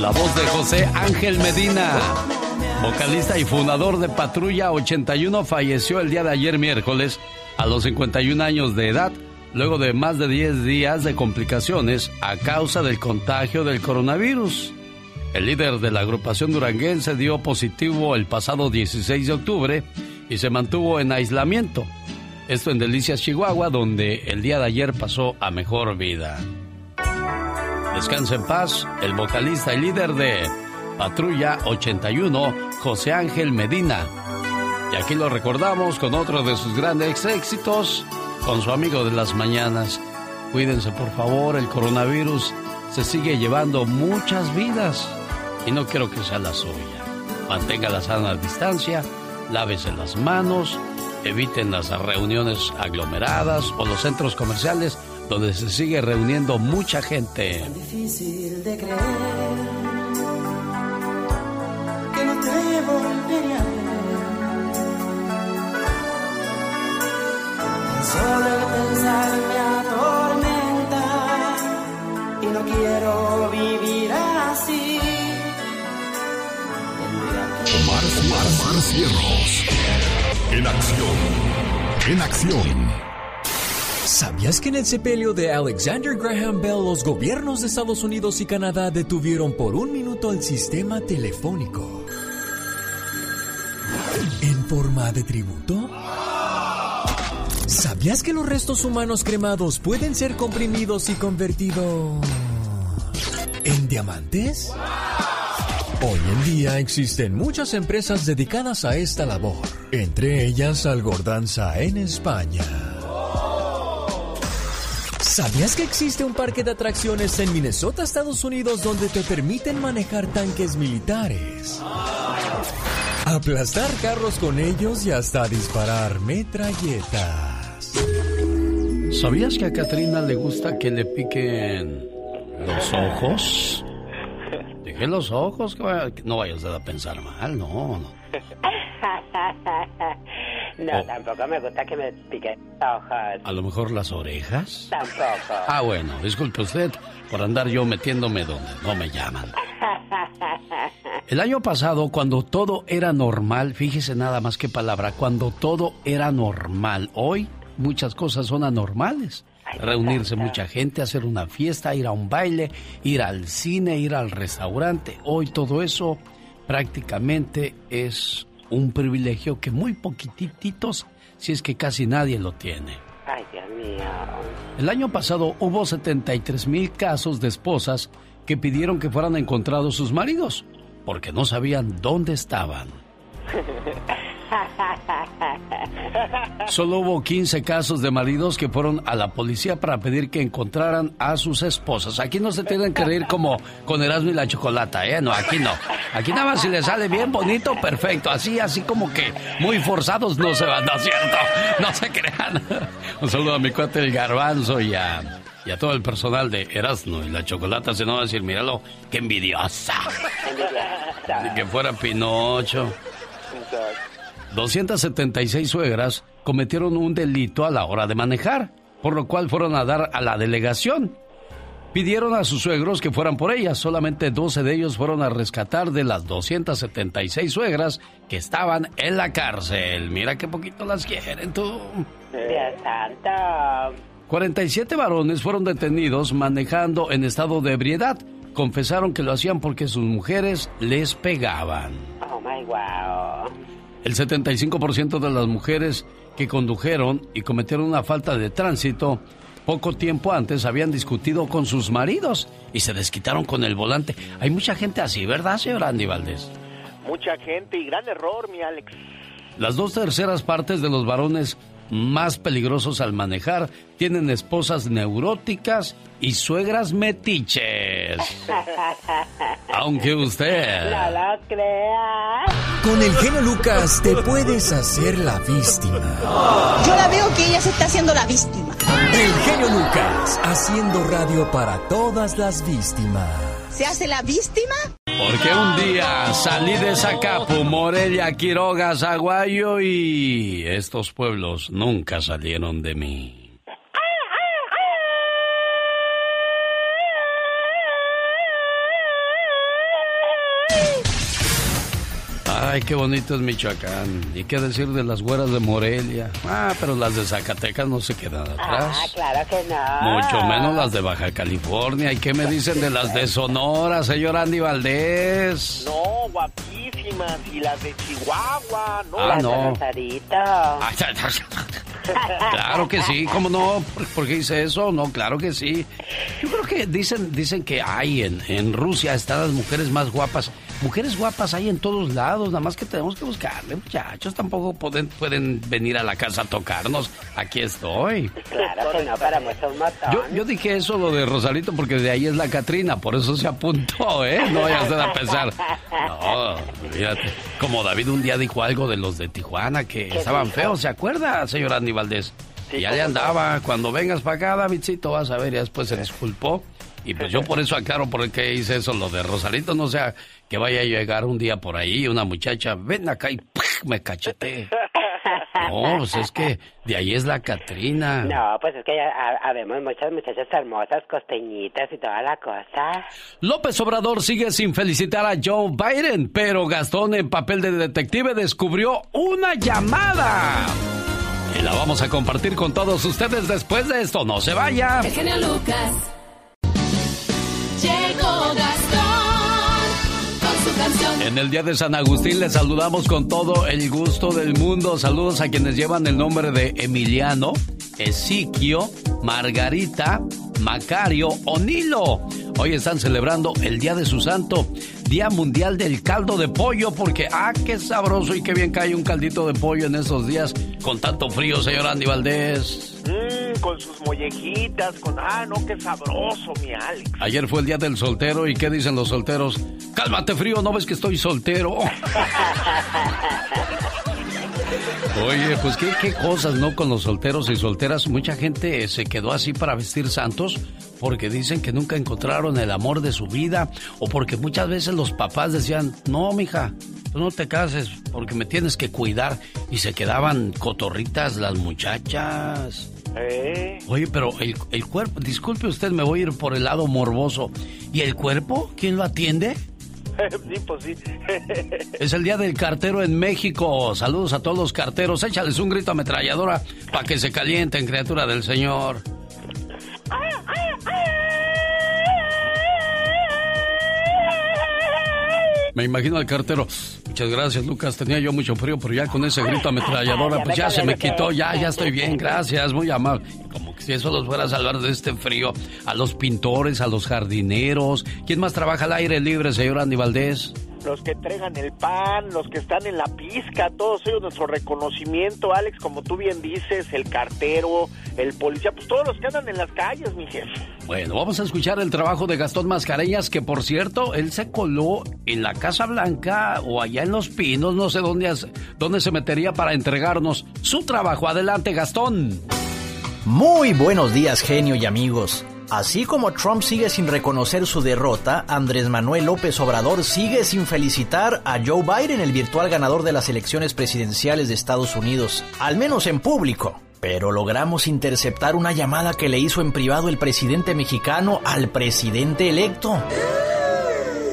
La voz de José Ángel Medina, vocalista y fundador de Patrulla 81, falleció el día de ayer miércoles a los 51 años de edad, luego de más de 10 días de complicaciones a causa del contagio del coronavirus. El líder de la agrupación duranguense dio positivo el pasado 16 de octubre y se mantuvo en aislamiento. Esto en Delicias, Chihuahua, donde el día de ayer pasó a mejor vida. Descansa en paz el vocalista y líder de Patrulla 81, José Ángel Medina. Y aquí lo recordamos con otro de sus grandes éxitos, con su amigo de las mañanas. Cuídense por favor, el coronavirus se sigue llevando muchas vidas y no quiero que sea la suya. Mantenga la sana distancia, lávese las manos, eviten las reuniones aglomeradas o los centros comerciales donde se sigue reuniendo mucha gente. Es difícil de creer que no te volvería a ver. Solo el pensar me atormenta y no quiero vivir así. Omar, Omar, Omar Cierros. En acción. En acción. ¿Sabías que en el sepelio de Alexander Graham Bell los gobiernos de Estados Unidos y Canadá detuvieron por un minuto el sistema telefónico? ¿En forma de tributo? ¿Sabías que los restos humanos cremados pueden ser comprimidos y convertidos en diamantes? Hoy en día existen muchas empresas dedicadas a esta labor, entre ellas Algordanza en España. ¿Sabías que existe un parque de atracciones en Minnesota, Estados Unidos, donde te permiten manejar tanques militares? Aplastar carros con ellos y hasta disparar metralletas. ¿Sabías que a Katrina le gusta que le piquen los ojos? Dije los ojos, que no vayas a pensar mal, no, no. No, tampoco me gusta que me piquen ojos. ¿A lo mejor las orejas? Tampoco. Ah, bueno, disculpe usted por andar yo metiéndome donde no me llaman. El año pasado, cuando todo era normal, fíjese nada más que palabra, cuando todo era normal, hoy muchas cosas son anormales. Reunirse mucha gente, hacer una fiesta, ir a un baile, ir al cine, ir al restaurante. Hoy todo eso prácticamente es un privilegio que muy poquititos, si es que casi nadie lo tiene. Ay, Dios mío. El año pasado hubo 73 mil casos de esposas que pidieron que fueran encontrados sus maridos, porque no sabían dónde estaban. Solo hubo 15 casos de maridos que fueron a la policía para pedir que encontraran a sus esposas. Aquí no se tienen que reír como con Erasmo y la Chocolata, ¿eh? No, aquí no. Aquí nada más si les sale bien bonito, perfecto. Así, así como que muy forzados no se van, ¿no es cierto? No se crean. Un saludo a mi cuate el garbanzo y a, y a todo el personal de Erasmo y la Chocolata. Se no va a decir, míralo, qué envidiosa. Ni que fuera Pinocho. 276 suegras cometieron un delito a la hora de manejar, por lo cual fueron a dar a la delegación. Pidieron a sus suegros que fueran por ellas, solamente 12 de ellos fueron a rescatar de las 276 suegras que estaban en la cárcel. Mira qué poquito las quieren tú. Dios santo. 47 varones fueron detenidos manejando en estado de ebriedad. Confesaron que lo hacían porque sus mujeres les pegaban. Oh my wow. El 75% de las mujeres que condujeron y cometieron una falta de tránsito poco tiempo antes habían discutido con sus maridos y se desquitaron con el volante. Hay mucha gente así, ¿verdad, señor Andy Valdés? Mucha gente y gran error, mi Alex. Las dos terceras partes de los varones más peligrosos al manejar tienen esposas neuróticas y suegras metiches. Aunque usted... No lo creas. Con el genio Lucas te puedes hacer la víctima. Yo la veo que ella se está haciendo la víctima. El genio Lucas haciendo radio para todas las víctimas. ¿Se hace la víctima? Porque un día salí de Zacapu, Morelia, Quiroga, Zaguayo y estos pueblos nunca salieron de mí. Ay, qué bonito es Michoacán. ¿Y qué decir de las güeras de Morelia? Ah, pero las de Zacatecas no se quedan atrás. Ah, claro que no. Mucho menos las de Baja California. ¿Y qué me dicen de las de Sonora, señor Andy Valdés? No, guapísimas. Y las de Chihuahua, ¿no? Ah, Las de no. Claro que sí, ¿cómo no? ¿Por, por qué dice eso? No, claro que sí. Yo creo que dicen, dicen que hay en, en Rusia están las mujeres más guapas. Mujeres guapas hay en todos lados, nada más que tenemos que buscarle, muchachos. Tampoco pueden, pueden venir a la casa a tocarnos. Aquí estoy. Claro que no, para. Yo, yo dije eso lo de Rosalito porque de ahí es la Catrina, por eso se apuntó, ¿eh? No vaya usted a pensar. No, fíjate. Como David un día dijo algo de los de Tijuana que estaban dijo? feos, ¿se acuerda, señor Andy Valdés? Sí, ya le andaba. Cuando vengas para acá, Davidcito, vas a ver, y después se disculpó. Y pues yo por eso aclaro por qué hice eso, lo de Rosalito, no sea que vaya a llegar un día por ahí una muchacha, ven acá y me cachete. No, pues es que de ahí es la Catrina. No, pues es que ya ha- habemos muchas muchachas hermosas, costeñitas y toda la cosa. López Obrador sigue sin felicitar a Joe Biden, pero Gastón en papel de detective descubrió una llamada. Y la vamos a compartir con todos ustedes después de esto. No se vaya. El genio Lucas. Gastón con su canción. En el día de San Agustín les saludamos con todo el gusto del mundo. Saludos a quienes llevan el nombre de Emiliano, Esiquio, Margarita, Macario o Nilo. Hoy están celebrando el Día de su Santo, Día Mundial del Caldo de Pollo, porque ¡ah, qué sabroso y qué bien cae un caldito de pollo en esos días con tanto frío, señor Andy Valdés! Con sus mollejitas, con... Ah, no, qué sabroso, mi Alex. Ayer fue el Día del Soltero y ¿qué dicen los solteros? Cálmate frío, ¿no ves que estoy soltero? Oye, pues qué, qué cosas, ¿no? Con los solteros y solteras. Mucha gente se quedó así para vestir santos porque dicen que nunca encontraron el amor de su vida o porque muchas veces los papás decían, no, mija, tú no te cases porque me tienes que cuidar. Y se quedaban cotorritas las muchachas. ¿Eh? Oye, pero el, el cuerpo, disculpe usted, me voy a ir por el lado morboso. ¿Y el cuerpo? ¿Quién lo atiende? sí, pues sí. Es el día del cartero en México. Saludos a todos los carteros. Échales un grito ametralladora para que se calienten, criatura del Señor. Me imagino al cartero. Muchas gracias, Lucas. Tenía yo mucho frío, pero ya con ese grito ametralladora, pues ya se me quitó. Ya, ya estoy bien. Gracias, muy amable. Si eso los fuera a salvar de este frío. A los pintores, a los jardineros. ¿Quién más trabaja al aire libre, señor Andy Valdés? los que entregan el pan, los que están en la pizca, todos ellos nuestro reconocimiento, Alex, como tú bien dices, el cartero, el policía, pues todos los que andan en las calles, mi jefe. Bueno, vamos a escuchar el trabajo de Gastón Mascareñas, que por cierto, él se coló en la Casa Blanca o allá en Los Pinos, no sé dónde, dónde se metería para entregarnos su trabajo. Adelante, Gastón. Muy buenos días, genio y amigos. Así como Trump sigue sin reconocer su derrota, Andrés Manuel López Obrador sigue sin felicitar a Joe Biden, el virtual ganador de las elecciones presidenciales de Estados Unidos, al menos en público. Pero logramos interceptar una llamada que le hizo en privado el presidente mexicano al presidente electo.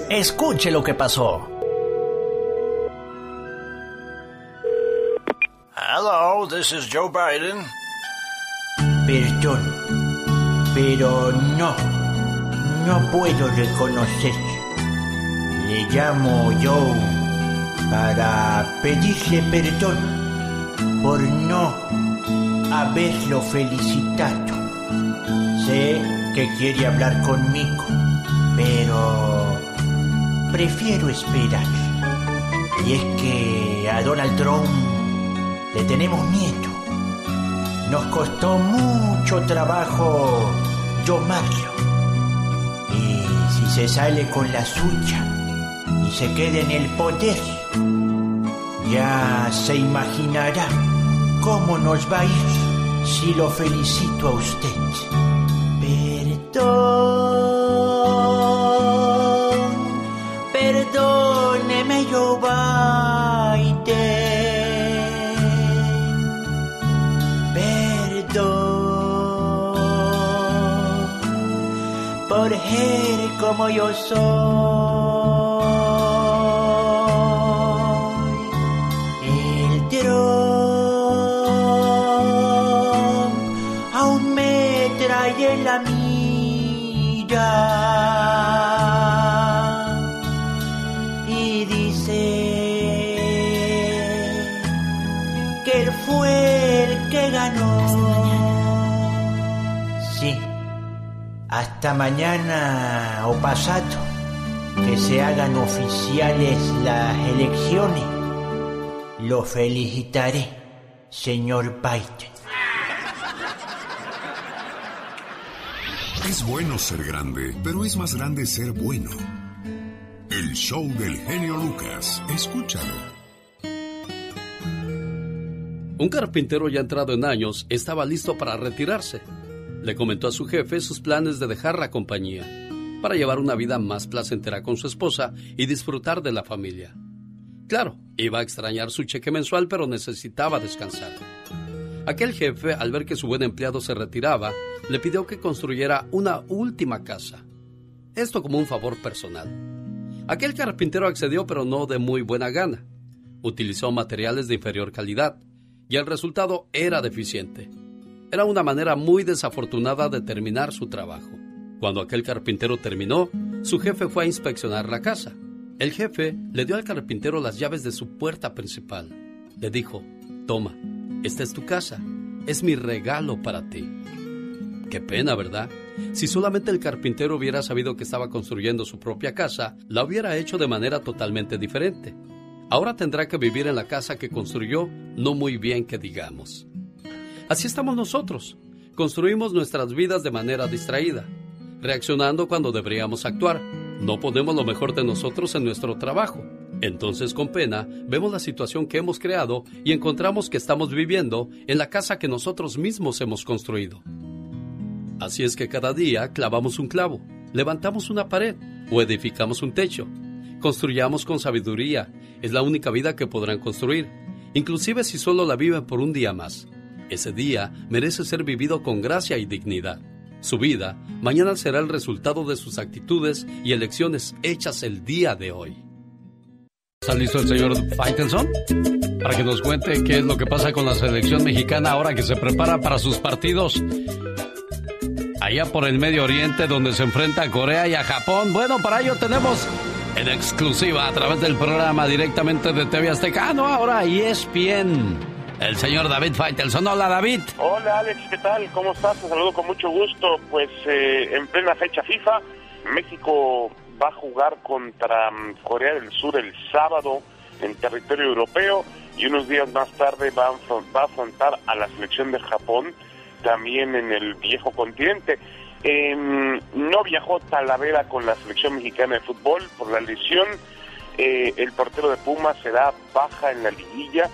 Escuche lo que pasó. Hello, this is Joe Biden. Perdón, pero no, no puedo reconocer. Le llamo Joe para pedirle perdón por no haberlo felicitado. Sé que quiere hablar conmigo, pero prefiero esperar. Y es que a Donald Trump le tenemos miedo. Nos costó mucho trabajo domarlo. Y si se sale con la suya y se queda en el poder, ya se imaginará cómo nos va a ir si lo felicito a usted. Perdón, perdóneme, Joe 多么忧伤 Hasta mañana o pasado. Que se hagan oficiales las elecciones. Lo felicitaré, señor Biden. Es bueno ser grande, pero es más grande ser bueno. El show del genio Lucas. Escúchalo. Un carpintero ya entrado en años estaba listo para retirarse. Le comentó a su jefe sus planes de dejar la compañía para llevar una vida más placentera con su esposa y disfrutar de la familia. Claro, iba a extrañar su cheque mensual, pero necesitaba descansar. Aquel jefe, al ver que su buen empleado se retiraba, le pidió que construyera una última casa. Esto como un favor personal. Aquel carpintero accedió, pero no de muy buena gana. Utilizó materiales de inferior calidad y el resultado era deficiente. Era una manera muy desafortunada de terminar su trabajo. Cuando aquel carpintero terminó, su jefe fue a inspeccionar la casa. El jefe le dio al carpintero las llaves de su puerta principal. Le dijo, toma, esta es tu casa, es mi regalo para ti. Qué pena, ¿verdad? Si solamente el carpintero hubiera sabido que estaba construyendo su propia casa, la hubiera hecho de manera totalmente diferente. Ahora tendrá que vivir en la casa que construyó, no muy bien que digamos. Así estamos nosotros. Construimos nuestras vidas de manera distraída, reaccionando cuando deberíamos actuar. No ponemos lo mejor de nosotros en nuestro trabajo. Entonces, con pena, vemos la situación que hemos creado y encontramos que estamos viviendo en la casa que nosotros mismos hemos construido. Así es que cada día clavamos un clavo, levantamos una pared o edificamos un techo. Construyamos con sabiduría, es la única vida que podrán construir, inclusive si solo la viven por un día más. Ese día merece ser vivido con gracia y dignidad. Su vida mañana será el resultado de sus actitudes y elecciones hechas el día de hoy. ¿Está listo el señor Faitelson? Para que nos cuente qué es lo que pasa con la selección mexicana ahora que se prepara para sus partidos allá por el Medio Oriente donde se enfrenta a Corea y a Japón. Bueno, para ello tenemos en exclusiva a través del programa directamente de TV Azteca. Ah, no, ahora ESPN. El señor David Faitelson. Hola, David. Hola, Alex. ¿Qué tal? ¿Cómo estás? Te saludo con mucho gusto. Pues eh, en plena fecha FIFA, México va a jugar contra mm, Corea del Sur el sábado en territorio europeo y unos días más tarde va a, afrontar a la selección de Japón también en el viejo continente. Em, no viajó Talavera con la selección mexicana de fútbol por la lesión. Eh, el portero de Pumas será baja en la liguilla.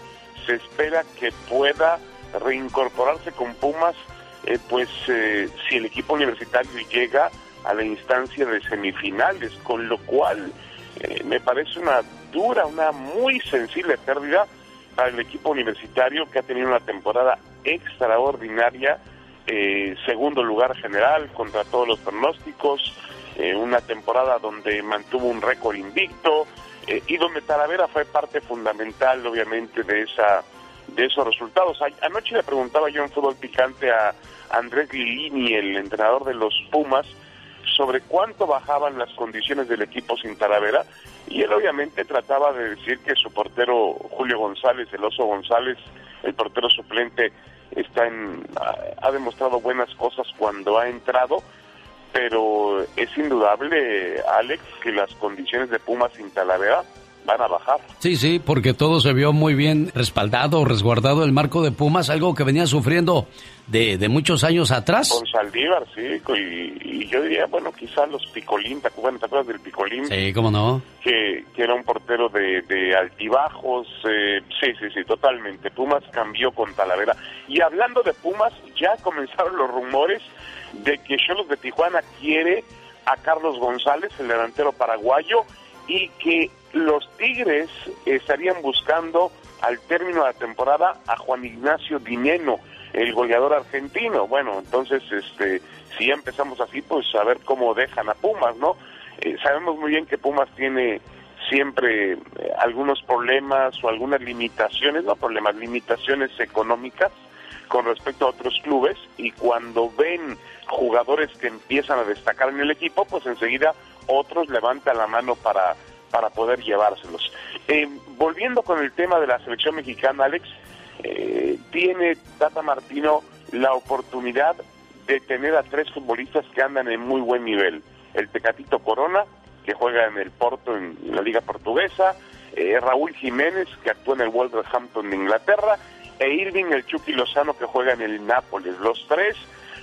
Se espera que pueda reincorporarse con Pumas, eh, pues eh, si el equipo universitario llega a la instancia de semifinales, con lo cual me parece una dura, una muy sensible pérdida para el equipo universitario que ha tenido una temporada extraordinaria, eh, segundo lugar general contra todos los pronósticos, eh, una temporada donde mantuvo un récord invicto eh, y donde Talavera fue parte fundamental, obviamente, de esa de esos resultados. Anoche le preguntaba yo en fútbol picante a Andrés Lilini, el entrenador de los Pumas, sobre cuánto bajaban las condiciones del equipo sin Talavera y él obviamente trataba de decir que su portero Julio González, el oso González, el portero suplente está en ha, demostrado buenas cosas cuando ha entrado, pero es indudable, Alex, que las condiciones de Pumas sin Talavera van a bajar. Sí, sí, porque todo se vio muy bien respaldado, resguardado el marco de Pumas, algo que venía sufriendo de, de muchos años atrás. Con Saldívar, sí, y, yo diría, bueno, quizás los Picolín, ¿te acuerdas, del Picolín? Sí, cómo no. Que, que era un portero de, de altibajos, eh, sí, sí, sí, totalmente. Pumas cambió con Talavera. Y hablando de Pumas, ya comenzaron los rumores de que Cholos de Tijuana quiere a Carlos González, el delantero paraguayo, y que los Tigres estarían buscando al término de la temporada a Juan Ignacio Dineno, el goleador argentino. Bueno, entonces, este, si ya empezamos así, pues a ver cómo dejan a Pumas, ¿no? Eh, sabemos muy bien que Pumas tiene siempre eh, algunos problemas o algunas limitaciones, no problemas, limitaciones económicas con respecto a otros clubes y cuando ven jugadores que empiezan a destacar en el equipo, pues enseguida otros levantan la mano para para poder llevárselos. Eh, volviendo con el tema de la selección mexicana, Alex, eh, tiene Tata Martino la oportunidad de tener a tres futbolistas que andan en muy buen nivel. El Tecatito Corona, que juega en el Porto en la Liga Portuguesa, eh, Raúl Jiménez, que actúa en el Wolverhampton de Inglaterra, e Irving el Chucky Lozano, que juega en el Nápoles. Los tres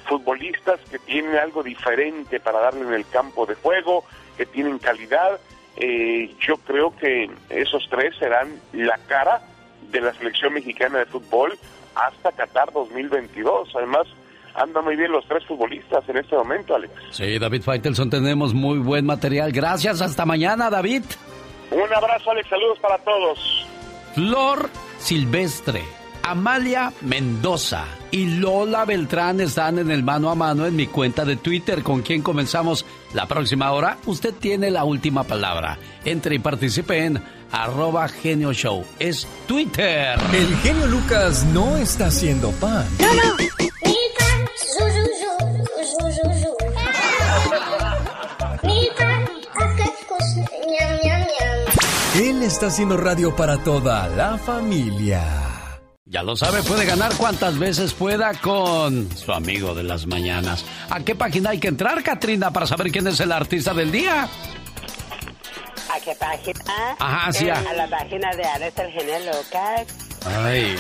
futbolistas que tienen algo diferente para darle en el campo de juego, que tienen calidad. Eh, yo creo que esos tres serán la cara de la selección mexicana de fútbol hasta Qatar 2022. Además, andan muy bien los tres futbolistas en este momento, Alex. Sí, David Faitelson, tenemos muy buen material. Gracias, hasta mañana, David. Un abrazo, Alex, saludos para todos. Flor Silvestre, Amalia Mendoza y Lola Beltrán están en el mano a mano en mi cuenta de Twitter. ¿Con quien comenzamos la próxima hora? Usted tiene la última palabra. Entre y participe en arroba genio show. Es Twitter. El genio Lucas no está haciendo pan. Él está haciendo radio para toda la familia. Ya lo sabe, puede ganar cuantas veces pueda con su amigo de las mañanas. ¿A qué página hay que entrar, Katrina, para saber quién es el artista del día? ¿A qué página? Ajá, sí. Eh, A la página de Alex el genio Lucas. Ay,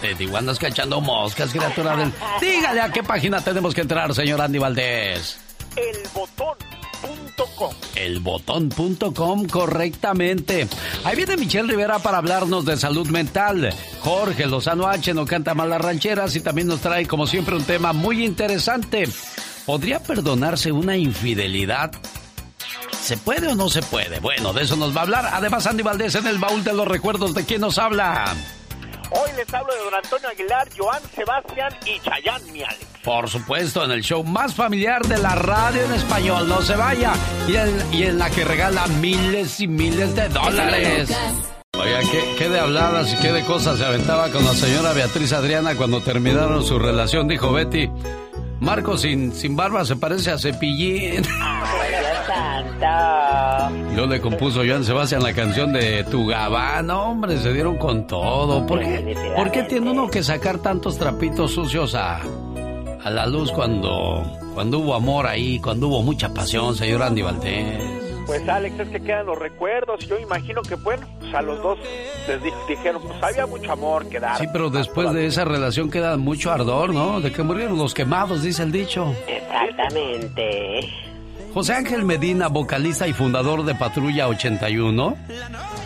te digo, andas cachando moscas, criatura del... Dígale a qué página tenemos que entrar, señor Andy Valdés. Elbotón.com. Elbotón.com, correctamente. Ahí viene Michelle Rivera para hablarnos de salud mental. Jorge Lozano H no canta mal las rancheras y también nos trae, como siempre, un tema muy interesante. ¿Podría perdonarse una infidelidad? ¿Se puede o no se puede? Bueno, de eso nos va a hablar. Además, Andy Valdés en el baúl de los recuerdos de quién nos habla. Hoy les hablo de don Antonio Aguilar, Joan Sebastián y Chayán, mi Alex. Por supuesto, en el show más familiar de la radio en español. No se vaya. Y en, y en la que regala miles y miles de dólares. Oiga, ¿qué, qué de habladas y qué de cosas se aventaba con la señora Beatriz Adriana cuando terminaron su relación, dijo Betty. Marco sin, sin barba se parece a Cepillín. Yo le compuso Joan Sebastián la canción de Tu Gabán. hombre, se dieron con todo. ¿Por qué, ¿por qué tiene uno que sacar tantos trapitos sucios a, a la luz cuando, cuando hubo amor ahí, cuando hubo mucha pasión, señor Andy Valdés? Pues Alex, es que quedan los recuerdos. Yo imagino que, bueno, pues a los dos les di- dijeron, pues había mucho amor que dar. Sí, pero después de esa relación queda mucho ardor, ¿no? De que murieron los quemados, dice el dicho. Exactamente. José Ángel Medina, vocalista y fundador de Patrulla 81,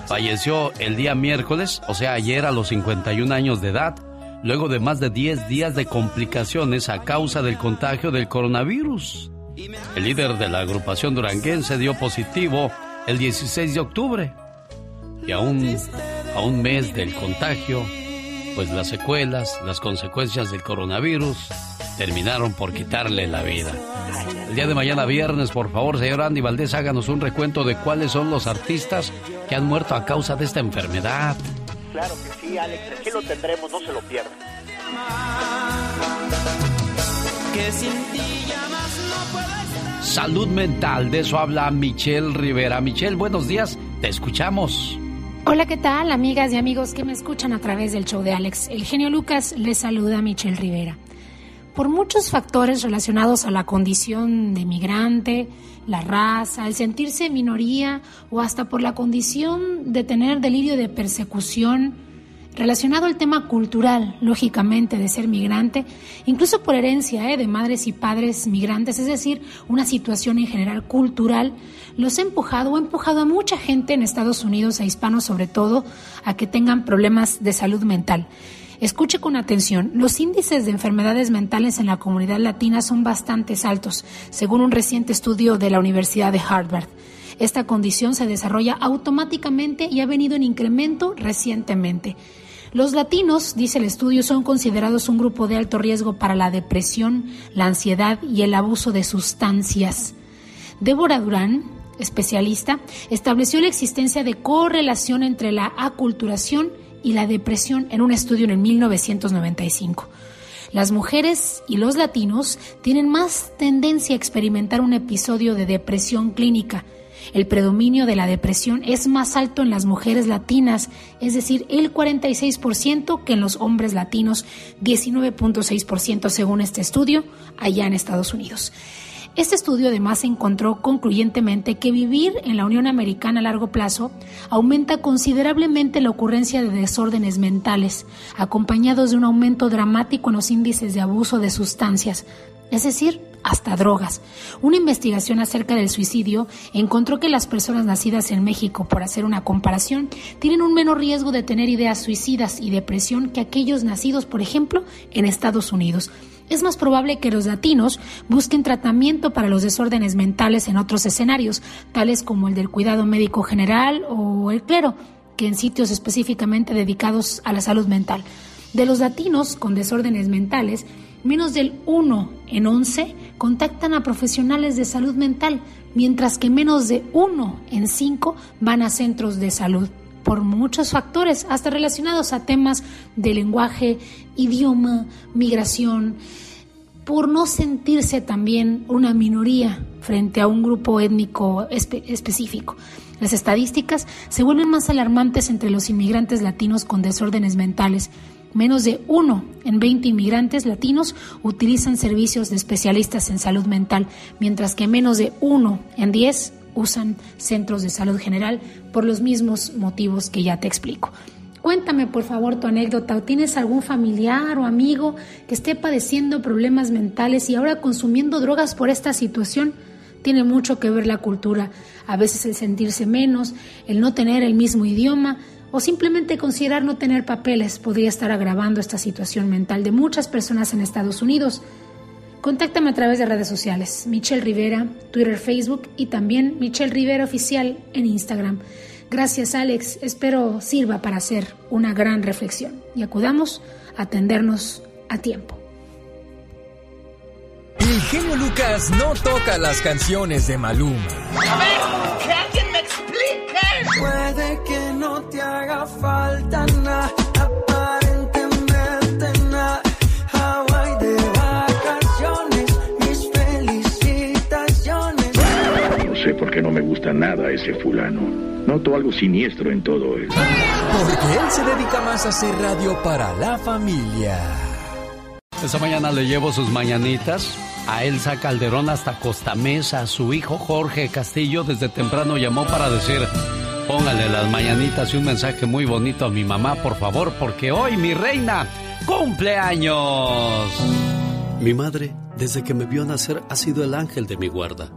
falleció el día miércoles, o sea, ayer a los 51 años de edad, luego de más de 10 días de complicaciones a causa del contagio del coronavirus. El líder de la agrupación duranguense dio positivo el 16 de octubre. Y a un, a un mes del contagio, pues las secuelas, las consecuencias del coronavirus terminaron por quitarle la vida. El día de mañana viernes, por favor, señor Andy Valdés, háganos un recuento de cuáles son los artistas que han muerto a causa de esta enfermedad. Claro que sí, Alex, aquí lo tendremos, no se lo pierdan. Salud mental, de eso habla Michelle Rivera. Michelle, buenos días, te escuchamos. Hola, ¿qué tal, amigas y amigos que me escuchan a través del show de Alex? El genio Lucas les saluda a Michelle Rivera. Por muchos factores relacionados a la condición de migrante, la raza, el sentirse minoría o hasta por la condición de tener delirio de persecución, relacionado al tema cultural, lógicamente, de ser migrante, incluso por herencia ¿eh? de madres y padres migrantes, es decir, una situación en general cultural, los ha empujado o ha empujado a mucha gente en Estados Unidos, a hispanos sobre todo, a que tengan problemas de salud mental. Escuche con atención, los índices de enfermedades mentales en la comunidad latina son bastante altos, según un reciente estudio de la Universidad de Harvard. Esta condición se desarrolla automáticamente y ha venido en incremento recientemente. Los latinos, dice el estudio, son considerados un grupo de alto riesgo para la depresión, la ansiedad y el abuso de sustancias. Débora Durán, especialista, estableció la existencia de correlación entre la aculturación y la depresión en un estudio en el 1995. Las mujeres y los latinos tienen más tendencia a experimentar un episodio de depresión clínica, El predominio de la depresión es más alto en las mujeres latinas, es decir, el 46% que en los hombres latinos, 19.6% según este estudio allá en Estados Unidos. Este estudio además encontró concluyentemente que vivir en la Unión Americana a largo plazo aumenta considerablemente la ocurrencia de desórdenes mentales, acompañados de un aumento dramático en los índices de abuso de sustancias, es decir, hasta drogas. Una investigación acerca del suicidio encontró que las personas nacidas en México, por hacer una comparación, tienen un menor riesgo de tener ideas suicidas y depresión que aquellos nacidos, por ejemplo, en Estados Unidos es más probable que los latinos busquen tratamiento para los desórdenes mentales en otros escenarios, tales como el del cuidado médico general o el clero, que en sitios específicamente dedicados a la salud mental. De los latinos con desórdenes mentales, menos del 1 en 11 contactan a profesionales de salud mental, mientras que menos de 1 en 5 van a centros de salud por muchos factores, hasta relacionados a temas de lenguaje, idioma, migración, por no sentirse también una minoría frente a un grupo étnico específico. Las estadísticas se vuelven más alarmantes entre los inmigrantes latinos con desórdenes mentales. Menos de uno en 20 inmigrantes latinos utilizan servicios de especialistas en salud mental, mientras que menos de uno en 10 usan centros de salud general por los mismos motivos que ya te explico. Cuéntame por favor tu anécdota tienes algún familiar o amigo que esté padeciendo problemas mentales y ahora consumiendo drogas por esta situación. Tiene mucho que ver la cultura, a veces el sentirse menos, el no tener el mismo idioma o simplemente considerar no tener papeles podría estar agravando esta situación mental de muchas personas en Estados Unidos. Contáctame a través de redes sociales, Michelle Rivera, Twitter, Facebook y también Michelle Rivera Oficial en Instagram. Gracias Alex, espero sirva para hacer una gran reflexión y acudamos a atendernos a tiempo. El genio Lucas no toca las canciones de Maluma. A ver, que alguien me explique. Puede que no te haga falta nada porque no me gusta nada ese fulano. Noto algo siniestro en todo él. Porque él se dedica más a hacer radio para la familia. Esta mañana le llevo sus mañanitas a Elsa Calderón hasta Costa Mesa. Su hijo Jorge Castillo desde temprano llamó para decir, póngale las mañanitas y un mensaje muy bonito a mi mamá, por favor, porque hoy mi reina cumple años. Mi madre, desde que me vio nacer, ha sido el ángel de mi guarda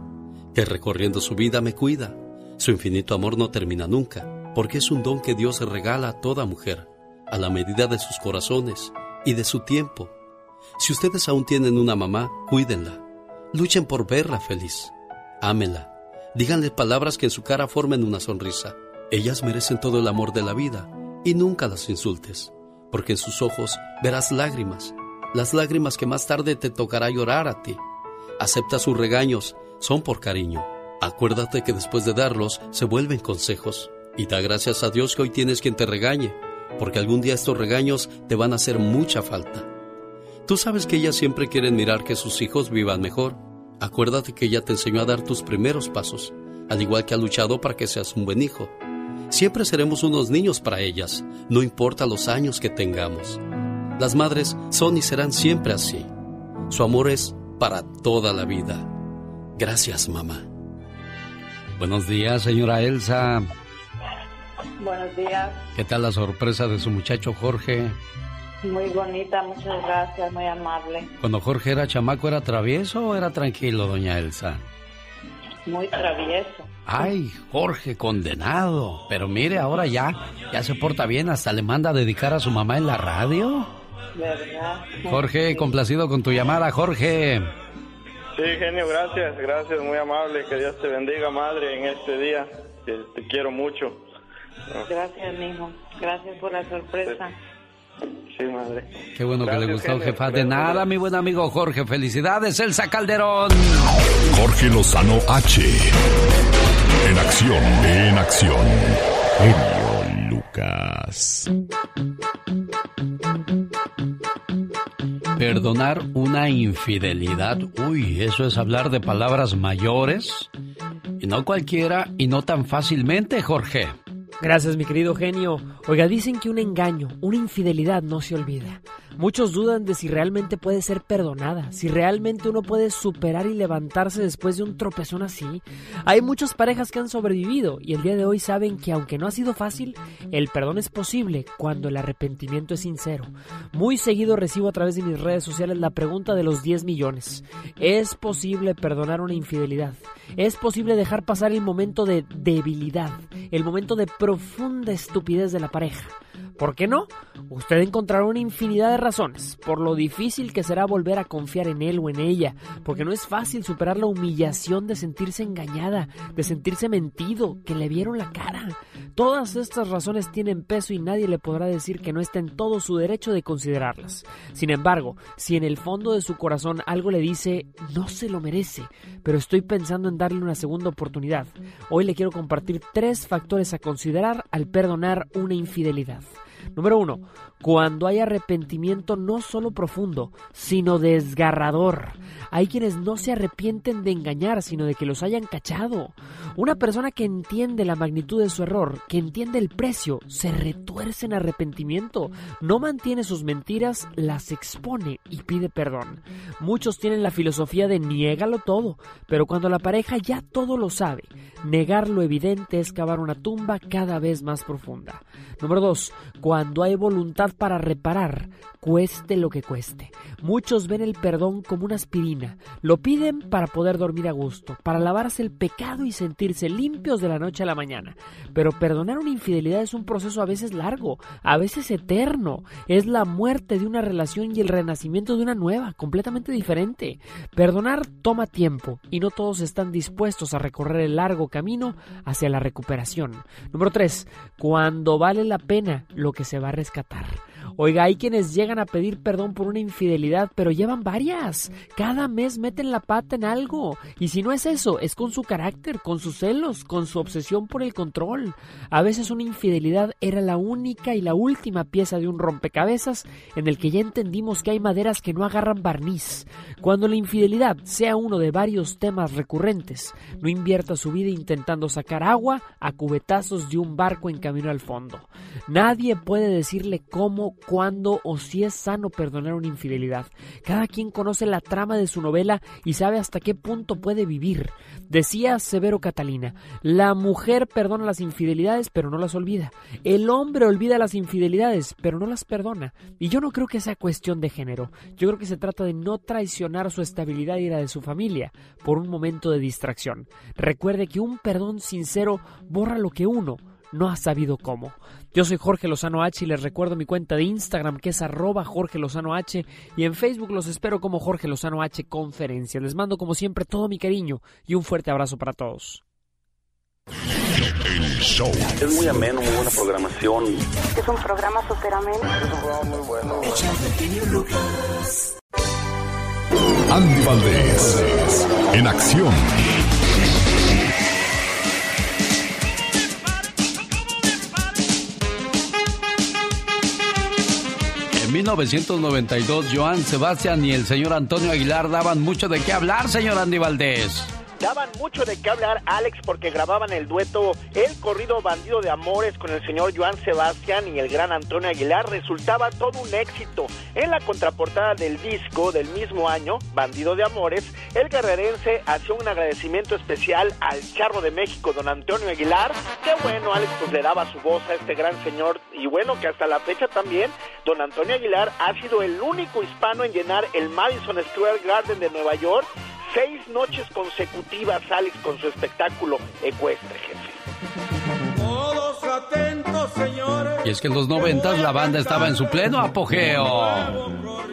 que recorriendo su vida me cuida. Su infinito amor no termina nunca, porque es un don que Dios regala a toda mujer, a la medida de sus corazones y de su tiempo. Si ustedes aún tienen una mamá, cuídenla. Luchen por verla feliz. Ámenla. Díganle palabras que en su cara formen una sonrisa. Ellas merecen todo el amor de la vida y nunca las insultes, porque en sus ojos verás lágrimas, las lágrimas que más tarde te tocará llorar a ti. Acepta sus regaños son por cariño. Acuérdate que después de darlos se vuelven consejos. Y da gracias a Dios que hoy tienes quien te regañe, porque algún día estos regaños te van a hacer mucha falta. Tú sabes que ellas siempre quieren mirar que sus hijos vivan mejor. Acuérdate que ella te enseñó a dar tus primeros pasos, al igual que ha luchado para que seas un buen hijo. Siempre seremos unos niños para ellas, no importa los años que tengamos. Las madres son y serán siempre así. Su amor es para toda la vida. Gracias, mamá. Buenos días, señora Elsa. Buenos días. ¿Qué tal la sorpresa de su muchacho Jorge? Muy bonita, muchas gracias, muy amable. Cuando Jorge era chamaco, ¿era travieso o era tranquilo, doña Elsa? Muy travieso. Ay, Jorge, condenado. Pero mire, ahora ya, ya se porta bien, hasta le manda a dedicar a su mamá en la radio. ¿Verdad? Jorge, complacido con tu llamada, Jorge. Sí, genio, gracias, gracias, muy amable. Que Dios te bendiga, madre, en este día. Te, quiero mucho. Gracias, mijo. Gracias por la sorpresa. Sí, madre. Qué bueno que le gustó, jefa. De nada, mi buen amigo Jorge. Felicidades, Elsa Calderón. Jorge Lozano H. En acción, en acción. Genio Lucas. Perdonar una infidelidad, uy, eso es hablar de palabras mayores. Y no cualquiera y no tan fácilmente, Jorge. Gracias, mi querido genio. Oiga, dicen que un engaño, una infidelidad no se olvida. Muchos dudan de si realmente puede ser perdonada, si realmente uno puede superar y levantarse después de un tropezón así. Hay muchas parejas que han sobrevivido y el día de hoy saben que aunque no ha sido fácil, el perdón es posible cuando el arrepentimiento es sincero. Muy seguido recibo a través de mis redes sociales la pregunta de los 10 millones. ¿Es posible perdonar una infidelidad? ¿Es posible dejar pasar el momento de debilidad, el momento de profunda estupidez de la pareja? ¿Por qué no? Usted encontrará una infinidad de razones por lo difícil que será volver a confiar en él o en ella, porque no es fácil superar la humillación de sentirse engañada, de sentirse mentido, que le vieron la cara. Todas estas razones tienen peso y nadie le podrá decir que no está en todo su derecho de considerarlas. Sin embargo, si en el fondo de su corazón algo le dice no se lo merece, pero estoy pensando en darle una segunda oportunidad, hoy le quiero compartir tres factores a considerar al perdonar una infidelidad. Número uno, cuando hay arrepentimiento no solo profundo, sino desgarrador. Hay quienes no se arrepienten de engañar, sino de que los hayan cachado. Una persona que entiende la magnitud de su error, que entiende el precio, se retuerce en arrepentimiento, no mantiene sus mentiras, las expone y pide perdón. Muchos tienen la filosofía de niégalo todo, pero cuando la pareja ya todo lo sabe, negar lo evidente es cavar una tumba cada vez más profunda. Número 2. Cuando hay para reparar, cueste lo que cueste. Muchos ven el perdón como una aspirina. Lo piden para poder dormir a gusto, para lavarse el pecado y sentirse limpios de la noche a la mañana. Pero perdonar una infidelidad es un proceso a veces largo, a veces eterno. Es la muerte de una relación y el renacimiento de una nueva, completamente diferente. Perdonar toma tiempo y no todos están dispuestos a recorrer el largo camino hacia la recuperación. Número 3. Cuando vale la pena lo que se va a rescatar. Oiga, hay quienes llegan a pedir perdón por una infidelidad, pero llevan varias. Cada mes meten la pata en algo. Y si no es eso, es con su carácter, con sus celos, con su obsesión por el control. A veces una infidelidad era la única y la última pieza de un rompecabezas en el que ya entendimos que hay maderas que no agarran barniz. Cuando la infidelidad sea uno de varios temas recurrentes, no invierta su vida intentando sacar agua a cubetazos de un barco en camino al fondo. Nadie puede decirle cómo, cuándo o si es sano perdonar una infidelidad. Cada quien conoce la trama de su novela y sabe hasta qué punto puede vivir. Decía Severo Catalina, la mujer perdona las infidelidades pero no las olvida. El hombre olvida las infidelidades pero no las perdona. Y yo no creo que sea cuestión de género. Yo creo que se trata de no traicionar su estabilidad y la de su familia por un momento de distracción. Recuerde que un perdón sincero borra lo que uno no ha sabido cómo. Yo soy Jorge Lozano H y les recuerdo mi cuenta de Instagram que es arroba Jorge Lozano H y en Facebook los espero como Jorge Lozano H Conferencia. Les mando como siempre todo mi cariño y un fuerte abrazo para todos. El show. Es muy ameno, muy buena programación. Es un programa súper ameno. Es un programa muy bueno. Andy Valdés, en acción. 1992, Joan Sebastián y el señor Antonio Aguilar daban mucho de qué hablar, señor Andy Valdés. Daban mucho de qué hablar, Alex, porque grababan el dueto El corrido bandido de amores con el señor Joan Sebastián y el gran Antonio Aguilar. Resultaba todo un éxito. En la contraportada del disco del mismo año, Bandido de Amores, el guerrerense hacía un agradecimiento especial al charro de México, don Antonio Aguilar. Qué bueno, Alex, pues le daba su voz a este gran señor. Y bueno, que hasta la fecha también, don Antonio Aguilar ha sido el único hispano en llenar el Madison Square Garden de Nueva York seis noches consecutivas, Alex, con su espectáculo ecuestre, jefe. Todos atentos, señores. Y es que en los noventas la banda estaba en su pleno apogeo.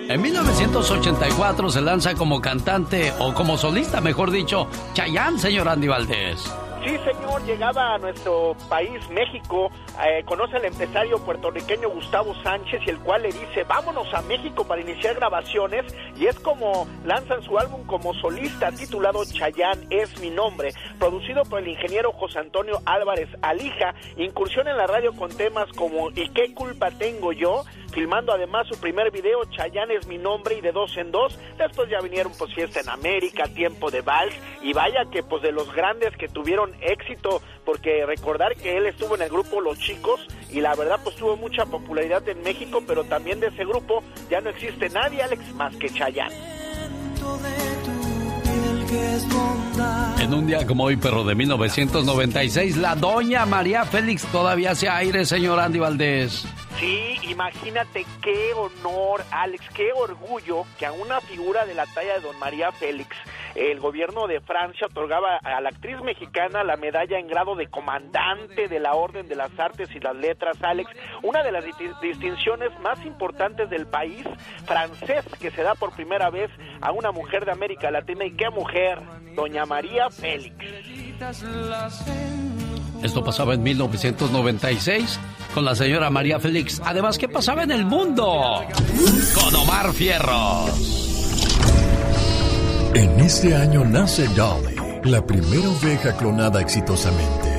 En 1984 se lanza como cantante, o como solista, mejor dicho, Chayanne, señor Andy Valdés. Sí, señor, llegaba a nuestro país, México, eh, conoce al empresario puertorriqueño Gustavo Sánchez y el cual le dice, vámonos a México para iniciar grabaciones y es como lanzan su álbum como solista titulado Chayán es mi nombre, producido por el ingeniero José Antonio Álvarez Alija, incursión en la radio con temas como ¿y qué culpa tengo yo? filmando además su primer video, Chayanne es mi nombre y de dos en dos. Después ya vinieron pues Fiesta en América, Tiempo de Vals y vaya que pues de los grandes que tuvieron éxito, porque recordar que él estuvo en el grupo Los Chicos y la verdad pues tuvo mucha popularidad en México, pero también de ese grupo ya no existe nadie, Alex, más que Chayanne. En un día como hoy, pero de 1996, la doña María Félix todavía hace aire, señor Andy Valdés. Sí, imagínate qué honor, Alex, qué orgullo que a una figura de la talla de don María Félix, el gobierno de Francia otorgaba a la actriz mexicana la medalla en grado de comandante de la Orden de las Artes y las Letras, Alex, una de las distinciones más importantes del país francés que se da por primera vez a una mujer de América Latina. ¿Y qué mujer? Doña María Félix. Esto pasaba en 1996 con la señora María Félix. Además, ¿qué pasaba en el mundo? Con Omar Fierros. En este año nace Dolly, la primera oveja clonada exitosamente.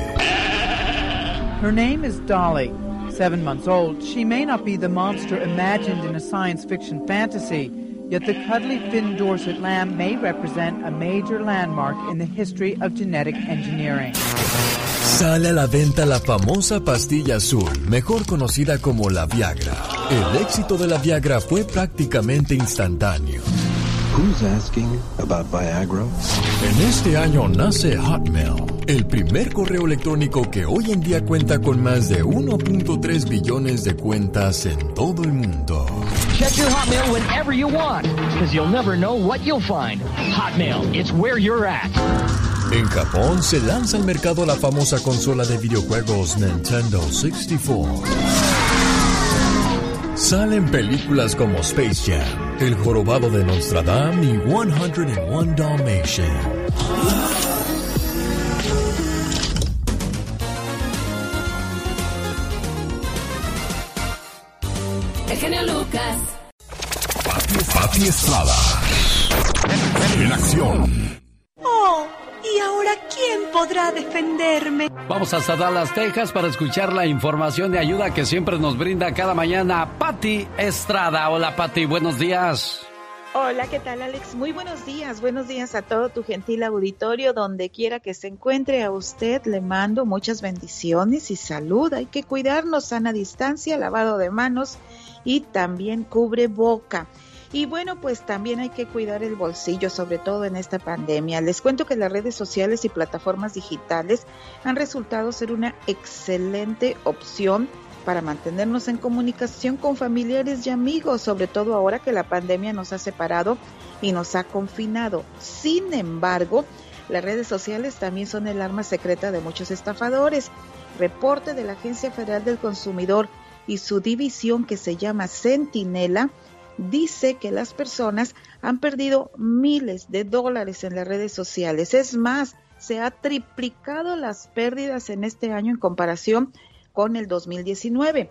Her name is Dolly. Seven months old, she may not be the monster imagined in a science fiction fantasy. Yet the cuddly Finn Dorset lamb may represent a major landmark in the history of genetic engineering. Sale a la venta la famosa pastilla azul, mejor conocida como la Viagra. El éxito de la Viagra fue prácticamente instantáneo. Who's asking about Viagra? En este año nace Hotmail, el primer correo electrónico que hoy en día cuenta con más de 1.3 billones de cuentas en todo el mundo. Check your Hotmail whenever you want, because you'll never know what you'll find. Hotmail, it's where you're at. En Japón se lanza al mercado la famosa consola de videojuegos Nintendo 64. Salen películas como Space Jam, El Jorobado de Notre Dame y 101 Dalmatian. El genio Lucas. Pati Estrada. En acción. ¿Y ahora quién podrá defenderme? Vamos hasta Dallas, Texas para escuchar la información de ayuda que siempre nos brinda cada mañana Patti Estrada. Hola Patti, buenos días. Hola, ¿qué tal Alex? Muy buenos días, buenos días a todo tu gentil auditorio, donde quiera que se encuentre a usted, le mando muchas bendiciones y salud. Hay que cuidarnos, sana distancia, lavado de manos y también cubre boca. Y bueno, pues también hay que cuidar el bolsillo, sobre todo en esta pandemia. Les cuento que las redes sociales y plataformas digitales han resultado ser una excelente opción para mantenernos en comunicación con familiares y amigos, sobre todo ahora que la pandemia nos ha separado y nos ha confinado. Sin embargo, las redes sociales también son el arma secreta de muchos estafadores. Reporte de la Agencia Federal del Consumidor y su división que se llama Centinela dice que las personas han perdido miles de dólares en las redes sociales. Es más, se ha triplicado las pérdidas en este año en comparación con el 2019.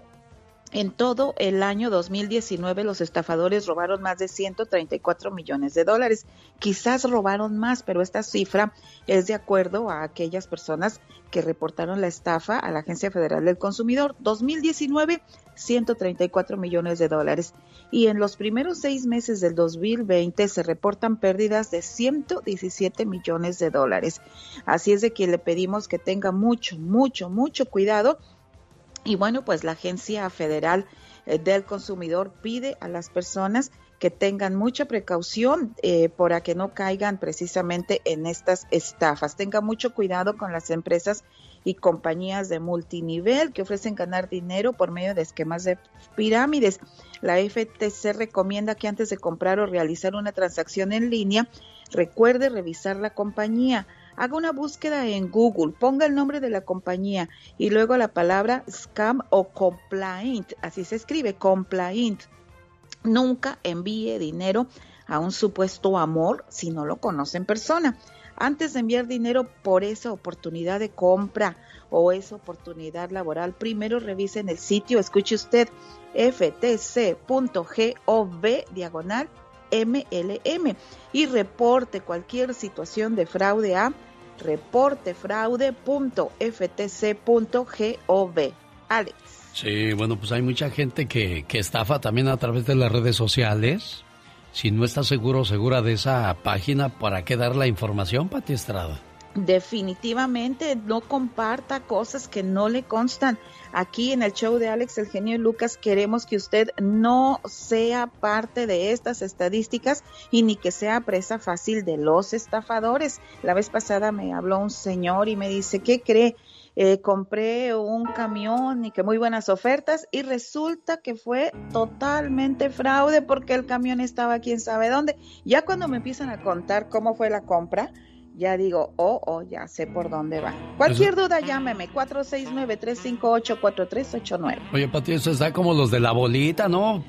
En todo el año 2019 los estafadores robaron más de 134 millones de dólares. Quizás robaron más, pero esta cifra es de acuerdo a aquellas personas que reportaron la estafa a la Agencia Federal del Consumidor. 2019, 134 millones de dólares. Y en los primeros seis meses del 2020 se reportan pérdidas de 117 millones de dólares. Así es de que le pedimos que tenga mucho, mucho, mucho cuidado y bueno, pues la Agencia Federal eh, del Consumidor pide a las personas que tengan mucha precaución eh, para que no caigan precisamente en estas estafas. Tenga mucho cuidado con las empresas y compañías de multinivel que ofrecen ganar dinero por medio de esquemas de pirámides. La FTC recomienda que antes de comprar o realizar una transacción en línea, recuerde revisar la compañía haga una búsqueda en Google, ponga el nombre de la compañía y luego la palabra scam o complaint, así se escribe, complaint. Nunca envíe dinero a un supuesto amor si no lo conoce en persona. Antes de enviar dinero por esa oportunidad de compra o esa oportunidad laboral, primero revisen el sitio, escuche usted, ftc.gov diagonal MLM y reporte cualquier situación de fraude a reportefraude.ftc.gov. Alex. Sí, bueno, pues hay mucha gente que, que estafa también a través de las redes sociales. Si no está seguro segura de esa página, ¿para qué dar la información, Pati Estrada? Definitivamente no comparta cosas que no le constan. Aquí en el show de Alex, el genio Lucas, queremos que usted no sea parte de estas estadísticas y ni que sea presa fácil de los estafadores. La vez pasada me habló un señor y me dice, ¿qué cree? Eh, compré un camión y que muy buenas ofertas y resulta que fue totalmente fraude porque el camión estaba quién sabe dónde. Ya cuando me empiezan a contar cómo fue la compra, ya digo, oh, oh, ya sé por dónde va. Cualquier duda, llámeme, 469-358-4389. Oye, Pati, eso está como los de la bolita, ¿no?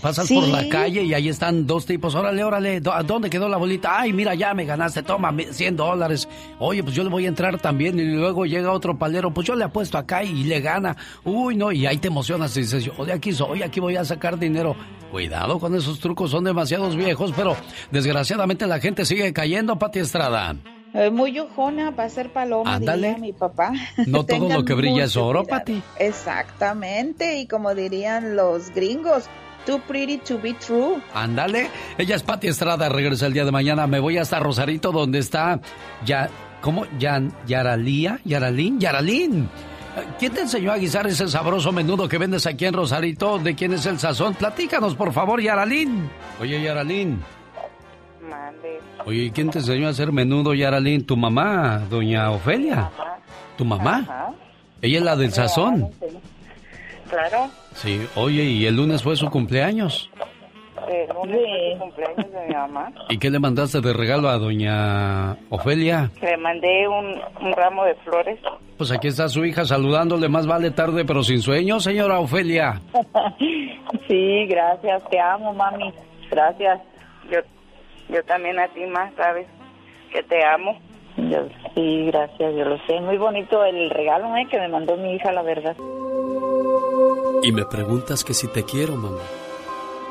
pasas por la calle y ahí están dos tipos. Órale, órale, ¿a dónde quedó la bolita? Ay, mira, ya me ganaste, toma 100 dólares. Oye, pues yo le voy a entrar también. Y luego llega otro palero, pues yo le apuesto acá y le gana. Uy, no, y ahí te emocionas y dices, oye, aquí soy, aquí voy a sacar dinero. Cuidado con esos trucos, son demasiados viejos, pero desgraciadamente la gente sigue cayendo, Pati Estrada. Eh, muy ojona para ser paloma, diría mi papá. No todo lo que brilla es oro, Pati. Exactamente, y como dirían los gringos, Too pretty to be true. Ándale. Ella es Pati Estrada, regresa el día de mañana. Me voy hasta Rosarito, donde está ya. ¿Cómo? Yan, Yaralía, Yaralín, Yaralín. ¿Quién te enseñó a guisar ese sabroso menudo que vendes aquí en Rosarito? ¿De quién es el sazón? Platícanos, por favor, Yaralín. Oye, Yaralín. Mande. Oye, ¿quién te enseñó a hacer menudo, Yaralín? ¿Tu mamá, doña Ofelia? ¿Tu mamá? Ella es la del sazón. Claro. Sí, oye, ¿y el lunes fue su cumpleaños? El lunes fue su cumpleaños de mi mamá. ¿Y qué le mandaste de regalo a doña Ofelia? Le mandé un, ramo de flores. Pues aquí está su hija saludándole, más vale tarde pero sin sueño, señora Ofelia. sí, gracias, te amo, mami. Gracias. Yo, yo también a ti más, ¿sabes? Que te amo. Yo, sí, gracias, yo lo sé. Muy bonito el regalo ¿eh? que me mandó mi hija, la verdad. Y me preguntas que si te quiero, mamá.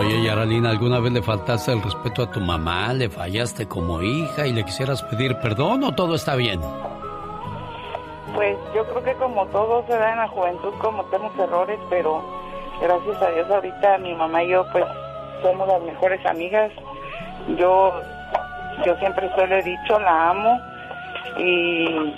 Oye, Yaralina, ¿alguna vez le faltaste el respeto a tu mamá? ¿Le fallaste como hija y le quisieras pedir perdón o todo está bien? Pues yo creo que como todo se da en la juventud, cometemos errores, pero gracias a Dios ahorita mi mamá y yo pues somos las mejores amigas. Yo, yo siempre solo he dicho, la amo y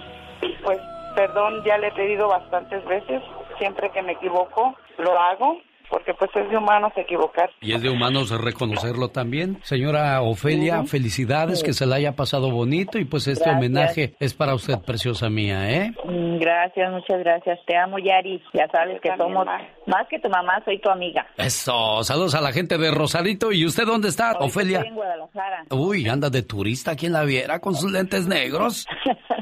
pues perdón ya le he pedido bastantes veces siempre que me equivoco, lo hago porque pues es de humanos equivocar. Y es de humanos reconocerlo también. Señora Ofelia, felicidades, que se la haya pasado bonito y pues este homenaje es para usted, preciosa mía, ¿eh? Mm, gracias, muchas gracias. Te amo, Yari. Ya sabes que somos más que tu mamá, soy tu amiga. Eso, saludos a la gente de Rosarito. ¿Y usted dónde está, Ofelia? en Guadalajara. Uy, anda de turista, ¿quién la viera con sus lentes negros?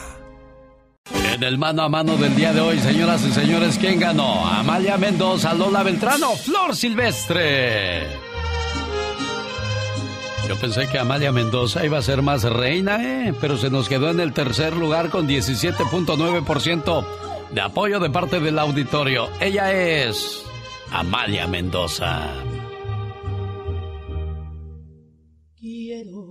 En el mano a mano del día de hoy, señoras y señores, ¿quién ganó? Amalia Mendoza, Lola Beltrano, Flor Silvestre. Yo pensé que Amalia Mendoza iba a ser más reina, ¿eh? pero se nos quedó en el tercer lugar con 17.9% de apoyo de parte del auditorio. Ella es Amalia Mendoza. Quiero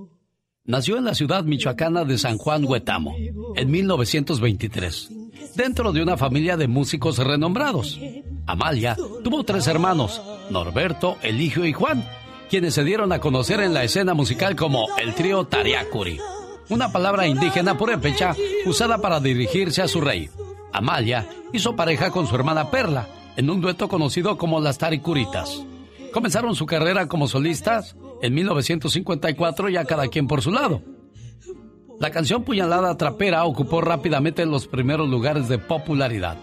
Nació en la ciudad michoacana de San Juan Huetamo en 1923, dentro de una familia de músicos renombrados. Amalia tuvo tres hermanos, Norberto, Eligio y Juan, quienes se dieron a conocer en la escena musical como el trío Tariacuri, una palabra indígena purépecha usada para dirigirse a su rey. Amalia hizo pareja con su hermana Perla en un dueto conocido como las Taricuritas. Comenzaron su carrera como solistas en 1954 ya cada quien por su lado. La canción Puñalada Trapera ocupó rápidamente los primeros lugares de popularidad.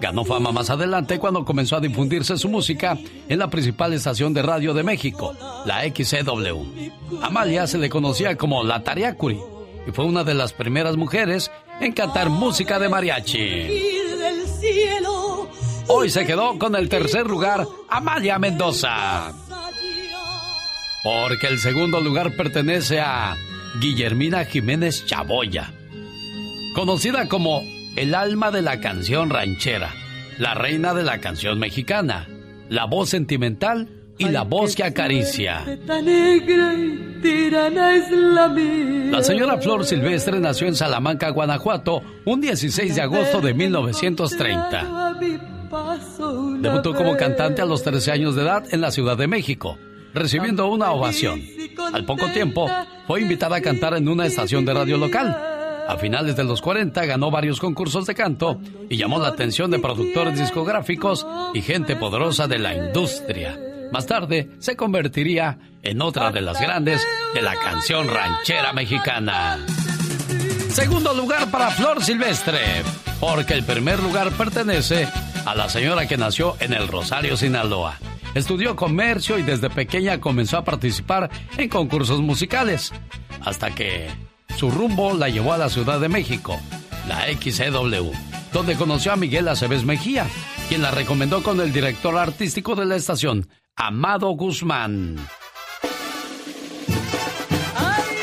Ganó fama más adelante cuando comenzó a difundirse su música en la principal estación de radio de México, la XCW. Amalia se le conocía como la Tariacuri y fue una de las primeras mujeres en cantar música de mariachi. Hoy se quedó con el tercer lugar Amalia Mendoza. Porque el segundo lugar pertenece a Guillermina Jiménez Chaboya, conocida como el alma de la canción ranchera, la reina de la canción mexicana, la voz sentimental y la voz que acaricia. La señora Flor Silvestre nació en Salamanca, Guanajuato, un 16 de agosto de 1930. Debutó como cantante a los 13 años de edad en la Ciudad de México, recibiendo una ovación. Al poco tiempo, fue invitada a cantar en una estación de radio local. A finales de los 40 ganó varios concursos de canto y llamó la atención de productores discográficos y gente poderosa de la industria. Más tarde se convertiría en otra de las grandes de la canción ranchera mexicana. Segundo lugar para Flor Silvestre, porque el primer lugar pertenece a la señora que nació en el Rosario, Sinaloa. Estudió comercio y desde pequeña comenzó a participar en concursos musicales, hasta que su rumbo la llevó a la Ciudad de México, la XCW, donde conoció a Miguel Aceves Mejía, quien la recomendó con el director artístico de la estación, Amado Guzmán.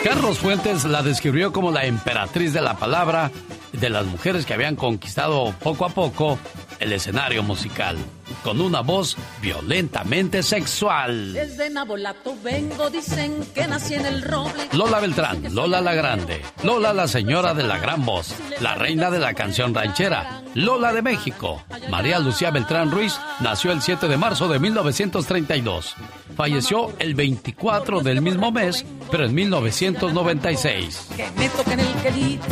Carlos Fuentes la describió como la emperatriz de la palabra de las mujeres que habían conquistado poco a poco el escenario musical, con una voz violentamente sexual. Desde Nabolato vengo, dicen que nací en el roble. Lola Beltrán, Lola la Grande, Lola la señora de la gran voz, la reina de la canción ranchera, Lola de México. María Lucía Beltrán Ruiz nació el 7 de marzo de 1932. Falleció el 24 del mismo mes, pero en 1996. Que me toquen el quelite,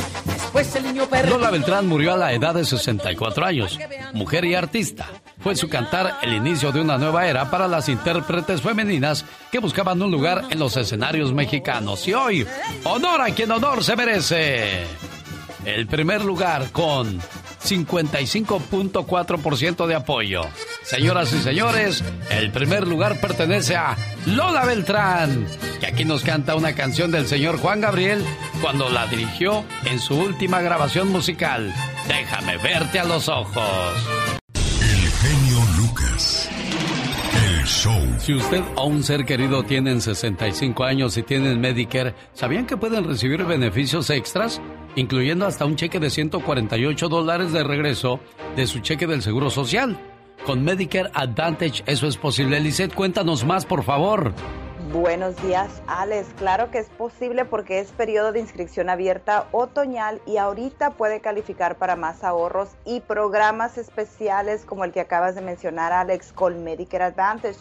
después el niño. Lola Beltrán murió a la edad de 64 años, mujer y artista. Fue su cantar el inicio de una nueva era para las intérpretes femeninas que buscaban un lugar en los escenarios mexicanos. Y hoy, honor a quien honor se merece. El primer lugar con 55.4% de apoyo. Señoras y señores, el primer lugar pertenece a Lola Beltrán, que aquí nos canta una canción del señor Juan Gabriel cuando la dirigió en su última grabación musical. Déjame verte a los ojos. El genio Si usted o un ser querido tienen 65 años y tienen Medicare, ¿sabían que pueden recibir beneficios extras? Incluyendo hasta un cheque de 148 dólares de regreso de su cheque del Seguro Social. Con Medicare Advantage eso es posible. Lisette, cuéntanos más, por favor. Buenos días, Alex. Claro que es posible porque es periodo de inscripción abierta otoñal y ahorita puede calificar para más ahorros y programas especiales como el que acabas de mencionar, Alex, con Medicare Advantage.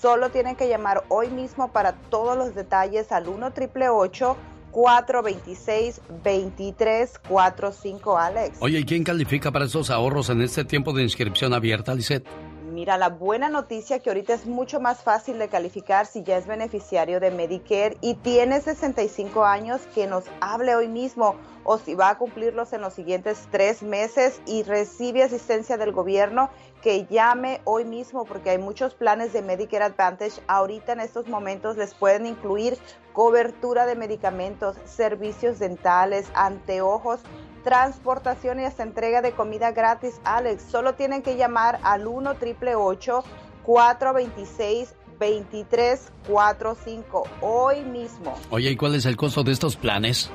Solo tienen que llamar hoy mismo para todos los detalles al 1 888 426-2345, Alex. Oye, ¿y quién califica para esos ahorros en este tiempo de inscripción abierta, Lisette? Mira, la buena noticia que ahorita es mucho más fácil de calificar si ya es beneficiario de Medicare y tiene 65 años que nos hable hoy mismo o si va a cumplirlos en los siguientes tres meses y recibe asistencia del gobierno, que llame hoy mismo porque hay muchos planes de Medicare Advantage. Ahorita en estos momentos les pueden incluir cobertura de medicamentos, servicios dentales, anteojos, transportación y hasta entrega de comida gratis. Alex, solo tienen que llamar al 1 888 426 2345 hoy mismo. Oye, ¿y cuál es el costo de estos planes?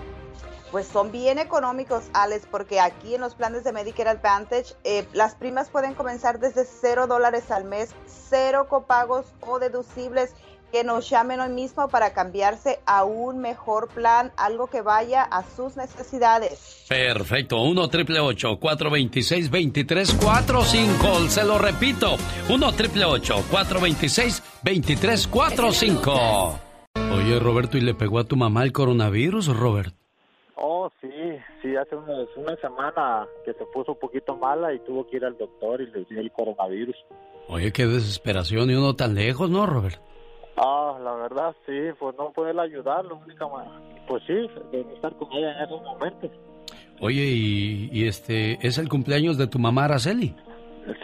Pues son bien económicos, Alex, porque aquí en los planes de Medicare Advantage eh, las primas pueden comenzar desde cero dólares al mes, cero copagos o deducibles. Que nos llamen hoy mismo para cambiarse a un mejor plan, algo que vaya a sus necesidades. Perfecto, 1 triple 426 2345 Se lo repito, 1 triple 426 2345 Oye, Roberto, ¿y le pegó a tu mamá el coronavirus, Robert? Oh, sí, sí, hace unos- una semana que se puso un poquito mala y tuvo que ir al doctor y le dio el coronavirus. Oye, qué desesperación y uno tan lejos, ¿no, Robert? Ah, la verdad, sí, pues no poderla ayudar, lo único, pues sí, de estar con ella en esos momentos. Oye, y, y este, ¿es el cumpleaños de tu mamá, Araceli?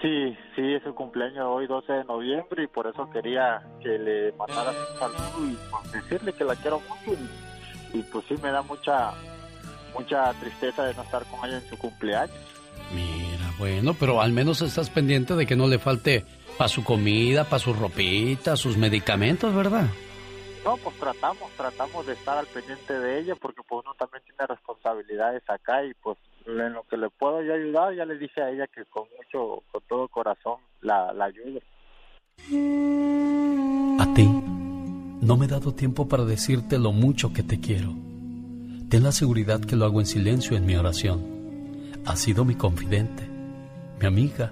Sí, sí, es su cumpleaños hoy 12 de noviembre y por eso quería que le mandara un saludo y pues, decirle que la quiero mucho y, y, pues sí me da mucha mucha tristeza de no estar con ella en su cumpleaños. Mira, bueno, pero al menos estás pendiente de que no le falte para su comida, para su ropita, sus medicamentos, ¿verdad? No, pues tratamos, tratamos de estar al pendiente de ella porque pues uno también tiene responsabilidades acá y pues en lo que le puedo yo ayudar, ya le dije a ella que con mucho, con todo corazón la, la ayudo. A ti, no me he dado tiempo para decirte lo mucho que te quiero. Ten la seguridad que lo hago en silencio en mi oración. Has sido mi confidente, mi amiga.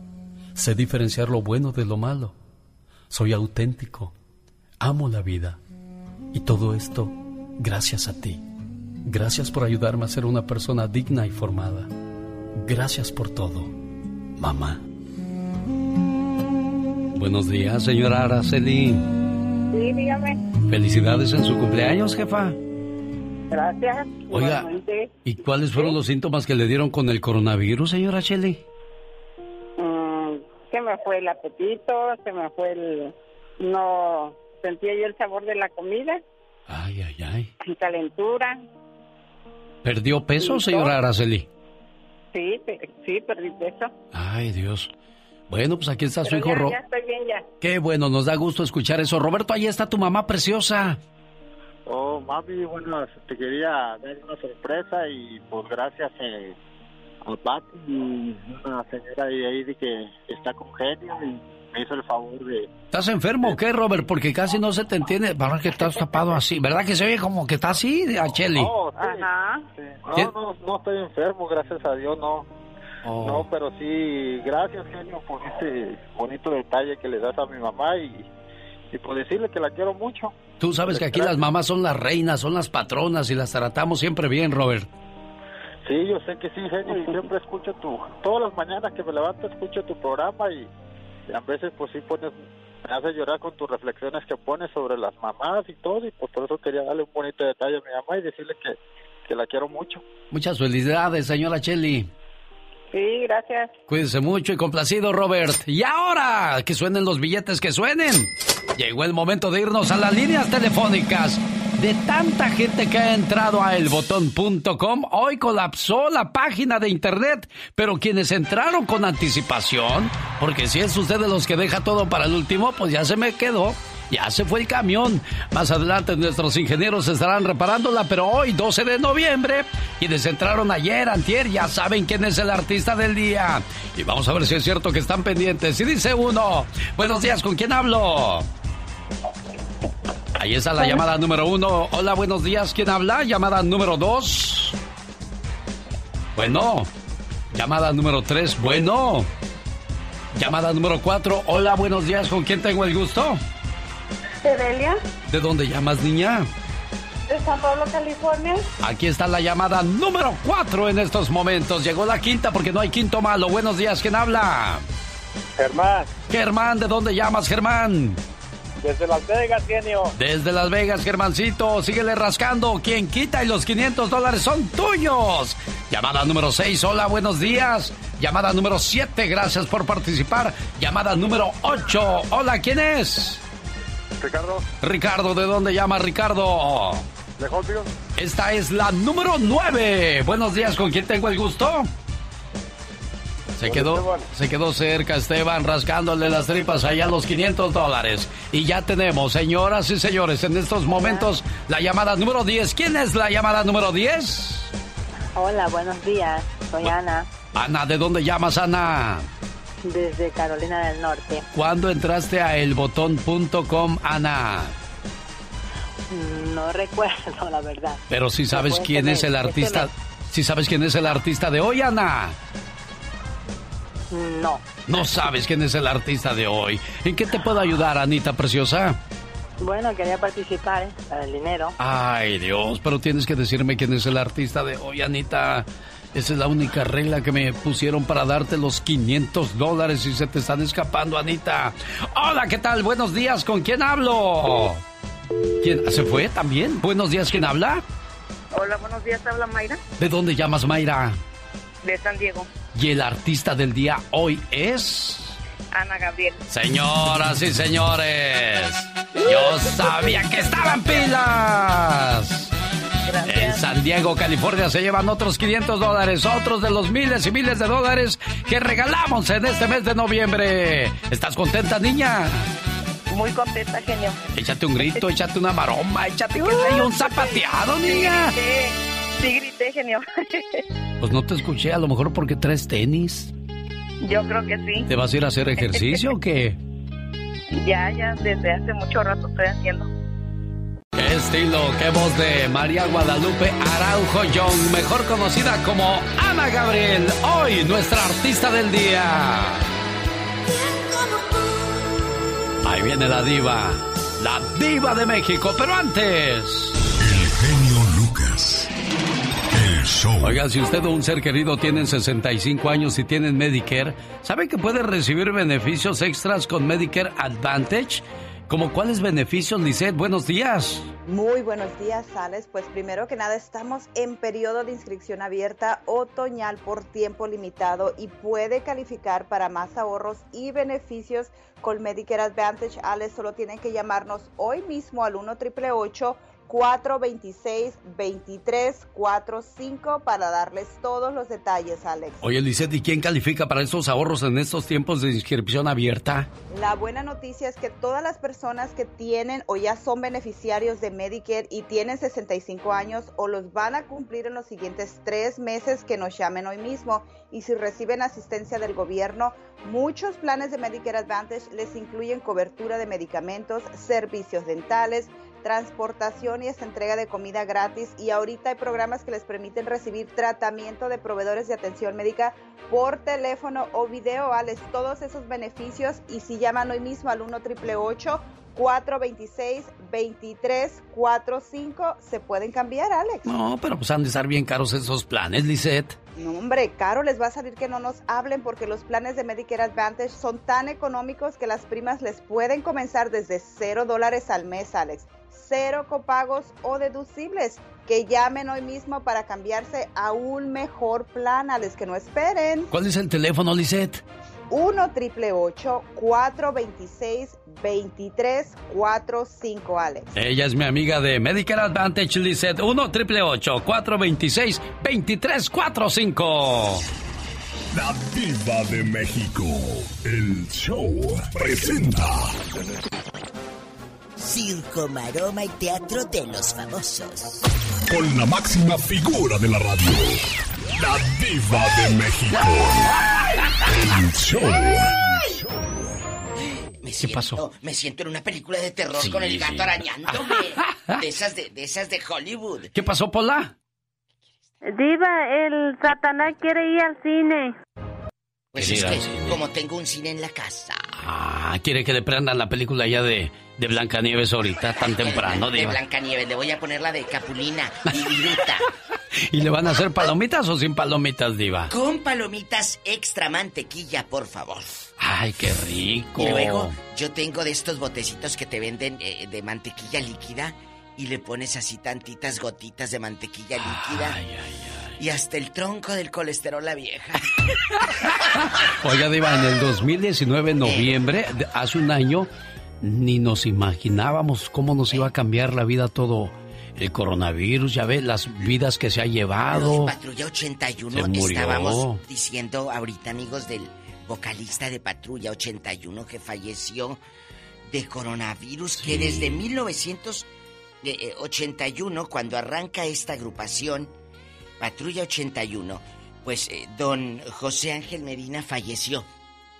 Sé diferenciar lo bueno de lo malo. Soy auténtico. Amo la vida. Y todo esto gracias a ti. Gracias por ayudarme a ser una persona digna y formada. Gracias por todo, mamá. Buenos días, señora Araceli. Sí, dígame. Felicidades en su cumpleaños, jefa. Gracias. Oiga, Igualmente. ¿y cuáles fueron los síntomas que le dieron con el coronavirus, señora Shelley? Se me fue el apetito, se me fue el... No sentía yo el sabor de la comida, Ay, ay, ay. calentura. ¿Perdió peso, señora. Araceli? Sí, sí, perdí peso. Ay, Dios. Bueno, pues aquí está su hijo ya, Ro. ya estoy bien ya. Qué bueno, nos da gusto escuchar eso. Roberto, ahí está tu mamá preciosa. Oh, mami, bueno, te quería dar una sorpresa y pues gracias eh, a Pati y una señora de ahí de que está con genio y me hizo el favor de... ¿Estás enfermo o qué, Robert? Porque casi no se te entiende. ¿Verdad que estás tapado así? ¿Verdad que se oye como que está así, a Cheli? No, sí, Ajá. No, no, no estoy enfermo, gracias a Dios, no. Oh. No, pero sí, gracias, genio, por este bonito detalle que le das a mi mamá y, y por decirle que la quiero mucho. Tú sabes que aquí las mamás son las reinas, son las patronas y las tratamos siempre bien, Robert. Sí, yo sé que sí, genio, y siempre escucho tu... Todas las mañanas que me levanto escucho tu programa y, y a veces pues sí pones... Me hace llorar con tus reflexiones que pones sobre las mamás y todo, y pues por eso quería darle un bonito detalle a mi mamá y decirle que, que la quiero mucho. Muchas felicidades, señora Cheli. Sí, gracias. Cuídense mucho y complacido, Robert. Y ahora, que suenen los billetes, que suenen. Llegó el momento de irnos a las líneas telefónicas. De tanta gente que ha entrado a elbotón.com, hoy colapsó la página de internet. Pero quienes entraron con anticipación, porque si es usted de los que deja todo para el último, pues ya se me quedó. Ya se fue el camión. Más adelante nuestros ingenieros estarán reparándola, pero hoy, 12 de noviembre, quienes entraron ayer, antier, ya saben quién es el artista del día. Y vamos a ver si es cierto que están pendientes. Y dice uno, buenos días, ¿con quién hablo? Ahí está la llamada número uno. Hola, buenos días, ¿quién habla? Llamada número dos. Bueno. Llamada número tres, bueno. Llamada número cuatro. Hola, buenos días, ¿con quién tengo el gusto? Sedelia, ¿De dónde llamas, niña? de San Pablo, California. Aquí está la llamada número 4 en estos momentos. Llegó la quinta porque no hay quinto malo. Buenos días, ¿quién habla? Germán, Germán, ¿de dónde llamas, Germán? Desde Las Vegas, genio. Desde Las Vegas, Germancito. Síguele rascando. Quien quita y los 500 dólares son tuyos. Llamada número 6. Hola, buenos días. Llamada número 7. Gracias por participar. Llamada número 8. Hola, ¿quién es? Ricardo, Ricardo, ¿de dónde llama Ricardo? de. Esta es la número 9. Buenos días, ¿con quién tengo el gusto? Se quedó, Esteban. se quedó cerca Esteban rascándole las tripas allá los 500 dólares. Y ya tenemos, señoras y señores, en estos momentos la llamada número 10. ¿Quién es la llamada número 10? Hola, buenos días. Soy Ana. Ana, ¿de dónde llamas, Ana? Desde Carolina del Norte. ¿Cuándo entraste a elbotón.com, Ana? No recuerdo, la verdad. Pero si sabes quién es el artista. Si sabes quién es el artista de hoy, Ana. No. No sabes quién es el artista de hoy. ¿En qué te puedo ayudar, Anita Preciosa? Bueno, quería participar ¿eh? para el dinero. Ay, Dios, pero tienes que decirme quién es el artista de hoy, Anita. Esa es la única regla que me pusieron para darte los 500 dólares y se te están escapando, Anita. Hola, ¿qué tal? Buenos días, ¿con quién hablo? ¿Quién se fue también? Buenos días, ¿quién habla? Hola, buenos días, habla Mayra. ¿De dónde llamas, Mayra? De San Diego. Y el artista del día hoy es... Ana Gabriel. Señoras y señores, yo sabía que estaban pilas. En San Diego, California, se llevan otros 500 dólares, otros de los miles y miles de dólares que regalamos en este mes de noviembre. ¿Estás contenta, niña? Muy contenta, genio. Échate un grito, échate una maroma, échate que hay un zapateado, niña. Sí, sí, grité, genio. Pues no te escuché, a lo mejor porque traes tenis. Yo creo que sí. ¿Te vas a ir a hacer ejercicio o qué? Ya, ya, desde hace mucho rato estoy haciendo. Qué estilo, qué voz de María Guadalupe Araujo Young, mejor conocida como Ana Gabriel, hoy nuestra artista del día. Ahí viene la diva, la diva de México, pero antes... show. Oigan, si usted o un ser querido tienen 65 años y tienen Medicare, ¿sabe que puede recibir beneficios extras con Medicare Advantage? ¿Como cuáles beneficios, Lisette? Buenos días. Muy buenos días, Alex. Pues primero que nada, estamos en periodo de inscripción abierta otoñal por tiempo limitado y puede calificar para más ahorros y beneficios con Medicare Advantage. Alex, solo tienen que llamarnos hoy mismo al 1 888 426-2345 para darles todos los detalles, Alex. Oye, Lisette, ¿y quién califica para estos ahorros en estos tiempos de inscripción abierta? La buena noticia es que todas las personas que tienen o ya son beneficiarios de Medicare y tienen 65 años o los van a cumplir en los siguientes tres meses que nos llamen hoy mismo. Y si reciben asistencia del gobierno, muchos planes de Medicare Advantage les incluyen cobertura de medicamentos, servicios dentales, transportación y esta entrega de comida gratis y ahorita hay programas que les permiten recibir tratamiento de proveedores de atención médica por teléfono o video, Alex, todos esos beneficios y si llaman hoy mismo al 1 888 426-2345 se pueden cambiar, Alex. No, pero pues han de estar bien caros esos planes, Lisette. No, hombre, caro les va a salir que no nos hablen porque los planes de Medicare Advantage son tan económicos que las primas les pueden comenzar desde cero dólares al mes, Alex. Cero copagos o deducibles. Que llamen hoy mismo para cambiarse a un mejor plan, Alex, que no esperen. ¿Cuál es el teléfono, Lisette? 1 triple 426 2345 Alex. Ella es mi amiga de Medicare Advantage, Lisette. 1 triple 426 2345 La Diva de México. El show presenta. Circo, maroma y teatro de los famosos. Con la máxima figura de la radio. La Diva de México. El show. Me siento, pasó? Me siento en una película de terror Sí, con el gato sí. arañándome. De esas de, de esas de Hollywood. ¿Qué pasó, Pola? Diva, el Satanás quiere ir al cine. Pues es que, como tengo un cine en la casa. Ah, quiere que le prendan la película ya de, de Blancanieves ahorita, tan temprano, De Diva. Blancanieves, le voy a poner la de Capulina y Viruta. ¿Y le van a hacer palomitas o sin palomitas, Diva? Con palomitas extra mantequilla, por favor. Ay, qué rico. Y luego yo tengo de estos botecitos que te venden eh, de mantequilla líquida y le pones así tantitas gotitas de mantequilla líquida. Y hasta el tronco del colesterol la vieja. Oiga, Diva, en el 2019, en noviembre, de- hace un año, ni nos imaginábamos cómo nos iba a cambiar la vida todo el coronavirus. Ya ves, las vidas que se ha llevado. Los Patrulla 81 Se murió. estábamos diciendo ahorita, amigos, del vocalista de Patrulla 81 que falleció de coronavirus, que desde 1981, cuando arranca esta agrupación, Patrulla 81, Pues eh, don José Ángel Medina falleció.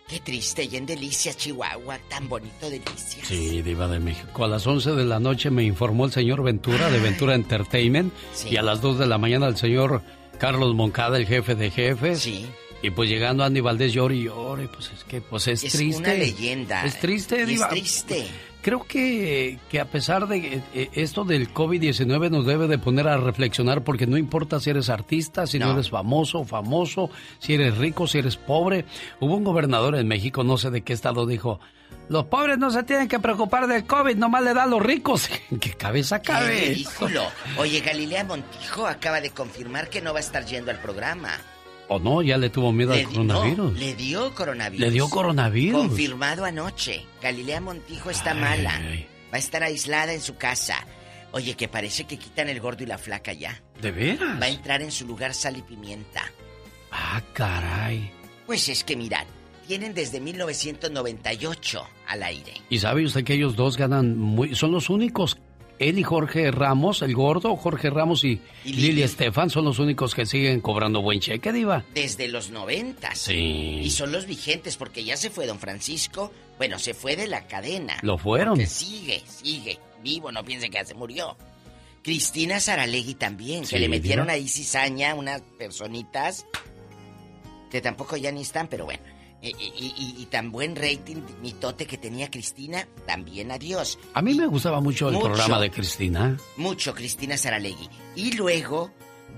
Qué triste, y en Delicia, Chihuahua, tan bonito Delicia. Sí, Diva de México. A las 11 de la noche me informó el señor Ventura de Ventura Entertainment. Y a las 2 de la mañana el señor Carlos Moncada, el jefe de jefes. Sí. Y pues llegando Andy Valdés llora y llora, y pues es que pues es, Es triste. una leyenda. Es triste, Diva. Es triste. Creo que, que a pesar de eh, eh, esto del COVID-19 nos debe de poner a reflexionar porque no importa si eres artista, si no, No. eres famoso famoso, si eres rico, si eres pobre. Hubo un gobernador en México, no sé de qué estado, dijo, los pobres no se tienen que preocupar del COVID, nomás le da a los ricos. ¿En qué cabeza Qué cabe? ridículo. Oye, Galilea Montijo acaba de confirmar que no va a estar yendo al programa. ¿O no? Ya le tuvo miedo Le al coronavirus. no, le dio coronavirus. Le dio coronavirus. Confirmado anoche. Galilea Montijo está mala. Va a estar aislada en su casa. Oye, que parece que quitan el gordo y la flaca ya. ¿De veras? Va a entrar en su lugar sal y pimienta. Ah, caray. Pues es que mirad, tienen desde 1998 al aire. Y sabe usted que ellos dos ganan muy... Son los únicos, él y Jorge Ramos, el gordo, Jorge Ramos y, Y Lili Lili. Estefan son los únicos que siguen cobrando buen cheque, diva. Desde los 90. Sí. Y son los vigentes porque ya se fue don Francisco. Bueno, se fue de la cadena. Lo fueron. Sigue, sigue. Vivo, no piense que ya se murió. Cristina Saralegui también, Sí, que le metieron diva. ahí cizaña unas personitas que tampoco ya ni están, pero bueno. Y, y- y- y tan buen rating, mitote que tenía Cristina, también adiós. A mí me gustaba mucho el Mucho. programa de Cristina. Mucho Cristina Saralegui. Y luego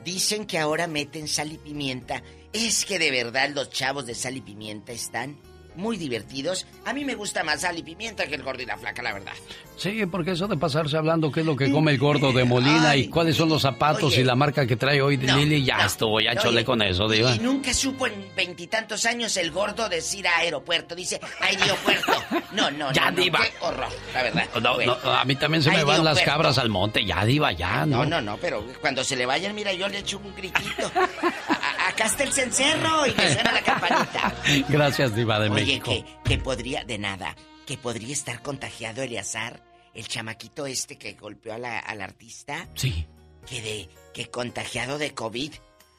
dicen que ahora meten sal y pimienta. Es que de verdad los chavos de sal y pimienta están muy divertidos. A mí me gusta más sal y pimienta que el gordo y la flaca, la verdad. Sí, porque eso de pasarse hablando qué es lo que come el gordo de Molina y cuáles son los zapatos oye. y la marca que trae hoy de No, Lili, ya no, estuvo, ya oye, chole con eso, diva. Y nunca supo en veintitantos años el gordo decir a aeropuerto. Dice, aeropuerto. No, no, Ya, no, no, diva. qué horror, la verdad. No, Bueno. no, a mí también se me Ay, van las cabras al monte, ya diva, ya, ¿no? No, no, no, pero cuando se le vayan, mira, yo le echo un gritito. Está el cencerro y me suena la campanita. Gracias, diva de Oye, México. que, que podría, de nada, que podría estar contagiado Eleazar, el chamaquito este que golpeó a la, al artista. Sí. Que de, que contagiado de COVID.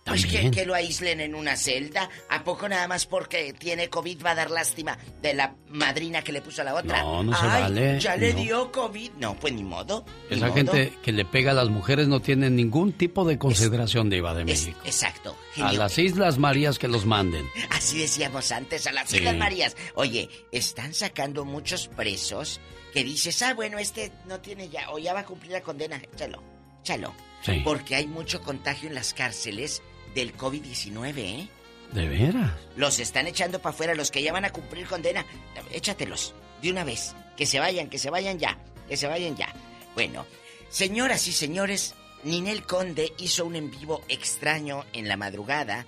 Pues que, que lo aíslen en una celda. ¿A poco nada más porque tiene COVID va a dar lástima de la madrina que le puso a la otra? No, no se Ay, vale, Ya le no. dio COVID. No, pues ni modo. ni Esa modo. gente que le pega a las mujeres no tiene ningún tipo de consideración de Es- México. exacto. A las Islas Marías que los manden. Así decíamos antes, a las Sí. Islas Marías. Oye, están sacando muchos presos que dices, ah, bueno, este no tiene ya, o ya va a cumplir la condena. Échalo, échalo. Sí. Porque hay mucho contagio en las cárceles del COVID-19, ¿eh? ¿De veras? Los están echando para afuera, los que ya van a cumplir condena. Échatelos, de una vez. Que se vayan, que se vayan ya, que se vayan ya. Bueno, señoras y señores, Ninel Conde hizo un en vivo extraño en la madrugada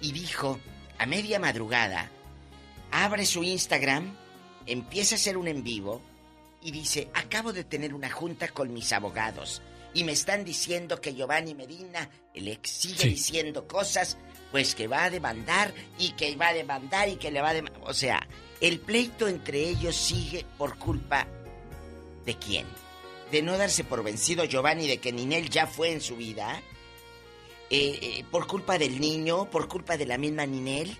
y dijo, a media madrugada, abre su Instagram, empieza a hacer un en vivo y dice, acabo de tener una junta con mis abogados y me están diciendo que Giovanni Medina, el ex, sigue Sí. diciendo cosas, pues que va a demandar y que va a demandar y que le va a demandar. O sea, el pleito entre ellos sigue por culpa de quién? De no darse por vencido Giovanni de que Ninel ya fue en su vida. Eh, eh, por culpa del niño, por culpa de la misma Ninel.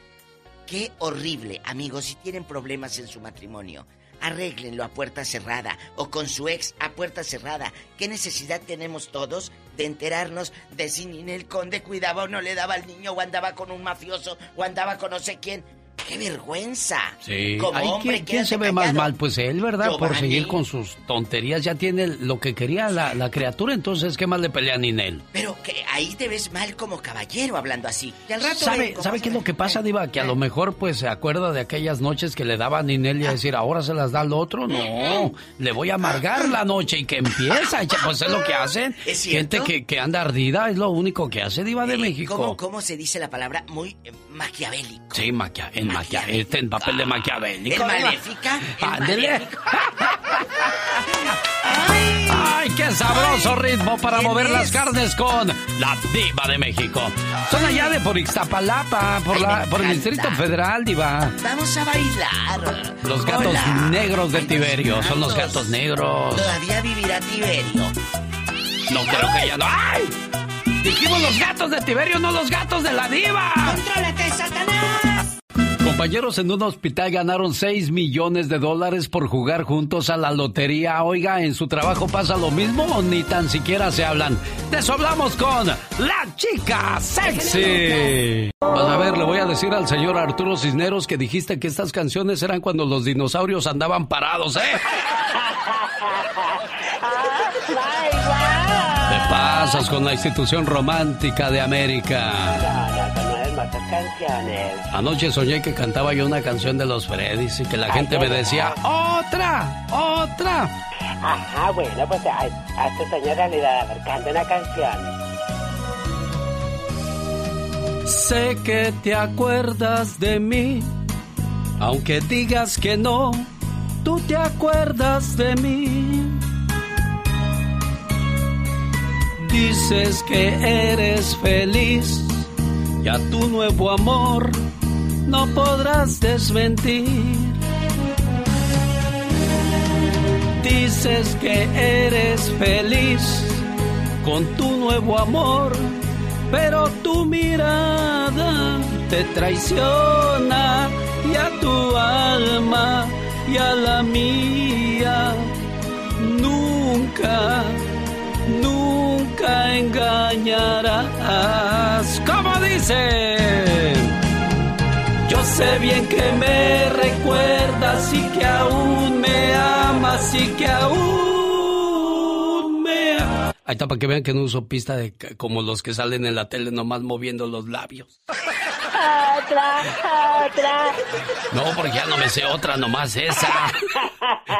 Qué horrible, amigos, si tienen problemas en su matrimonio, arréglenlo a puerta cerrada o con su ex a puerta cerrada. ¿Qué necesidad tenemos todos de enterarnos de si Ninel Conde cuidaba o no le daba al niño o andaba con un mafioso o andaba con no sé quién? ¡Qué vergüenza! Sí. Como Ay, hombre, ¿quién, quién se ve más mal? Pues él, ¿verdad? Por seguir con sus tonterías. Ya tiene lo que quería la, la criatura, entonces, ¿qué más le pelea a Ninel? Pero que ahí te ves mal como caballero hablando así. Y al rato ¿Sabe, ven cómo ¿sabe se qué es lo que pasa, Diva? Que a lo mejor pues se acuerda de aquellas noches que le daba a Ninel y a decir, ahora se las da al otro. No, le voy a amargar la noche y que empieza. Pues es lo que hacen. ¿Es cierto? Gente que, que anda ardida es lo único que hace Diva de México. ¿Cómo, cómo se dice la palabra? Muy eh, maquiavélico. Sí, maquia, en maquia, este en papel de maquiavélico. ¿El maléfica? ¿El Ándele. ¡Ay, qué sabroso ritmo para mover las carnes con la diva de México! Son allá de por Ixtapalapa, por, la, por el. Distrito Federal, diva. Vamos a bailar. Los gatos Hola. negros de Tiberio, son los gatos negros. Todavía vivirá Tiberio. No creo que ya no. ¡Ay! Dijimos los gatos de Tiberio, no los gatos de la diva. ¡Contrólate, Satanás! Compañeros en un hospital ganaron 6 millones de dólares por jugar juntos a la lotería. Oiga, ¿en su trabajo pasa lo mismo o ni tan siquiera se hablan? De eso hablamos con la chica sexy. Pues a ver, le voy a decir al señor Arturo Cisneros que dijiste que estas canciones eran cuando los dinosaurios andaban parados, ¿eh? Te pasas con la institución romántica de América. Anoche soñé que cantaba yo una canción de los Freddys y que la gente me decía, ¡otra! ¡otra! Ajá, bueno, pues a, a tu soñar realidad. A ver, canta una canción. Sé que te acuerdas de mí, aunque digas que no, tú te acuerdas de mí. Dices que eres feliz y a tu nuevo amor no podrás desmentir. Dices que eres feliz con tu nuevo amor, pero tu mirada te traiciona y a tu alma y a la mía nunca, nunca engañarás. ¿Cómo dice? Yo sé bien que me recuerdas y que aún me amas y que aún me amas. Ahí está para que vean que no uso pista de como los que salen en la tele nomás moviendo los labios. Otra, otra. No, porque ya no me sé otra, nomás esa.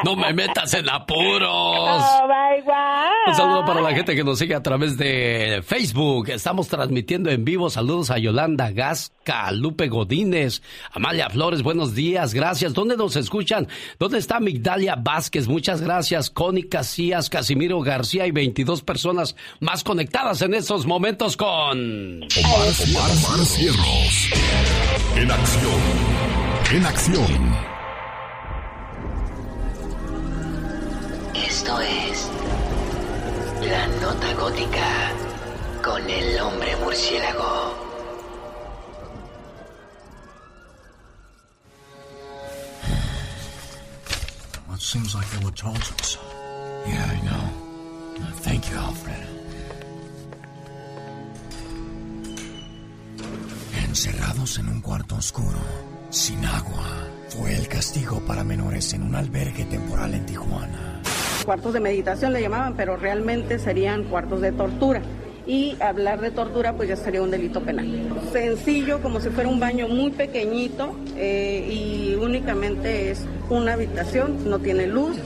No me metas en apuros. Oh my God. Un saludo para la gente que nos sigue a través de Facebook. Estamos transmitiendo en vivo. Saludos a Yolanda Gasca, Lupe Godínez, Amalia Flores. Buenos días, gracias. ¿Dónde nos escuchan? ¿Dónde está Migdalia Vázquez? Muchas gracias. Connie Casillas, Casimiro García y 22 personas más conectadas en estos momentos con... Omar, Omar, Omar Cierros. En acción. En acción. Esto es La Nota Gótica con el hombre murciélago. Well, it seems like they were told so. Yeah, I know. Uh, Thank you, Alfred. Encerrados en un cuarto oscuro, sin agua, fue el castigo para menores en un albergue temporal en Tijuana. Cuartos de meditación le llamaban, pero realmente serían cuartos de tortura. Y hablar de tortura pues ya sería un delito penal. Sencillo, como si fuera un baño muy pequeñito eh, y únicamente es una habitación, no tiene luz.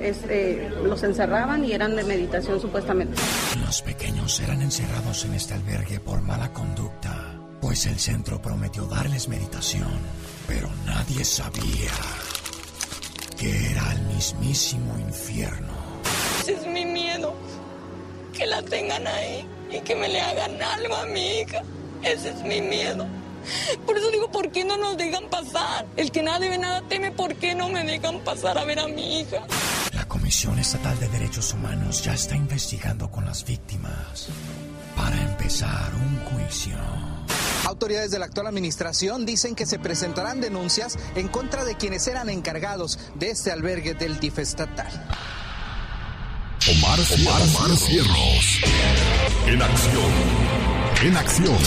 eh, los encerraban y eran de meditación supuestamente. Los pequeños eran encerrados en este albergue por mala conducta, pues el centro prometió darles meditación, pero nadie sabía que era el mismísimo infierno. Ese es mi miedo. Que la tengan ahí y que me le hagan algo a mi hija. Ese es mi miedo. Por eso digo, ¿por qué no nos dejan pasar? El que nada debe nada teme, ¿por qué no me dejan pasar a ver a mi hija? La Comisión Estatal de Derechos Humanos ya está investigando con las víctimas para empezar un juicio. Autoridades de la actual administración dicen que se presentarán denuncias en contra de quienes eran encargados de este albergue del DIF estatal. Omar, Omar, Omar Cierros. En acción. En acción.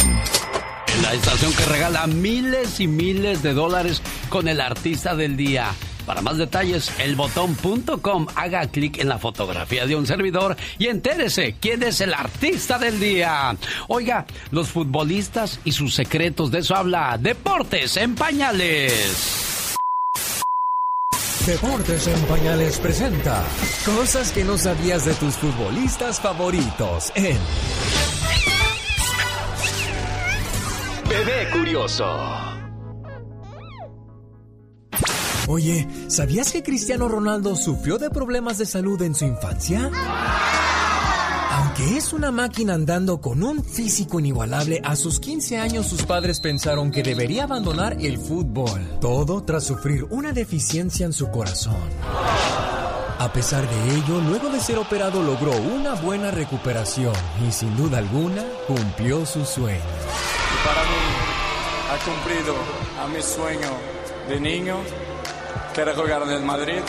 En la estación que regala miles y miles de dólares con el artista del día. Para más detalles, elbotón.com. Haga clic en la fotografía de un servidor y entérese quién es el artista del día. Oiga, los futbolistas y sus secretos, de eso habla Deportes en Pañales. Deportes en Pañales presenta cosas que no sabías de tus futbolistas favoritos en Bebé curioso. Oye, ¿sabías que Cristiano Ronaldo sufrió de problemas de salud en su infancia? Aunque es una máquina andando con un físico inigualable, a sus 15 años sus padres pensaron que debería abandonar el fútbol. Todo tras sufrir una deficiencia en su corazón. A pesar de ello, luego de ser operado logró una buena recuperación y sin duda alguna cumplió su sueño. Para mí ha cumplido a mi sueño de niño, jugar Madrid.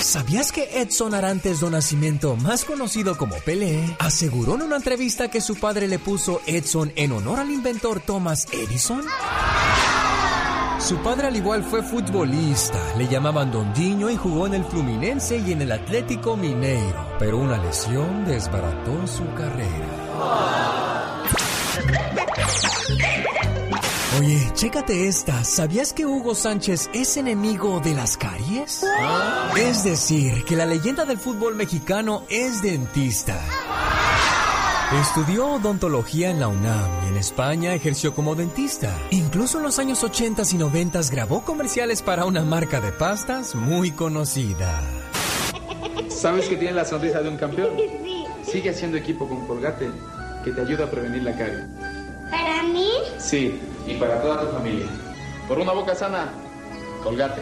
¿Sabías que Edson Arantes do Nascimento, más conocido como Pelé, aseguró en una entrevista que su padre le puso Edson en honor al inventor Thomas Edison? Su padre al igual fue futbolista, le llamaban Dondiño y jugó en el Fluminense y en el Atlético Mineiro, pero una lesión desbarató su carrera. Oye, chécate esta. ¿Sabías que Hugo Sánchez es enemigo de las caries? Es decir, que la leyenda del fútbol mexicano es dentista. Estudió odontología en la UNAM y en España ejerció como dentista. Incluso en los años 80 y 90 grabó comerciales para una marca de pastas muy conocida. ¿Sabes que tiene la sonrisa de un campeón? Sigue haciendo equipo con Colgate, que te ayuda a prevenir la carie. ¿Para mí? Sí, y para toda tu familia. Por una boca sana, Colgate.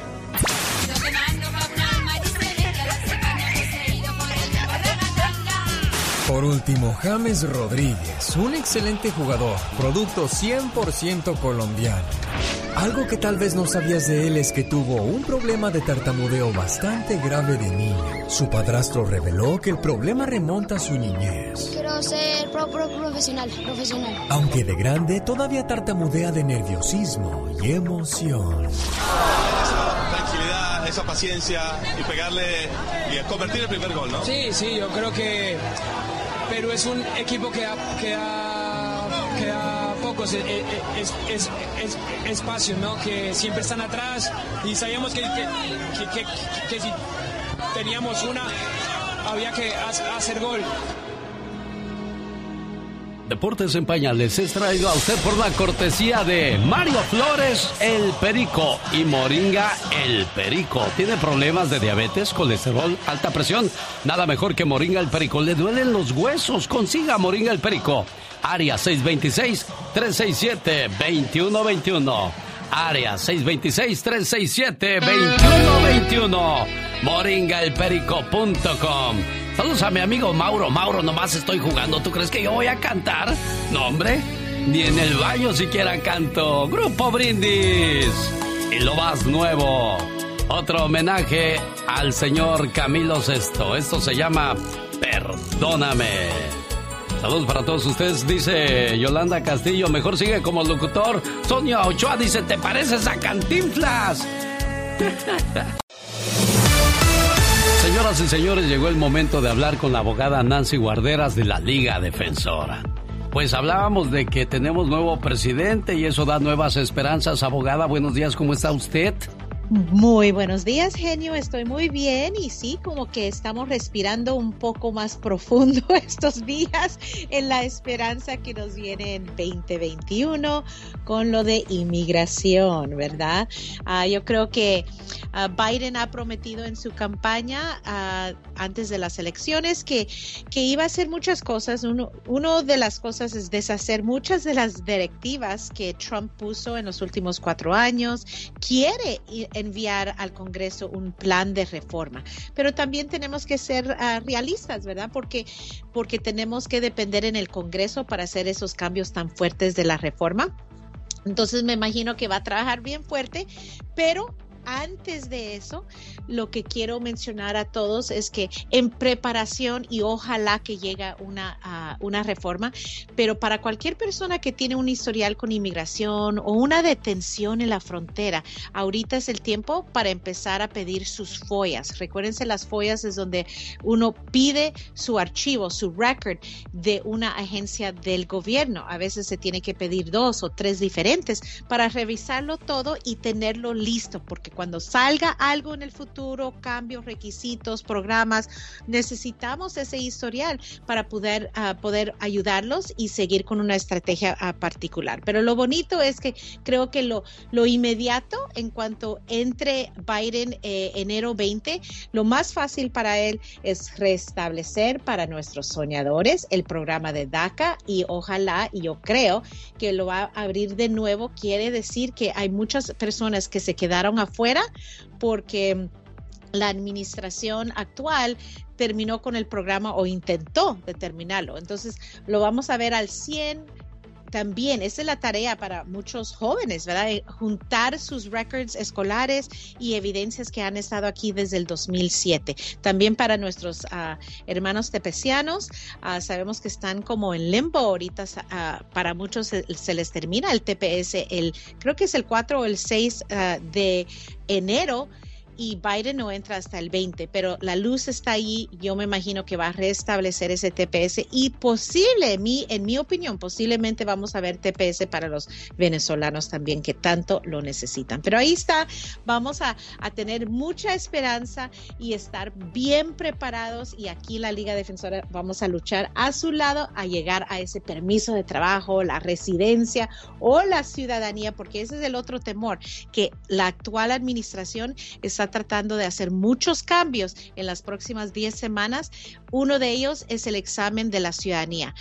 Por último, James Rodríguez, un excelente jugador, producto 100% colombiano. Algo que tal vez no sabías de él es que tuvo un problema de tartamudeo bastante grave de niño. Su padrastro reveló que el problema remonta a su niñez. Quiero ser pro, pro- profesional, profesional. Aunque de grande todavía tartamudea de nerviosismo y emoción. esa tranquilidad, esa paciencia y pegarle y convertir el primer gol, ¿no? Sí, sí, yo creo que Perú es un equipo que da, que pocos eh, eh, es- es- es- espacios, ¿no? Que siempre están atrás y sabíamos que, que, si teníamos una, había que ha- hacer gol. Deportes en Pañales es traído a usted por la cortesía de Mario Flores, el Perico, y Moringa, el Perico. ¿Tiene problemas de diabetes, colesterol, alta presión? Nada mejor que Moringa, el Perico. ¿Le duelen los huesos? Consiga Moringa, el Perico. Área 626-367-2121. Área 626-367-2121. Moringaelperico.com. Saludos a mi amigo Mauro. Mauro, nomás estoy jugando. ¿Tú crees que yo voy a cantar? No, hombre. Ni en el baño siquiera canto. Grupo Brindis. Y lo más nuevo. Otro homenaje al señor Camilo Sesto. Esto se llama Perdóname. Saludos para todos ustedes, dice Yolanda Castillo. Mejor sigue como locutor. Sonia Ochoa dice: ¿Te pareces a Cantinflas? Señoras y señores, llegó el momento de hablar con la abogada Nancy Guarderas de la Liga Defensora. Pues hablábamos de que tenemos nuevo presidente y eso da nuevas esperanzas. Abogada, buenos días, ¿cómo está usted? Muy buenos días, genio. Estoy muy bien y sí, como que estamos respirando un poco más profundo estos días en la esperanza que nos viene en 2021 con lo de inmigración, ¿verdad? Ah, yo creo que ah, Biden ha prometido en su campaña ah, antes de las elecciones que, que iba a hacer muchas cosas. Uno, uno de las cosas es deshacer muchas de las directivas que Trump puso en los últimos cuatro años. Quiere enviar al Congreso un plan de reforma, pero también tenemos que ser ah, realistas, ¿verdad? Porque, porque tenemos que depender en el Congreso para hacer esos cambios tan fuertes de la reforma. Entonces me imagino que va a trabajar bien fuerte, pero antes de eso, lo que quiero mencionar a todos es que en preparación y ojalá que llegue una, ah, una reforma, pero para cualquier persona que tiene un historial con inmigración o una detención en la frontera, ahorita es el tiempo para empezar a pedir sus follas. Recuérdense, las follas es donde uno pide su archivo, su record de una agencia del gobierno. A veces se tiene que pedir dos o tres diferentes para revisarlo todo y tenerlo listo, porque cuando salga algo en el futuro, cambios, requisitos, programas, necesitamos ese historial para poder, ah, poder ayudarlos y seguir con una estrategia ah, particular. Pero lo bonito es que creo que lo, lo inmediato en cuanto entre Biden eh, enero 20, lo más fácil para él es restablecer para nuestros soñadores el programa de DACA y ojalá, y yo creo que lo va a abrir de nuevo, quiere decir que hay muchas personas que se quedaron afuera porque la administración actual terminó con el programa o intentó determinarlo. Entonces, lo vamos a ver al 100 también, esa es la tarea para muchos jóvenes, ¿verdad? Eh, juntar sus records escolares y evidencias que han estado aquí desde el 2007. También para nuestros uh, hermanos tepecianos, uh, sabemos que están como en limbo ahorita, uh, para muchos se, se, les termina el TPS, el, creo que es el 4 o el 6 de enero y Biden no entra hasta el 20, pero la luz está ahí, yo me imagino que va a restablecer ese TPS y posible, en mi, en mi opinión, posiblemente vamos a ver TPS para los venezolanos también que tanto lo necesitan. Pero ahí está, vamos a, a tener mucha esperanza y estar bien preparados. Y aquí la Liga Defensora vamos a luchar a su lado a llegar a ese permiso de trabajo, la residencia o la ciudadanía, porque ese es el otro temor, que la actual administración está tratando de hacer muchos cambios en las próximas 10 semanas. Uno de ellos es el examen de la ciudadanía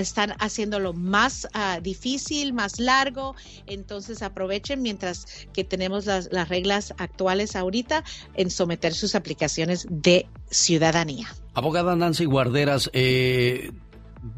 están haciéndolo más uh, difícil, más largo, entonces aprovechen mientras que tenemos las, las, reglas actuales ahorita en someter sus aplicaciones de ciudadanía. Abogada Nancy Guarderas, eh,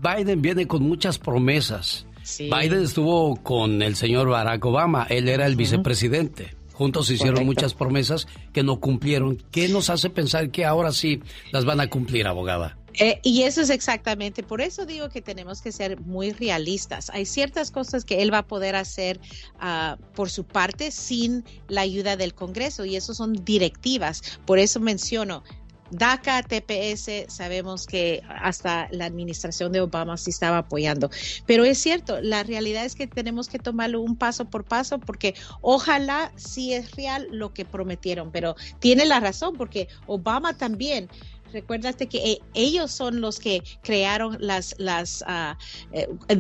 Biden viene con muchas promesas. Sí. Biden estuvo con el señor Barack Obama, él era el uh -huh. vicepresidente. Juntos hicieron Correcto. muchas promesas que no cumplieron. ¿Qué nos hace pensar que ahora sí las van a cumplir, abogada? Eh, y eso es exactamente, por eso digo que tenemos que ser muy realistas. Hay ciertas cosas que él va a poder hacer uh, por su parte sin la ayuda del Congreso y eso son directivas. Por eso menciono, DACA, TPS, sabemos que hasta la administración de Obama sí estaba apoyando. Pero es cierto, la realidad es que tenemos que tomarlo un paso por paso porque ojalá sí es real lo que prometieron, pero tiene la razón porque Obama también recuérdate que eh, ellos son los que crearon las, las, uh,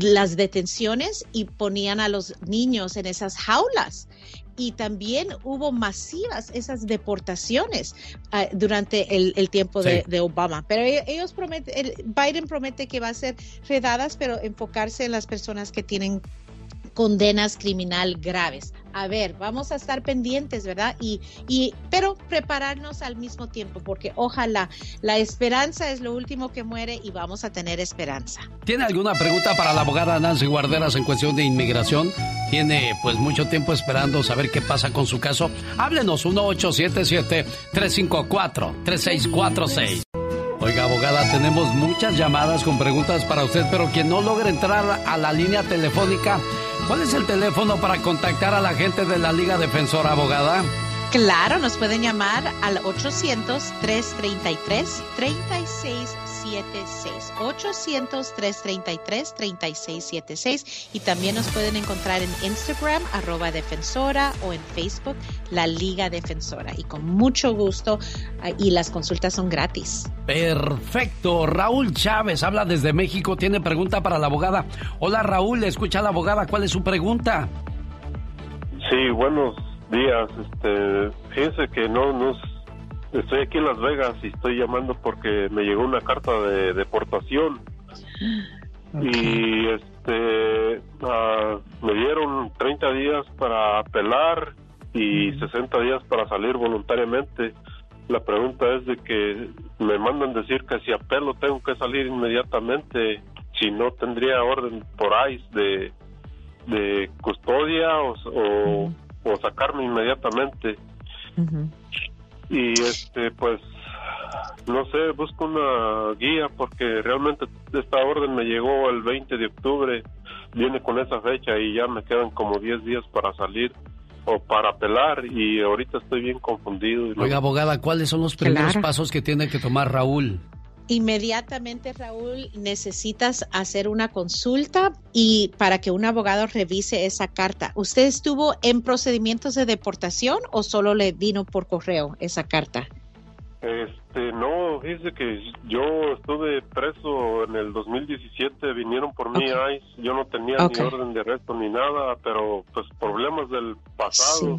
las detenciones y ponían a los niños en esas jaulas. Y también hubo masivas esas deportaciones uh, durante el, el tiempo sí. de, de, Obama. Pero ellos prometen, Biden promete que va a ser redadas, pero enfocarse en las personas que tienen condenas criminal graves. A ver, vamos a estar pendientes, ¿verdad? Y, y, pero prepararnos al mismo tiempo, porque ojalá la esperanza es lo último que muere y vamos a tener esperanza. ¿Tiene alguna pregunta para la abogada Nancy Guarderas en cuestión de inmigración? Tiene pues mucho tiempo esperando saber qué pasa con su caso. Háblenos 1877-354-3646. Oiga, abogada, tenemos muchas llamadas con preguntas para usted, pero quien no logra entrar a la línea telefónica, ¿cuál es el teléfono para contactar a la gente de la Liga Defensora, abogada? Claro, nos pueden llamar al 800-333-3676. 800-333-3676 y también nos pueden encontrar en Instagram arroba defensora o en Facebook la Liga Defensora y con mucho gusto y las consultas son gratis. Perfecto. Raúl Chávez habla desde México, tiene pregunta para la abogada. Hola Raúl, escucha a la abogada, ¿cuál es su pregunta? Sí, buenos días. Este, fíjese que no nos Estoy aquí en Las Vegas y estoy llamando porque me llegó una carta de deportación. Okay. Y este uh, me dieron 30 días para apelar y mm. 60 días para salir voluntariamente. La pregunta es de que me mandan decir que si apelo tengo que salir inmediatamente, si no tendría orden por ICE de, de custodia o, o, mm. o sacarme inmediatamente. -huh y este pues no sé busco una guía porque realmente esta orden me llegó el 20 de octubre viene con esa fecha y ya me quedan como 10 días para salir o para apelar y ahorita estoy bien confundido oiga abogada cuáles son los primeros claro. pasos que tiene que tomar Raúl Inmediatamente, Raúl, necesitas hacer una consulta y para que un abogado revise esa carta. ¿Usted estuvo en procedimientos de deportación o solo le vino por correo esa carta? Este, no, dice que yo estuve preso en el 2017, vinieron por mí, ICE, yo no tenía ni orden de arresto ni nada, pero pues problemas del pasado.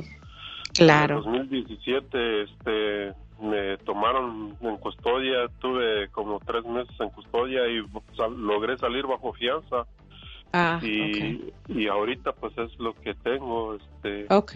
Claro. En el 2017, este, me tomaron en custodia, tuve como tres meses en custodia y sal- logré salir bajo fianza. Ah, y, y ahorita pues es lo que tengo, este. Ok.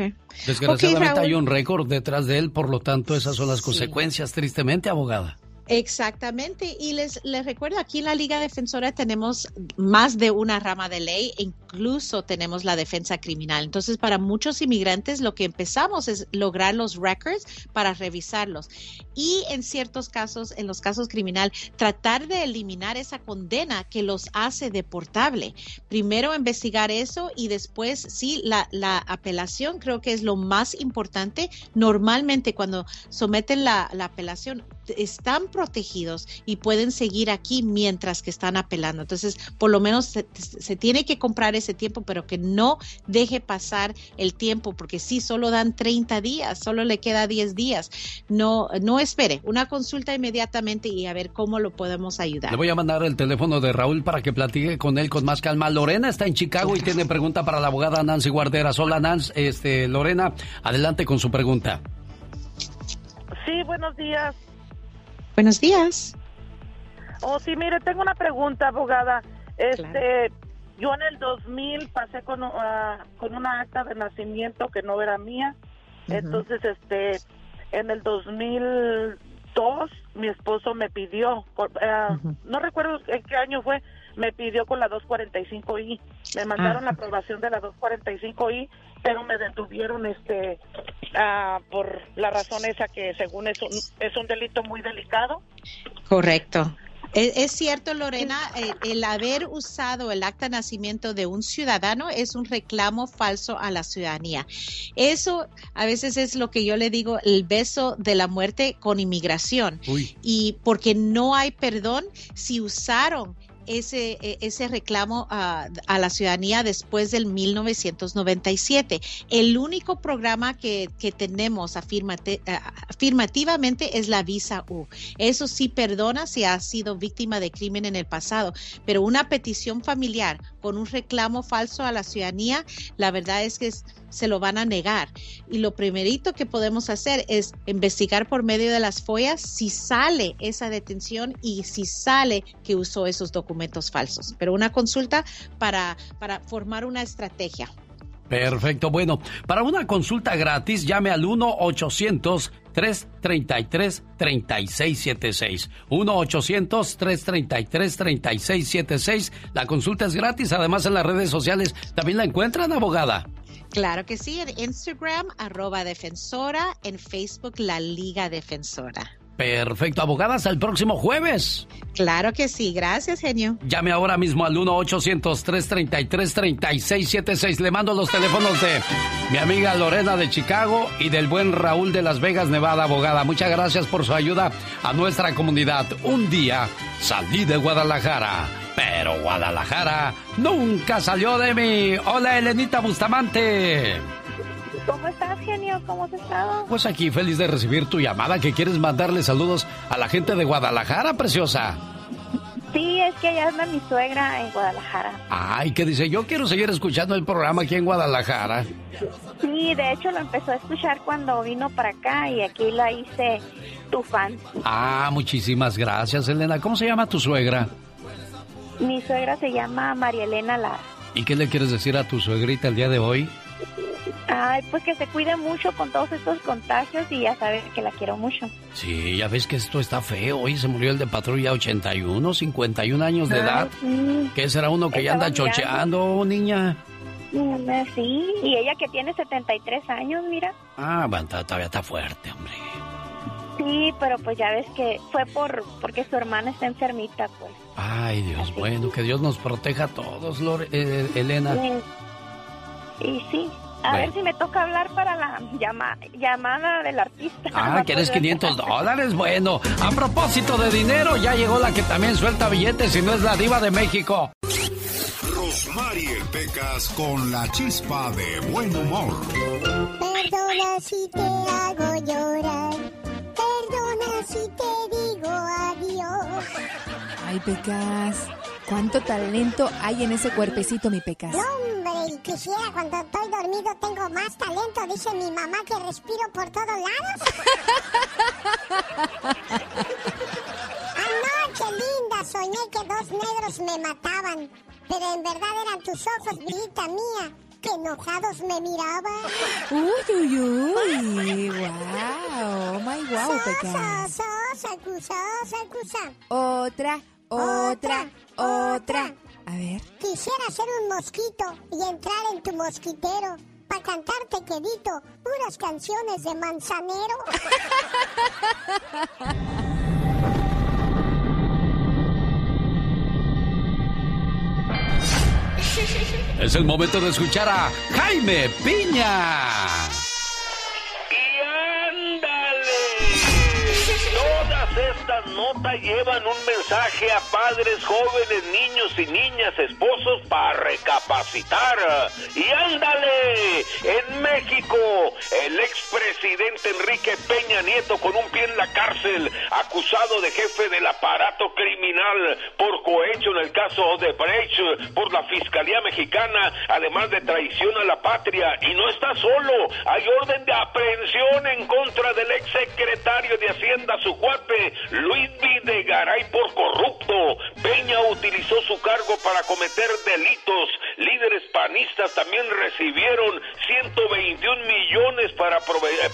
Desgraciadamente hay un récord detrás de él, por lo tanto esas son las consecuencias, tristemente, abogada. Exactamente, y les, les recuerdo, aquí en la Liga Defensora tenemos más de una rama de ley, e incluso tenemos la defensa criminal. Entonces, para muchos inmigrantes lo que empezamos es lograr los records para revisarlos. Y en ciertos casos, en los casos criminal, tratar de eliminar esa condena que los hace deportable. Primero investigar eso y después, sí, la, la apelación creo que es lo más importante. Normalmente cuando someten la, la apelación, están protegidos y pueden seguir aquí mientras que están apelando. Entonces, por lo menos se, se tiene que comprar ese tiempo, pero que no deje pasar el tiempo, porque sí, solo dan 30 días, solo le queda 10 días. No, no espere, una consulta inmediatamente y a ver cómo lo podemos ayudar. Le voy a mandar el teléfono de Raúl para que platique con él con más calma. Lorena está en Chicago y tiene pregunta para la abogada Nancy Guarderas. Hola, Nancy. Este, Lorena, adelante con su pregunta. Sí, buenos días. Buenos días. Oh, sí, mire, tengo una pregunta, abogada. Este, yo en el 2000 pasé con, ah, con una acta de nacimiento que no era mía. Entonces, este, en el 2002 mi esposo me pidió, por- ah, no recuerdo en qué año fue, me pidió con la 245i. Me mandaron Ah. la aprobación de la 245i, pero me detuvieron este ah, por la razón esa que según es un, es un delito muy delicado. Correcto. Es, es cierto, Lorena, el haber usado el acta de nacimiento de un ciudadano es un reclamo falso a la ciudadanía. Eso a veces es lo que yo le digo, el beso de la muerte con inmigración. Y porque no hay perdón si usaron ese, eh, ese reclamo a, la ciudadanía después del 1997. El único programa que, tenemos afirmativamente es la visa U. Eso sí perdona si has sido víctima de crimen en el pasado, pero una petición familiar con un reclamo falso a la ciudadanía, la verdad es que se lo van a negar. Y lo primerito que podemos hacer es investigar por medio de las follas si sale esa detención y si sale que usó esos documentos falsos. Pero una consulta para, para formar una estrategia. Perfecto. Bueno, para una consulta gratis, llame al 1-800-333-3676. 1-800-333-3676. La consulta es gratis. Además, en las redes sociales también la encuentran, abogada. Claro que sí, en Instagram, arroba defensora, en Facebook, la Liga Defensora. Perfecto, abogada. Hasta el próximo jueves. Claro que sí, gracias, genio. Llame ahora mismo al 1-800-333-3676. Le mando los teléfonos de mi amiga Lorena de Chicago y del buen Raúl de Las Vegas, Nevada, abogada. Muchas gracias por su ayuda a nuestra comunidad. Un día salí de Guadalajara, pero Guadalajara nunca salió de mí. Hola, Elenita Bustamante. ¿Cómo estás, genio? ¿Cómo has estado? Pues aquí feliz de recibir tu llamada que quieres mandarle saludos a la gente de Guadalajara, preciosa. Sí, es que allá anda mi suegra en Guadalajara. Ay, que dice, yo quiero seguir escuchando el programa aquí en Guadalajara. Sí, de hecho lo empezó a escuchar cuando vino para acá y aquí la hice tu fan. Ah, muchísimas gracias, Elena. ¿Cómo se llama tu suegra? Mi suegra se llama María Elena Lara. ¿Y qué le quieres decir a tu suegrita el día de hoy? Ay, pues que se cuide mucho con todos estos contagios y ya sabes que la quiero mucho. Sí, ya ves que esto está feo. Hoy se murió el de patrulla 81, 51 años de Ay, edad. sí. ¿Qué será uno que ya anda chocheando, niña? Sí, y ella que tiene 73 años, mira. Ah, bueno, todavía está fuerte, hombre. Sí, pero pues ya ves que fue por porque su hermana está enfermita, pues. Ay, Dios, bueno, que Dios nos proteja a todos, Lore- eh, Elena. Y, y sí, A ver si me toca hablar para la llama, llamada del artista. Ah, ¿quieres 500 dólares? Bueno, a propósito de dinero, ya llegó la que también suelta billetes y no es la diva de México. Rosmarie Pecas con la chispa de buen humor. Perdona si te hago llorar. Perdona si te digo adiós. Ay, Pecas. ¿Cuánto talento hay en ese cuerpecito, mi Pecas? No, hombre, y quisiera cuando estoy dormido tengo más talento. Dice mi mamá que respiro por todos lados. Anoche, linda, soñé que dos negros me mataban. Pero en verdad eran tus ojos, vidita mía, que enojados me miraban. Uy, uy, uy. Wow. My wow, Pecas. Sosa, sosa, cusa, sosa, cusa. Otra, otra, otra. A ver. Quisiera ser un mosquito y entrar en tu mosquitero para cantarte, quedito, puras canciones de manzanero. Es el momento de escuchar a Jaime Piña. Todas estas notas llevan un mensaje a padres, jóvenes, niños y niñas, esposos para recapacitar. Y ándale, en México, el expresidente Enrique Peña Nieto con un pie en la cárcel, acusado de jefe del aparato criminal por cohecho en el caso de Brecht por la Fiscalía Mexicana, además de traición a la patria. Y no está solo, hay orden de aprehensión en contra del exsecretario de Hacienda, su cuate, Luis Videgaray, por corrupto. Peña utilizó su cargo para cometer delitos. Líderes panistas también recibieron 121 millones para,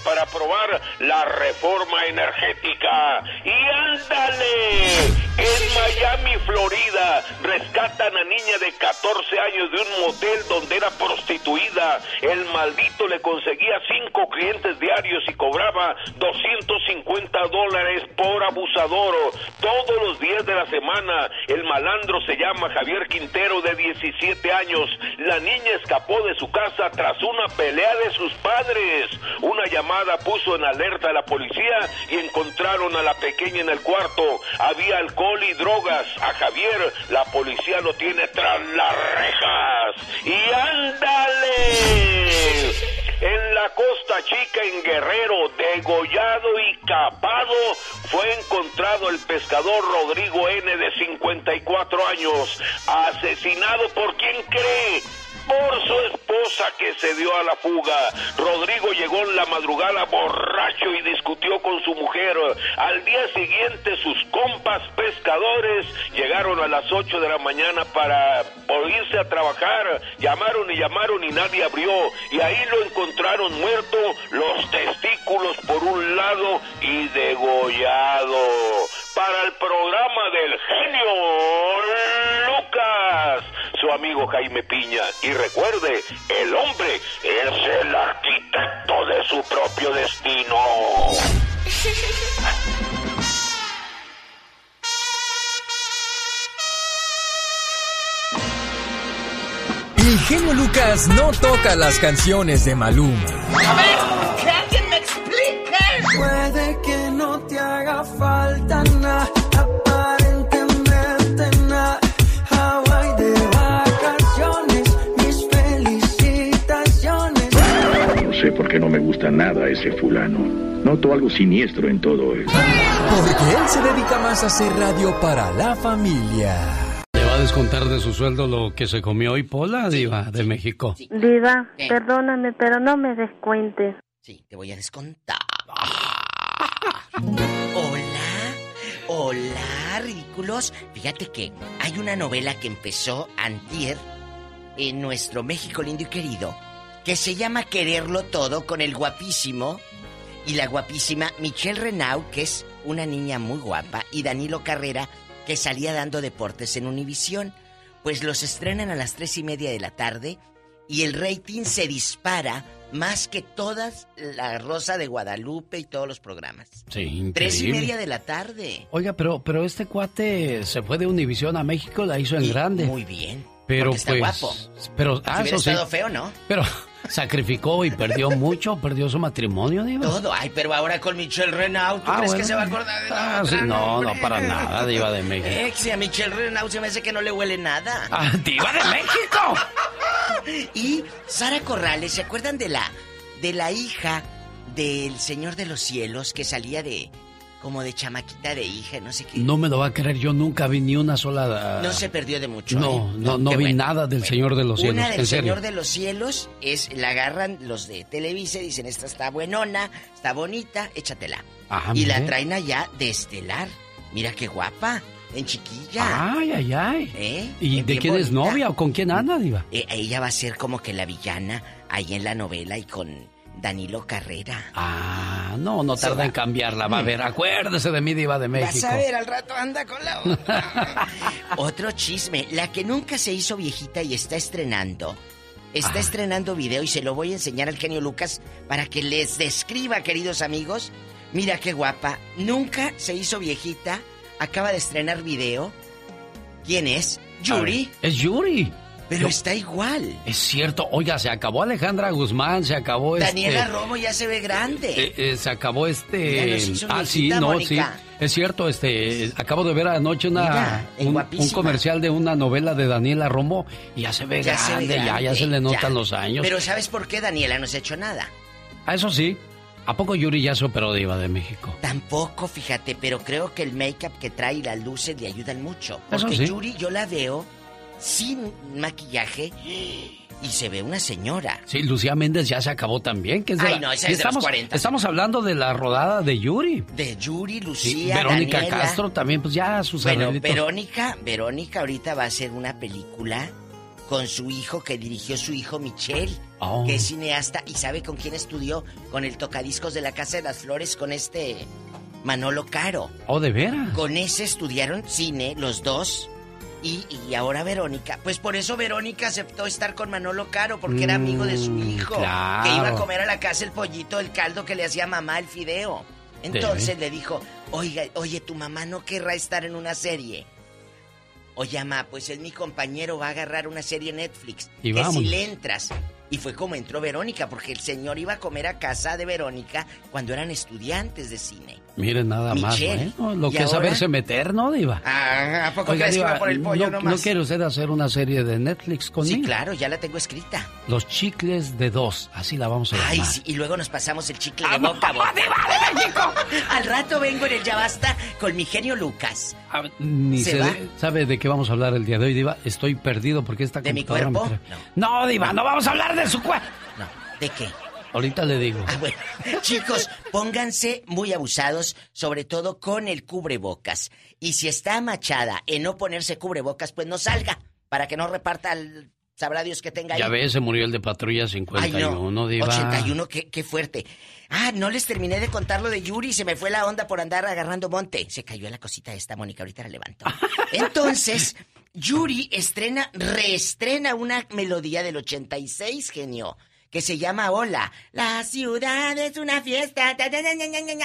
para aprobar la reforma energética. Y ándale, en Miami, Florida, rescatan a niña de 14 años de un motel donde era prostituida. El maldito le conseguía cinco clientes diarios y cobraba 250 dólares por abusador. Todos los días de la semana, el malandro se llama Javier Quintero de 17 años. La niña escapó de su casa tras una pelea de sus padres. Una llamada puso en alerta a la policía y encontraron a la pequeña en el cuarto. Había alcohol y drogas. A Javier la policía lo tiene tras las rejas. Y ándale. En la Costa Chica, en Guerrero, degollado y capado, fue encontrado el pescador Rodrigo N. de 54 años, asesinado por quien cree por su esposa que se dio a la fuga. Rodrigo llegó en la madrugada borracho y discutió con su mujer. Al día siguiente sus compas pescadores llegaron a las 8 de la mañana para irse a trabajar. Llamaron y llamaron y nadie abrió. Y ahí lo encontraron muerto, los testículos por un lado y degollado. Para el programa del genio su amigo Jaime Piña. Y recuerde, el hombre es el arquitecto de su propio destino. El genio Lucas no toca las canciones de Maluma. A ver, que alguien me explique. Puede que no te haga falta nada, sé por qué no me gusta nada ese fulano. Noto algo siniestro en todo él. Porque él se dedica más a hacer radio para la familia. ¿Le va a descontar de su sueldo lo que se comió hoy Pola, diva de México? Diva, ¿Qué? perdóname, pero no me descuentes. Sí, te voy a descontar. Hola, hola, ridículos. Fíjate que hay una novela que empezó antier en nuestro México lindo y querido, que se llama Quererlo Todo con el guapísimo y la guapísima Michelle Renaud, que es una niña muy guapa, y Danilo Carrera, que salía dando deportes en Univisión. Pues los estrenan a las tres y media de la tarde y el rating se dispara más que todas la Rosa de Guadalupe y todos los programas. Sí, increíble. Tres y media de la tarde. Oiga, pero, pero este cuate se fue de Univisión a México, la hizo en grande. Muy bien. Pero está pues. guapo. Pero, Si ah, hubiera eso sí. estado feo, ¿no? Pero, sacrificó y perdió mucho, perdió su matrimonio, Diva. Todo, ay, pero ahora con Michelle Renaud, ¿tú Ah, crees bueno. que se va a acordar de la Ah, sí, no, hombre. no, para nada, Diva de México. Eh, que si a Michelle Renaud se me hace que no le huele nada. Ah, Diva de México. y Sara Corrales, ¿se acuerdan de la de la hija del Señor de los Cielos que salía de como de chamaquita de hija, no sé qué? No me lo va a creer, yo nunca vi ni una sola... No se perdió de mucho. No, ¿eh? no, no vi bueno. nada del Señor de los Cielos, Una del en serio. Señor de los Cielos es la agarran los de Televisa y dicen, esta está buenona, está bonita, échatela. Ajá, y la traen allá de estelar. Mira qué guapa, en chiquilla. Ay, ay, ay. ¿Eh? ¿Y de quién es novia o con quién anda, Diva? Eh, ella va a ser como que la villana ahí en la novela y con Danilo Carrera. Ah, no, no tarda en cambiarla. Va a ver, acuérdese de mí, Diva de México. Vas a ver, al rato anda con la otra. Otro chisme, la que nunca se hizo viejita y está estrenando. Está estrenando video y se lo voy a enseñar al genio Lucas para que les describa, queridos amigos. Mira qué guapa. Nunca se hizo viejita. Acaba de estrenar video. ¿Quién es? Yuri. Es Yuri. Pero está igual. Es cierto. Oiga, se acabó Alejandra Guzmán, se acabó este... Daniela Romo ya se ve grande. eh, eh, se acabó este... hizo Ah, sí, no, Mónica. sí. Es cierto, este... Acabo de ver anoche una, Mira, un, comercial de una novela de Daniela Romo y ya se ve Ya se ve grande, ya, ya se le notan ya. los años. Pero ¿sabes por qué Daniela no se ha hecho nada? Ah, eso sí. ¿A poco Yuri ya se operó Diva de México? Tampoco, fíjate, pero creo que el make-up que trae y las luces le ayudan mucho. Porque sí. Yuri yo la veo sin maquillaje y se ve una señora. Sí, Lucía Méndez ya se acabó también. Que es de Ay, la- no, esa es de los estamos, 40. Estamos hablando de la rodada de Yuri. De Yuri, Sí, Lucía, Verónica Daniela. Castro también, pues ya sus Bueno. Verónica, Verónica ahorita va a hacer una película con su hijo que dirigió su hijo Michelle, Oh. que es cineasta y sabe con quién estudió, con el tocadiscos de la Casa de las Flores, con este Manolo Caro. Oh, de veras. Con ese estudiaron cine los dos. Y, y ahora Verónica, pues por eso Verónica aceptó estar con Manolo Caro, porque era amigo de su Mm, hijo. claro. Que iba a comer a la casa el pollito, el caldo que le hacía mamá, el fideo. Entonces le dijo, oiga, oye, tu mamá no querrá estar en una serie. Oye, mamá, pues es mi compañero, va a agarrar una serie Netflix. Y que si vámonos. le entras. Y fue como entró Verónica, porque el señor iba a comer a casa de Verónica cuando eran estudiantes de cine. Miren nada más, bueno, lo ¿Y que es saberse meter, ¿no, Diva? Ah, ¿a poco Oiga, crees que Diva, iba por el pollo ¿no, nomás? ¿no quiere usted hacer una serie de Netflix conmigo? Sí, claro, ya la tengo escrita. Los chicles de dos, así la vamos a llamar. Ay, sí, y luego nos pasamos el chicle de boca a boca. Al rato vengo en el Ya Basta con mi genio Lucas. Ni ¿Se se va? de- sabe de qué vamos a hablar el día de hoy, Diva. Estoy perdido porque esta ¿De mi computadora me cuerpo? trae- No, Diva, no vamos a hablar de su cuerpo. No, ¿de qué? Ahorita le digo. Ah, bueno. Chicos, pónganse muy abusados, sobre todo con el cubrebocas. Y si está machada en no ponerse cubrebocas, pues no salga, para que no reparta el... Sabrá Dios que tenga ahí. Ya ves, se murió el de Patrulla Ay, 51, no. Diva. 81, qué, qué fuerte. Ah, no les terminé de contar lo de Yuri, se me fue la onda por andar agarrando monte. Se cayó la cosita esta, Mónica, ahorita la levanto. Entonces, Yuri estrena, reestrena una melodía del 86, genio, que se llama Hola. La ciudad es una fiesta. ta, ta.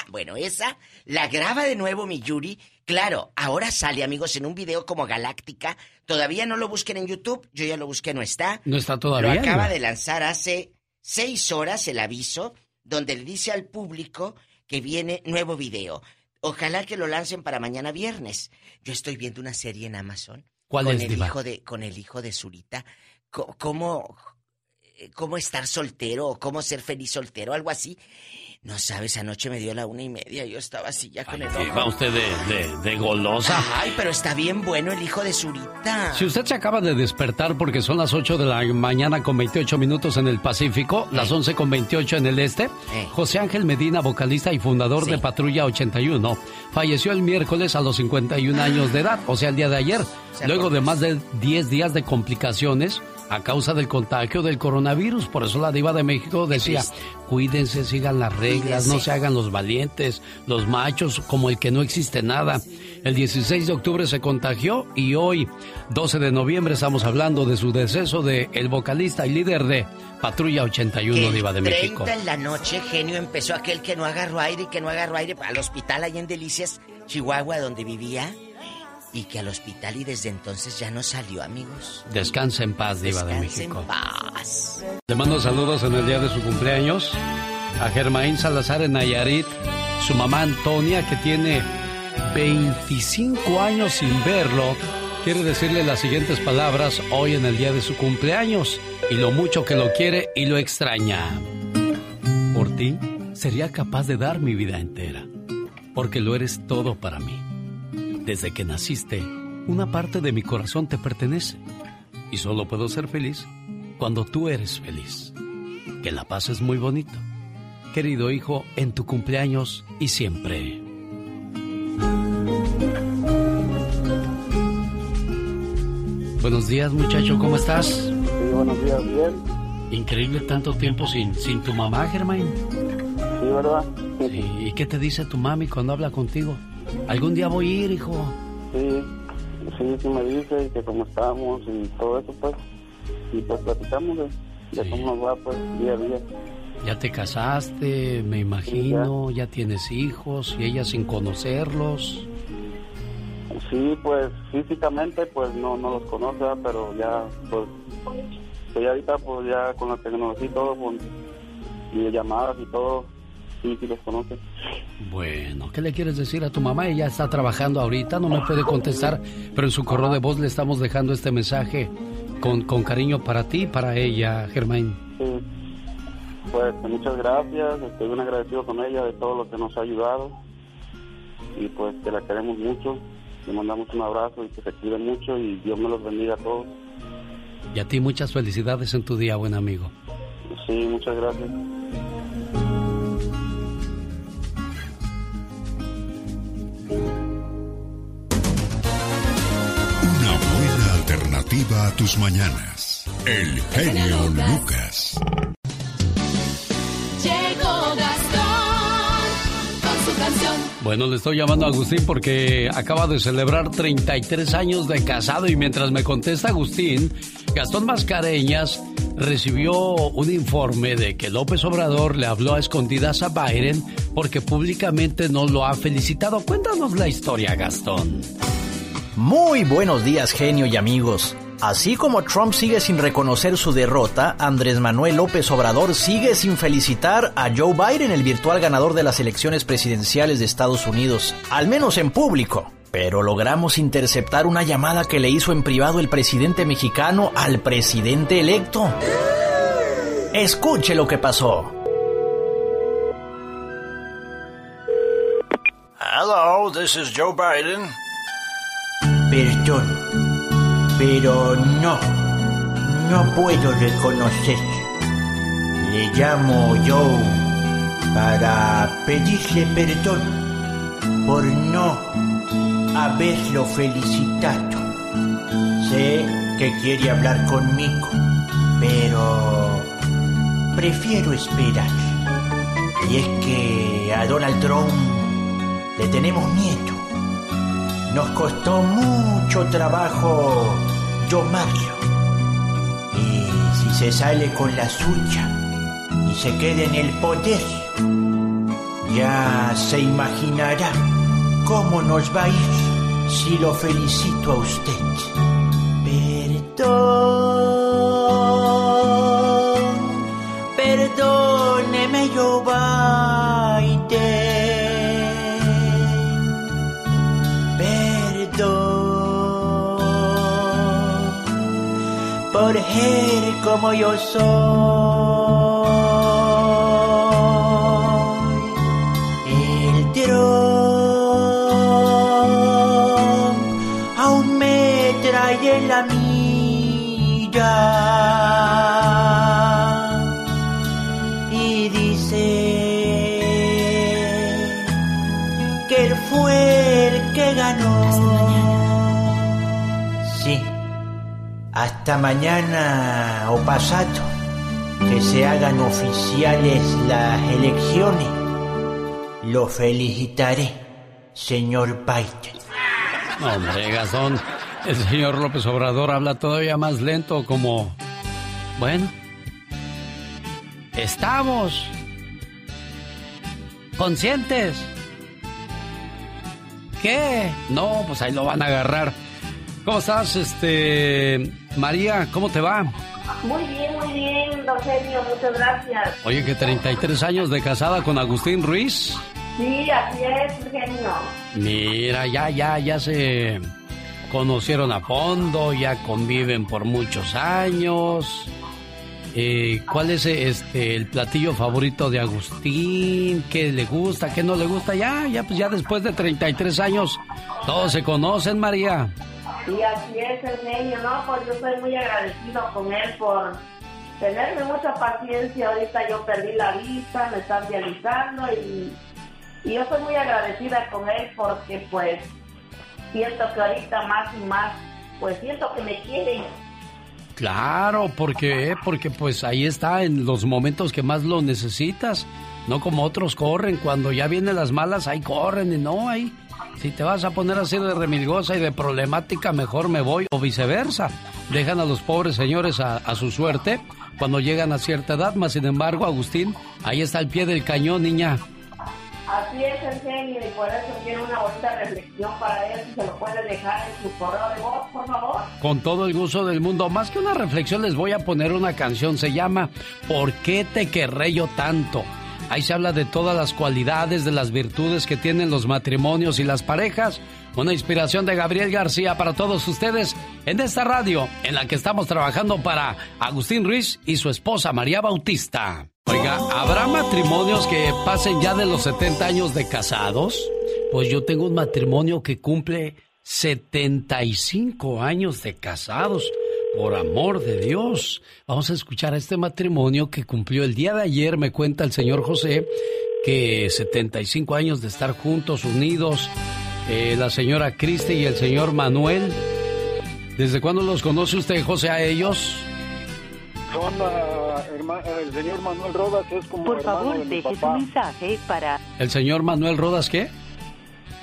Bueno, esa la graba de nuevo mi Yuri. Claro, ahora sale, amigos, en un video como Galáctica. Todavía no lo busquen en YouTube, yo ya lo busqué, no está. No está todavía. Lo acaba de lanzar hace seis horas el aviso, donde le dice al público que viene nuevo video. Ojalá que lo lancen para mañana viernes. Yo estoy viendo una serie en Amazon. ¿Cuál con es, el Diva? hijo de Con el hijo de Zurita. ¿Cómo, eh, cómo estar soltero o cómo ser feliz soltero, algo así. No sabes, anoche me dio la una y media, yo estaba así ya con el ojo. va usted de, de- de golosa. Ay, pero está bien bueno el hijo de Zurita. Si usted se acaba de despertar porque son las 8 de la mañana con 28 minutos en el Pacífico, las 11 con 28 en el Este, José Ángel Medina, vocalista y fundador de Patrulla 81, falleció el miércoles a los 51 años de edad, o sea, el día de ayer, Se luego de más de 10 días de complicaciones a causa del contagio del coronavirus. Por eso la diva de México decía, cuídense, sigan las reglas, no se hagan los valientes, los machos, como el que no existe nada. El 16 de octubre se contagió y hoy, 12 de noviembre, estamos hablando de su deceso de el vocalista y líder de Patrulla 81 Que el Diva de 30 México. en la noche, genio, empezó aquel que no agarró aire y que no agarró aire al hospital ahí en Delicias, Chihuahua, donde vivía. Y que al hospital y desde entonces ya no salió, amigos. Descansa en paz, Diva de México. en paz. Le mando saludos en el día de su cumpleaños a Germaín Salazar en Nayarit, su mamá Antonia, que tiene 25 años sin verlo. Quiere decirle las siguientes palabras hoy en el día de su cumpleaños y lo mucho que lo quiere y lo extraña. Por ti sería capaz de dar mi vida entera, porque lo eres todo para mí. Desde que naciste, una parte de mi corazón te pertenece y solo puedo ser feliz cuando tú eres feliz. Que la paz es muy bonito. Querido hijo, en tu cumpleaños y siempre. Buenos días, muchacho, ¿cómo estás? Sí, buenos días, bien. Increíble tanto tiempo sin, sin tu mamá, Germain. Sí, ¿verdad? Sí, ¿y qué te dice tu mami cuando habla contigo? Algún día voy a ir, hijo. Sí, sí, sí me dice que cómo estamos y todo eso, pues. Y pues platicamos de, de cómo nos va, pues, día a día. Ya te casaste, me imagino, ya tienes hijos y ella sin conocerlos. Sí, pues, físicamente, pues, no, no los conoce, ¿verdad? pero ya, pues, pues ya ahorita, pues, ya con la tecnología y todo, con videollamadas y todo, sí, sí los conoce. Bueno, ¿qué le quieres decir a tu mamá? Ella está trabajando ahorita, no me puede contestar, pero en su correo de voz le estamos dejando este mensaje con, con cariño para ti y para ella, Germain. Sí. Pues muchas gracias, estoy bien agradecido con ella de todo lo que nos ha ayudado y pues que la queremos mucho, le mandamos un abrazo y que se cuide mucho y Dios me los bendiga a todos. Y a ti muchas felicidades en tu día, buen amigo. Sí, muchas gracias. Alternativa a tus mañanas. El genio Lucas. Llegó Gastón con su canción. Bueno, le estoy llamando a Agustín porque acaba de celebrar 33 años de casado y mientras me contesta Agustín, Gastón Mascareñas recibió un informe de que López Obrador le habló a escondidas a Biden porque públicamente no lo ha felicitado. Cuéntanos la historia, Gastón. Muy buenos días, genio y amigos. Así como Trump sigue sin reconocer su derrota, Andrés Manuel López Obrador sigue sin felicitar a Joe Biden, el virtual ganador de las elecciones presidenciales de Estados Unidos, al menos en público. Pero logramos interceptar una llamada que le hizo en privado el presidente mexicano al presidente electo. Escuche lo que pasó. Hello, this is Joe Biden. Perdón, pero no, no puedo reconocer. Le llamo Joe para pedirle perdón por no haberlo felicitado. Sé que quiere hablar conmigo, pero prefiero esperar. Y es que a Donald Trump le tenemos miedo. Nos costó mucho trabajo domarlo. Y si se sale con la suya y se queda en el poder, ya se imaginará cómo nos va a ir si lo felicito a usted. Perdón, como yo soy. El Trump aún me trae la mira y dice que él fue el que ganó. Hasta mañana o pasado que se hagan oficiales las elecciones. Lo felicitaré, señor Biden. Hombre, Gastón, el señor López Obrador habla todavía más lento como... Bueno, estamos conscientes qué? No, pues ahí lo van a agarrar. ¿Cómo estás, este María? ¿Cómo te va? Muy bien, muy bien, don Genio, muchas gracias. Oye, que 33 años de casada con Agustín Ruiz. Sí, así es, genio. Mira, ya, ya, ya se conocieron a fondo, ya conviven por muchos años. Eh, ¿Cuál es este el platillo favorito de Agustín? ¿Qué le gusta? ¿Qué no le gusta? Ya, ya, pues ya después de 33 años, todos se conocen, María. Sí, así es, el genio, ¿no? Pues yo estoy muy agradecido con él por tenerme mucha paciencia. Ahorita yo perdí la vista, me están realizando y, y yo estoy muy agradecida con él porque pues siento que ahorita más y más, pues siento que me quiere. Claro, porque porque pues ahí está en los momentos que más lo necesitas, no como otros corren cuando ya vienen las malas, ahí corren y no ahí. Si te vas a poner así de remilgosa y de problemática, mejor me voy o viceversa. Dejan a los pobres señores a, a su suerte cuando llegan a cierta edad, más sin embargo, Agustín, ahí está al pie del cañón, niña. Así es el genio y por eso tiene una bonita reflexión para él. Si se lo puede dejar en su correo de voz, por favor. Con todo el gusto del mundo. Más que una reflexión, les voy a poner una canción. Se llama ¿Por qué te querré yo tanto? Ahí se habla de todas las cualidades, de las virtudes que tienen los matrimonios y las parejas. Una inspiración de Gabriel García para todos ustedes en esta radio en la que estamos trabajando para Agustín Ruiz y su esposa María Bautista. Oiga, ¿habrá matrimonios que pasen ya de los 70 años de casados? Pues yo tengo un matrimonio que cumple 75 años de casados. Por amor de Dios. Vamos a escuchar a este matrimonio que cumplió el día de ayer, me cuenta el señor José, que 75 años de estar juntos, unidos, eh, la señora Cristi y el señor Manuel. ¿Desde cuándo los conoce usted, José, a ellos? Son herma- el señor Manuel Rodas es como Por hermano favor, de mi deje su mensaje para... ¿El señor Manuel Rodas qué?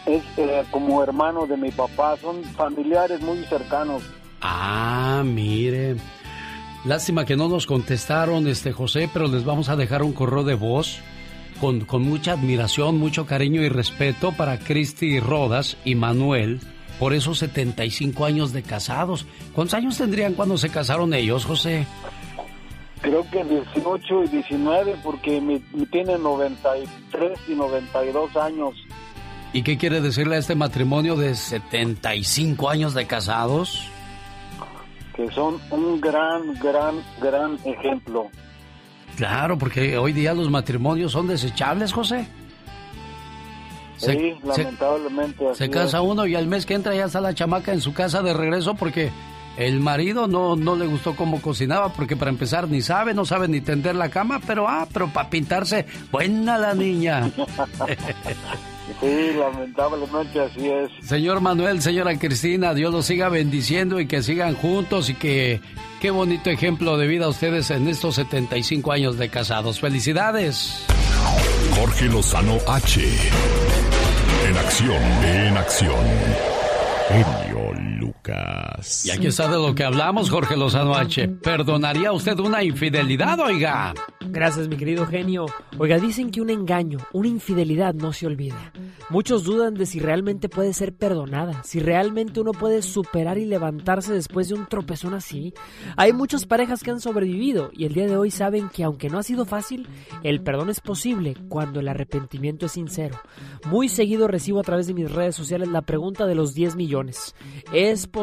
Es eh, como hermano de mi papá, son familiares muy cercanos. Ah, mire. Lástima que no nos contestaron, este José, pero les vamos a dejar un correo de voz con, con mucha admiración, mucho cariño y respeto para Cristi Rodas y Manuel por esos 75 años de casados. ¿Cuántos años tendrían cuando se casaron ellos, José? Creo que 18 y 19 porque me, me tienen 93 y 92 años. ¿Y qué quiere decirle a este matrimonio de 75 años de casados? Que son un gran, gran, gran ejemplo. Claro, porque hoy día los matrimonios son desechables, José. Se- sí, se- lamentablemente. así Se es. casa uno y al mes que entra ya está la chamaca en su casa de regreso porque el marido no, no le gustó cómo cocinaba porque para empezar ni sabe, no sabe ni tender la cama, pero ah, pero para pintarse, buena la niña. Sí, lamentablemente así es. Señor Manuel, señora Cristina, Dios los siga bendiciendo y que sigan juntos y que qué bonito ejemplo de vida ustedes en estos 75 años de casados. Felicidades. Jorge Lozano H. En acción, en acción. Genio Lucas. Y aquí está de lo que hablamos, Jorge Lozano H. ¿Perdonaría usted una infidelidad, oiga? Gracias, mi querido genio. Oiga, dicen que un engaño, una infidelidad no se olvida. Muchos dudan de si realmente puede ser perdonada, si realmente uno puede superar y levantarse después de un tropezón así. Hay muchas parejas que han sobrevivido y el día de hoy saben que aunque no ha sido fácil, el perdón es posible cuando el arrepentimiento es sincero. Muy seguido recibo a través de mis redes sociales la pregunta de los 10 millones. ¿Es posible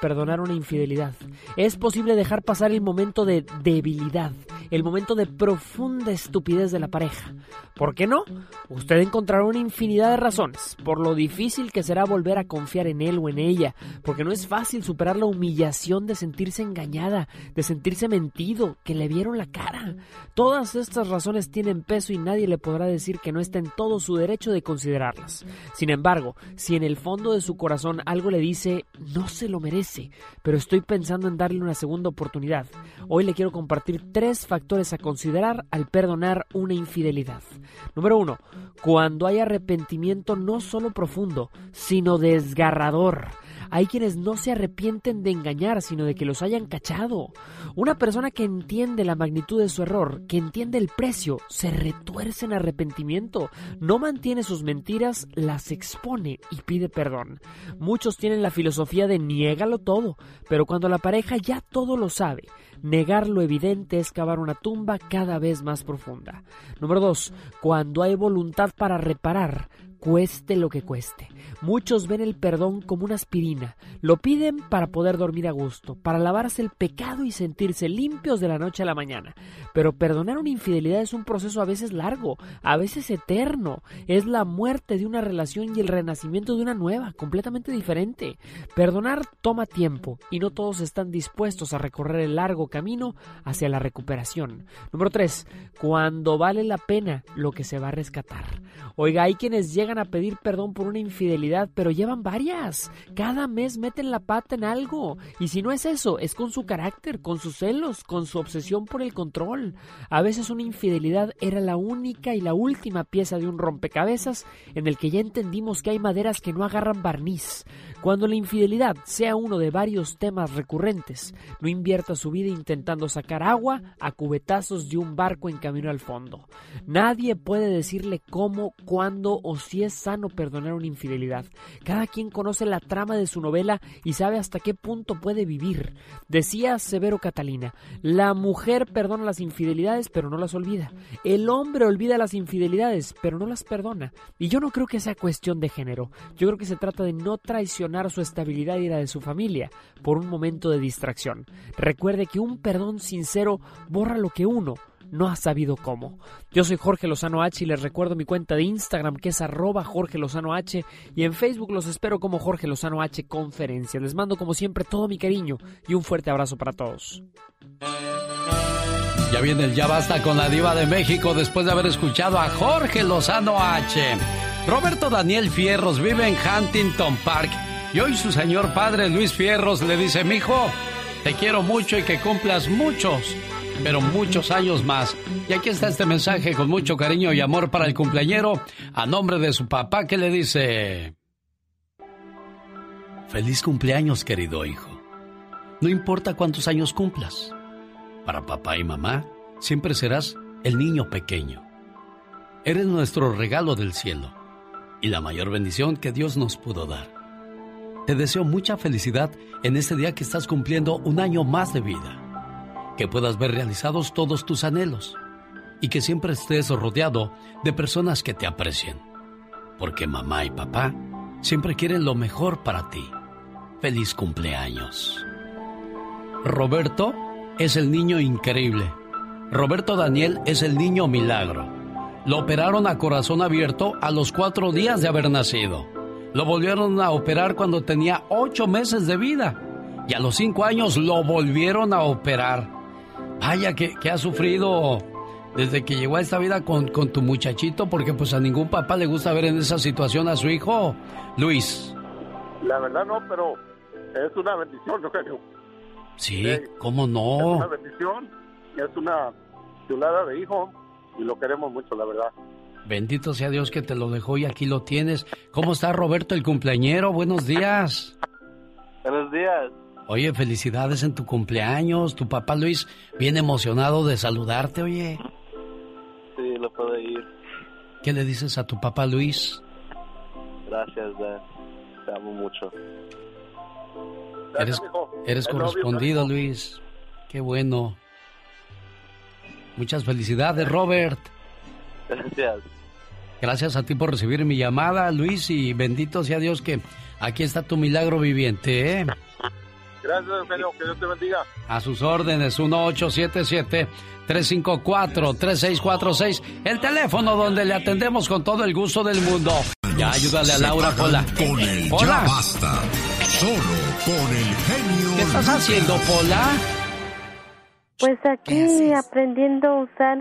perdonar una infidelidad? ¿Es posible dejar pasar el momento de debilidad, el momento de profunda estupidez de la pareja? ¿Por qué no? Usted encontrará una infinidad de razones por lo difícil que será volver a confiar en él o en ella, porque no es fácil superar la humillación de sentirse engañada, de sentirse mentido, que le vieron la cara. Todas estas razones tienen peso y nadie le podrá decir que no está en todo su derecho de considerarlas. Sin embargo, si en el fondo de su corazón algo le dice no se lo merece, pero estoy pensando en darle una segunda oportunidad, hoy le quiero compartir tres factores a considerar al perdonar una infidelidad. Número uno, cuando hay arrepentimiento no solo profundo, sino desgarrador. Hay quienes no se arrepienten de engañar, sino de que los hayan cachado. Una persona que entiende la magnitud de su error, que entiende el precio, se retuerce en arrepentimiento, no mantiene sus mentiras, las expone y pide perdón. Muchos tienen la filosofía de niégalo todo, pero cuando la pareja ya todo lo sabe, negar lo evidente es cavar una tumba cada vez más profunda. Número 2. Cuando hay voluntad para reparar, cueste lo que cueste. Muchos ven el perdón como una aspirina. Lo piden para poder dormir a gusto, para lavarse el pecado y sentirse limpios de la noche a la mañana. Pero perdonar una infidelidad es un proceso a veces largo, a veces eterno. Es la muerte de una relación y el renacimiento de una nueva, completamente diferente. Perdonar toma tiempo y no todos están dispuestos a recorrer el largo camino hacia la recuperación. Número 3. Cuando vale la pena lo que se va a rescatar. Oiga, hay quienes llegan a pedir perdón por una infidelidad, pero llevan varias. Cada mes meten la pata en algo. Y si no es eso, es con su carácter, con sus celos, con su obsesión por el control. A veces una infidelidad era la única y la última pieza de un rompecabezas en el que ya entendimos que hay maderas que no agarran barniz. Cuando la infidelidad sea uno de varios temas recurrentes, no invierta su vida intentando sacar agua a cubetazos de un barco en camino al fondo. Nadie puede decirle cómo, cuándo o si es sano perdonar una infidelidad. Cada quien conoce la trama de su novela y sabe hasta qué punto puede vivir. Decía Severo Catalina, la mujer perdona las infidelidades pero no las olvida. El hombre olvida las infidelidades pero no las perdona. Y yo no creo que sea cuestión de género. Yo creo que se trata de no traicionar su estabilidad y la de su familia por un momento de distracción. Recuerde que un perdón sincero borra lo que uno no ha sabido cómo. Yo soy Jorge Lozano H y les recuerdo mi cuenta de Instagram que es arroba Jorge Lozano H y en Facebook los espero como Jorge Lozano H Conferencia. Les mando como siempre todo mi cariño y un fuerte abrazo para todos. Ya viene el Ya Basta con la Diva de México después de haber escuchado a Jorge Lozano H. Roberto Daniel Fierros vive en Huntington Park y hoy su señor padre Luis Fierros le dice, mijo, te quiero mucho y que cumplas muchos, pero muchos años más. Y aquí está este mensaje con mucho cariño y amor para el cumpleañero a nombre de su papá que le dice, feliz cumpleaños querido hijo. No importa cuántos años cumplas, para papá y mamá siempre serás el niño pequeño. Eres nuestro regalo del cielo y la mayor bendición que Dios nos pudo dar. Te deseo mucha felicidad en este día que estás cumpliendo un año más de vida. Que puedas ver realizados todos tus anhelos y que siempre estés rodeado de personas que te aprecien. Porque mamá y papá siempre quieren lo mejor para ti. Feliz cumpleaños. Roberto es el niño increíble. Roberto Daniel es el niño milagro. Lo operaron a corazón abierto a los cuatro días de haber nacido. Lo volvieron a operar cuando tenía ocho meses de vida. Y a los cinco años lo volvieron a operar. Vaya que, ha sufrido desde que llegó a esta vida con, con, tu muchachito, porque pues a ningún papá le gusta ver en esa situación a su hijo, Luis. La verdad no, pero es una bendición, yo creo. Sí, ¿cómo no? Es una bendición, es una chulada de hijo y lo queremos mucho, la verdad. Bendito sea Dios que te lo dejó y aquí lo tienes. ¿Cómo está Roberto el cumpleañero? Buenos días. Buenos días. Oye, felicidades en tu cumpleaños. Tu papá Luis viene emocionado de saludarte, oye. Sí, lo puedo ir. ¿Qué le dices a tu papá Luis? Gracias, Dad. Te amo mucho. eres, eres correspondido, Luis. Qué bueno. Muchas felicidades, Robert. Gracias. Gracias a ti por recibir mi llamada, Luis, y bendito sea Dios que aquí está tu milagro viviente, ¿eh? Gracias, Eugenio, que Dios te bendiga. A sus órdenes, 1877-354-3646, el teléfono donde le atendemos con todo el gusto del mundo. Ya ayúdale a Laura Pola. Con el Pola. Ya basta. Solo con el genio. ¿Qué estás haciendo, Pola? Pues aquí aprendiendo a usar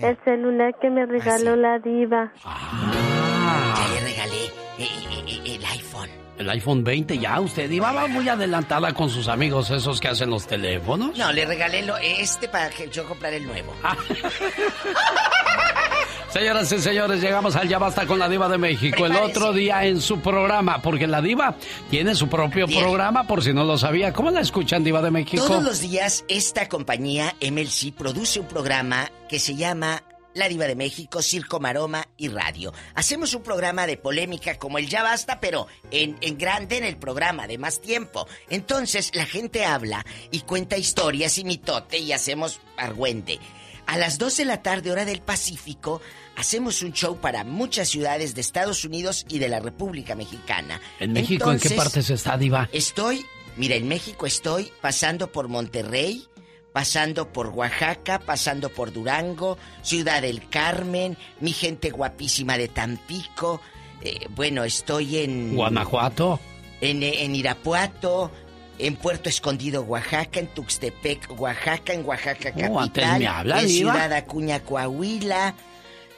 el celular que me regaló la diva. Ya le regalé eh, eh, eh, el iPhone. El iPhone 20 ya usted iba va muy adelantada con sus amigos esos que hacen los teléfonos. No, le regalé lo, este para que yo comprar el nuevo. Ah. Señoras y señores, llegamos al Ya Basta con la Diva de México. El otro día en su programa, porque la Diva tiene su propio programa, por si no lo sabía. ¿Cómo la escuchan, Diva de México? Todos los días esta compañía MLC produce un programa que se llama La Diva de México, Circo, Maroma y Radio. Hacemos un programa de polémica como el Ya Basta, pero en, en grande en el programa, de más tiempo. Entonces la gente habla y cuenta historias y mitote y hacemos argüente. A las 2 de la tarde, hora del Pacífico, hacemos un show para muchas ciudades de Estados Unidos y de la República Mexicana. ¿En México en qué partes está, Diva? Estoy, mira, en México estoy pasando por Monterrey, pasando por Oaxaca, pasando por Durango, Ciudad del Carmen, mi gente guapísima de Tampico. eh, bueno, estoy en. Guanajuato. En, en Irapuato, en Puerto Escondido, Oaxaca, en Tuxtepec, Oaxaca, en Oaxaca capital, Oh, antes me habla, en. Ciudad Acuña, Coahuila.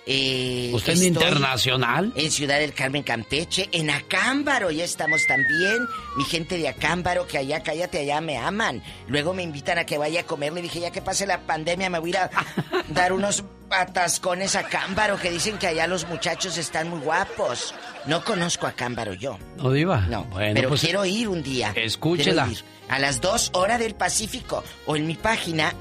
Eh, ¿Usted es internacional? En Ciudad del Carmen, Campeche, en Acámbaro ya estamos también. Mi gente de Acámbaro, que allá, cállate, allá me aman. Luego me invitan a que vaya a comer. Le dije, ya que pase la pandemia, me voy a ir a dar unos atascones a Acámbaro, que dicen que allá los muchachos están muy guapos. No conozco a Acámbaro yo. ¿No, Diva? No, bueno, pero pues, quiero ir un día. Escúchela. Ir. A las 2 horas del Pacífico. O en mi página,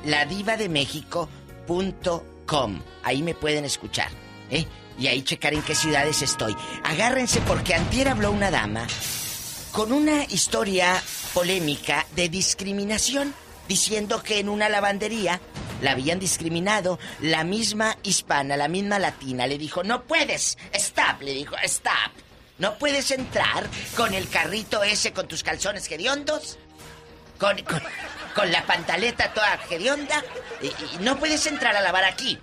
Ahí me pueden escuchar. ¿eh? Y ahí checar en qué ciudades estoy. Agárrense porque antier habló una dama con una historia polémica de discriminación, diciendo que en una lavandería la habían discriminado, la misma hispana, la misma latina, le dijo, no puedes, stop, le dijo, stop, no puedes entrar con el carrito ese con tus calzones hediondos, con, con la pantaleta toda hedionda, y, y no puedes entrar a lavar aquí.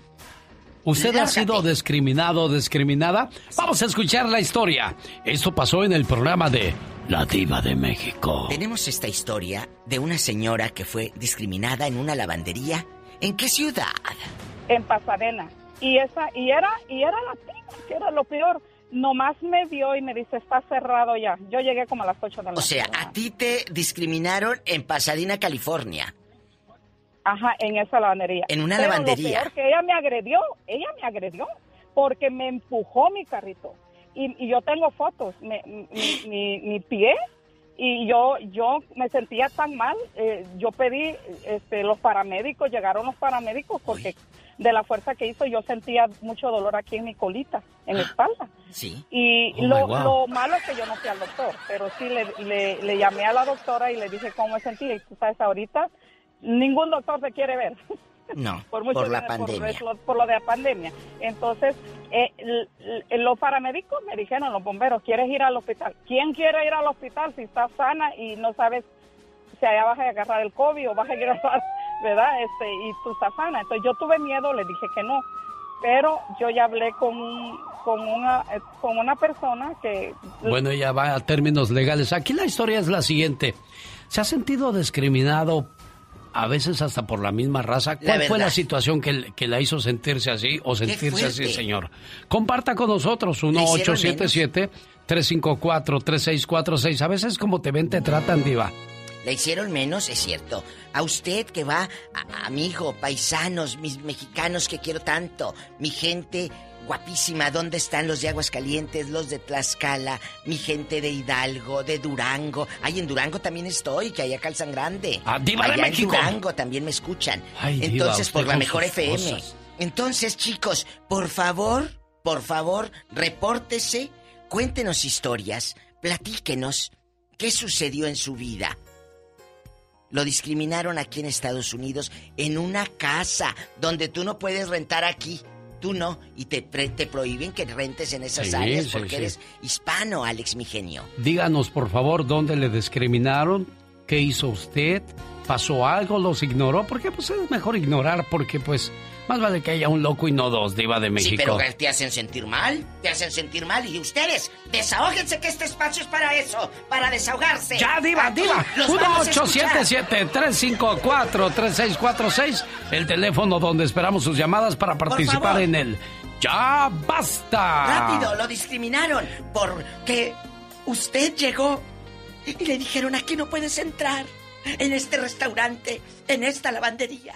¿Usted ha sido discriminado o discriminada? Vamos a escuchar la historia. Esto pasó en el programa de La Diva de México. Tenemos esta historia de una señora que fue discriminada en una lavandería. ¿En qué ciudad? en Pasadena. Y esa y era y era latina, que era lo peor. Nomás me vio y me dice, está cerrado ya. Yo llegué como a las 8 de la O noche. sea, a ti te discriminaron en Pasadena, California. Ajá, en esa lavandería. En una Pero lavandería. Lo peor que ella me agredió, ella me agredió porque me empujó mi carrito. Y, y yo tengo fotos, me- mi, mi- mi pie, y yo yo me sentía tan mal. eh, yo pedí, este, los paramédicos, llegaron los paramédicos porque de la fuerza que hizo yo sentía mucho dolor aquí en mi colita, en la espalda. Sí. Y Oh, lo, lo malo es que yo no fui al doctor, pero sí le, le, le llamé a la doctora y le dije cómo me sentía. Y tú sabes, ahorita ningún doctor se quiere ver. No, por, por, mucho la dinero, pandemia. Por, lo- por lo de la pandemia. Entonces, eh, l- l- los paramédicos me dijeron, los bomberos, ¿quieres ir al hospital? ¿Quién quiere ir al hospital si estás sana y no sabes si allá vas a agarrar el COVID o vas a ir a ¿verdad? Este, y tú estás sana. Entonces yo tuve miedo, le dije que no. Pero yo ya hablé con, un- con, una, eh, con una persona que... Bueno, ya va a términos legales. Aquí la historia es la siguiente. ¿Se ha sentido discriminado a veces hasta por la misma raza? ¿Cuál La fue la situación que, que la hizo sentirse así o sentirse así, señor? Comparta con nosotros, ¿Le hicieron 1-877-354-3646. A veces como te ven, te tratan, diva. Le hicieron menos, es cierto. A usted que va, a- amigo, paisanos, mis mexicanos que quiero tanto, mi gente guapísima, ¿dónde están los de Aguascalientes, los de Tlaxcala, mi gente de Hidalgo, de Durango? Ay, en Durango también estoy, que allá calzan grande. Ah, Diva de allá en México. Durango también me escuchan. Ay, Entonces, por la mejor FM. cosas. Entonces, chicos, por favor, por favor, repórtese, cuéntenos historias, platíquenos qué sucedió en su vida. Lo discriminaron aquí en Estados Unidos en una casa donde tú no puedes rentar aquí. Tú no. Y te, pre- te prohíben que rentes en esas Sí, áreas porque sí. eres hispano, Alex, mi genio. Díganos, por favor, dónde le discriminaron, qué hizo usted, pasó algo, los ignoró, porque pues es mejor ignorar, porque pues más vale que haya un loco y no dos, diva de Sí, México. pero te hacen sentir mal. Te hacen sentir mal. Y ustedes, desahóguense que este espacio es para eso. Para desahogarse. Ya, diva, diva. los vamos a escuchar. 1-877-354-3646. El teléfono donde esperamos sus llamadas para participar en el Ya Basta. Rápido, lo discriminaron porque usted llegó y le dijeron, aquí no puedes entrar, en este restaurante, en esta lavandería.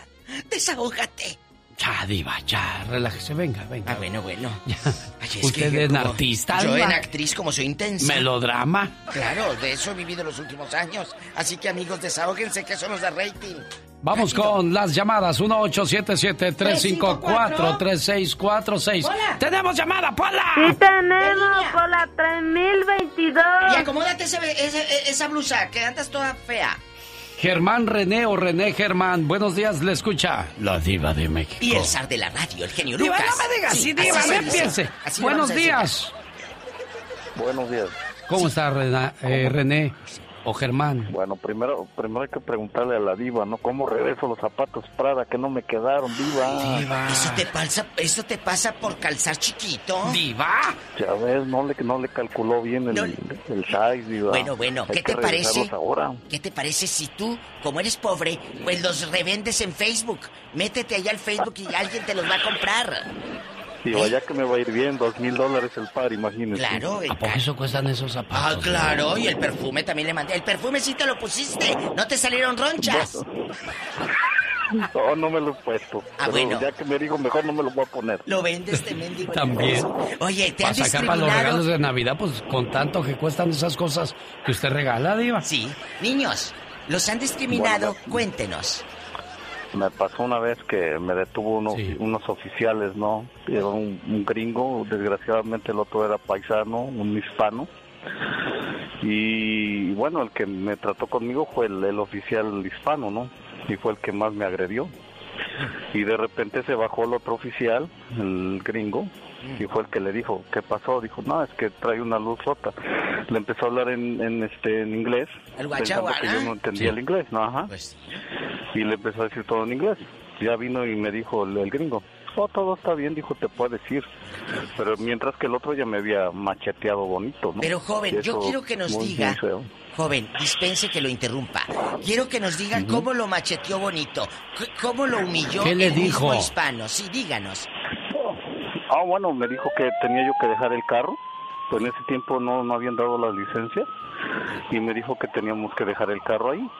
Desahógate. Ya, diva, ya, relájese, venga, venga. Ah, bueno, bueno. Ay, es ¿Usted que es como- artista, Yo en actriz como soy intensa. ¿Melodrama? Claro, de eso he vivido los últimos años. Así que amigos, desahóguense que eso nos da rating. Vamos con las llamadas 1877-354-3646. Hola. ¡Tenemos llamada, Pola! Sí tenemos por la 3022. Y acomódate ese- ese- esa blusa, que andas toda fea. Germán René o René Germán, buenos días, le escucha la diva de México. Y el zar de la radio, el genio Diva, Lucas. no me digas Sí, diva, así no se dice. empiece. Así le Buenos días. Buenos días. ¿Cómo está Rena- eh, René o Germán? Bueno, primero, primero hay que preguntarle a la diva, ¿no? ¿Cómo regreso los zapatos Prada que no me quedaron, diva? Eso te pasa, eso te pasa por calzar chiquito. Diva. Ya ves, no le, no le calculó bien el, el size, diva. Bueno, bueno, Hay ¿qué que te parece? ahora. ¿Qué te parece si tú, como eres pobre, pues los revendes en Facebook? Métete allá al Facebook y alguien te los va a comprar. Diva, ya que me va a ir bien, dos mil dólares el par, imagínese. Claro, ¿A poco eso cuestan esos zapatos? Ah, claro, y el perfume también le mandé. El perfume sí te lo pusiste, no te salieron ronchas. No, no me lo he puesto. Ah, pero bueno. ya que me dijo, mejor no me lo voy a poner. Lo vendes este mendigo. También. Oye, te han Para sacar para los regalos de Navidad, pues con tanto que cuestan esas cosas que usted regala, Diva. Sí. Niños, los han discriminado, cuéntenos. Me pasó una vez que me detuvo uno- unos oficiales, ¿no? Era un, un gringo, desgraciadamente el otro era paisano, un hispano. Y bueno, el que me trató conmigo fue el, el oficial hispano, ¿no? Y fue el que más me agredió. Y de repente se bajó el otro oficial, el gringo, y fue el que le dijo, ¿qué pasó? Dijo, no, es que trae una luz rota. Le empezó a hablar en, en, este, en inglés, El pensando que yo no entendía Sí. el inglés, ¿no? Ajá. Y le empezó a decir todo en inglés. Ya vino y me dijo el, el gringo, oh, todo está bien, dijo, te puedes ir. Pero mientras que el otro ya me había macheteado bonito, ¿no? Pero joven, yo quiero que nos muy, diga, muy joven, dispense que lo interrumpa. Quiero que nos diga cómo lo macheteó bonito, cómo lo humilló ¿Qué le el mismo dijo? hispano. Sí, díganos. Ah, bueno, me dijo que tenía yo que dejar el carro. Pues en ese tiempo no, no habían dado las licencias. Y me dijo que teníamos que dejar el carro ahí.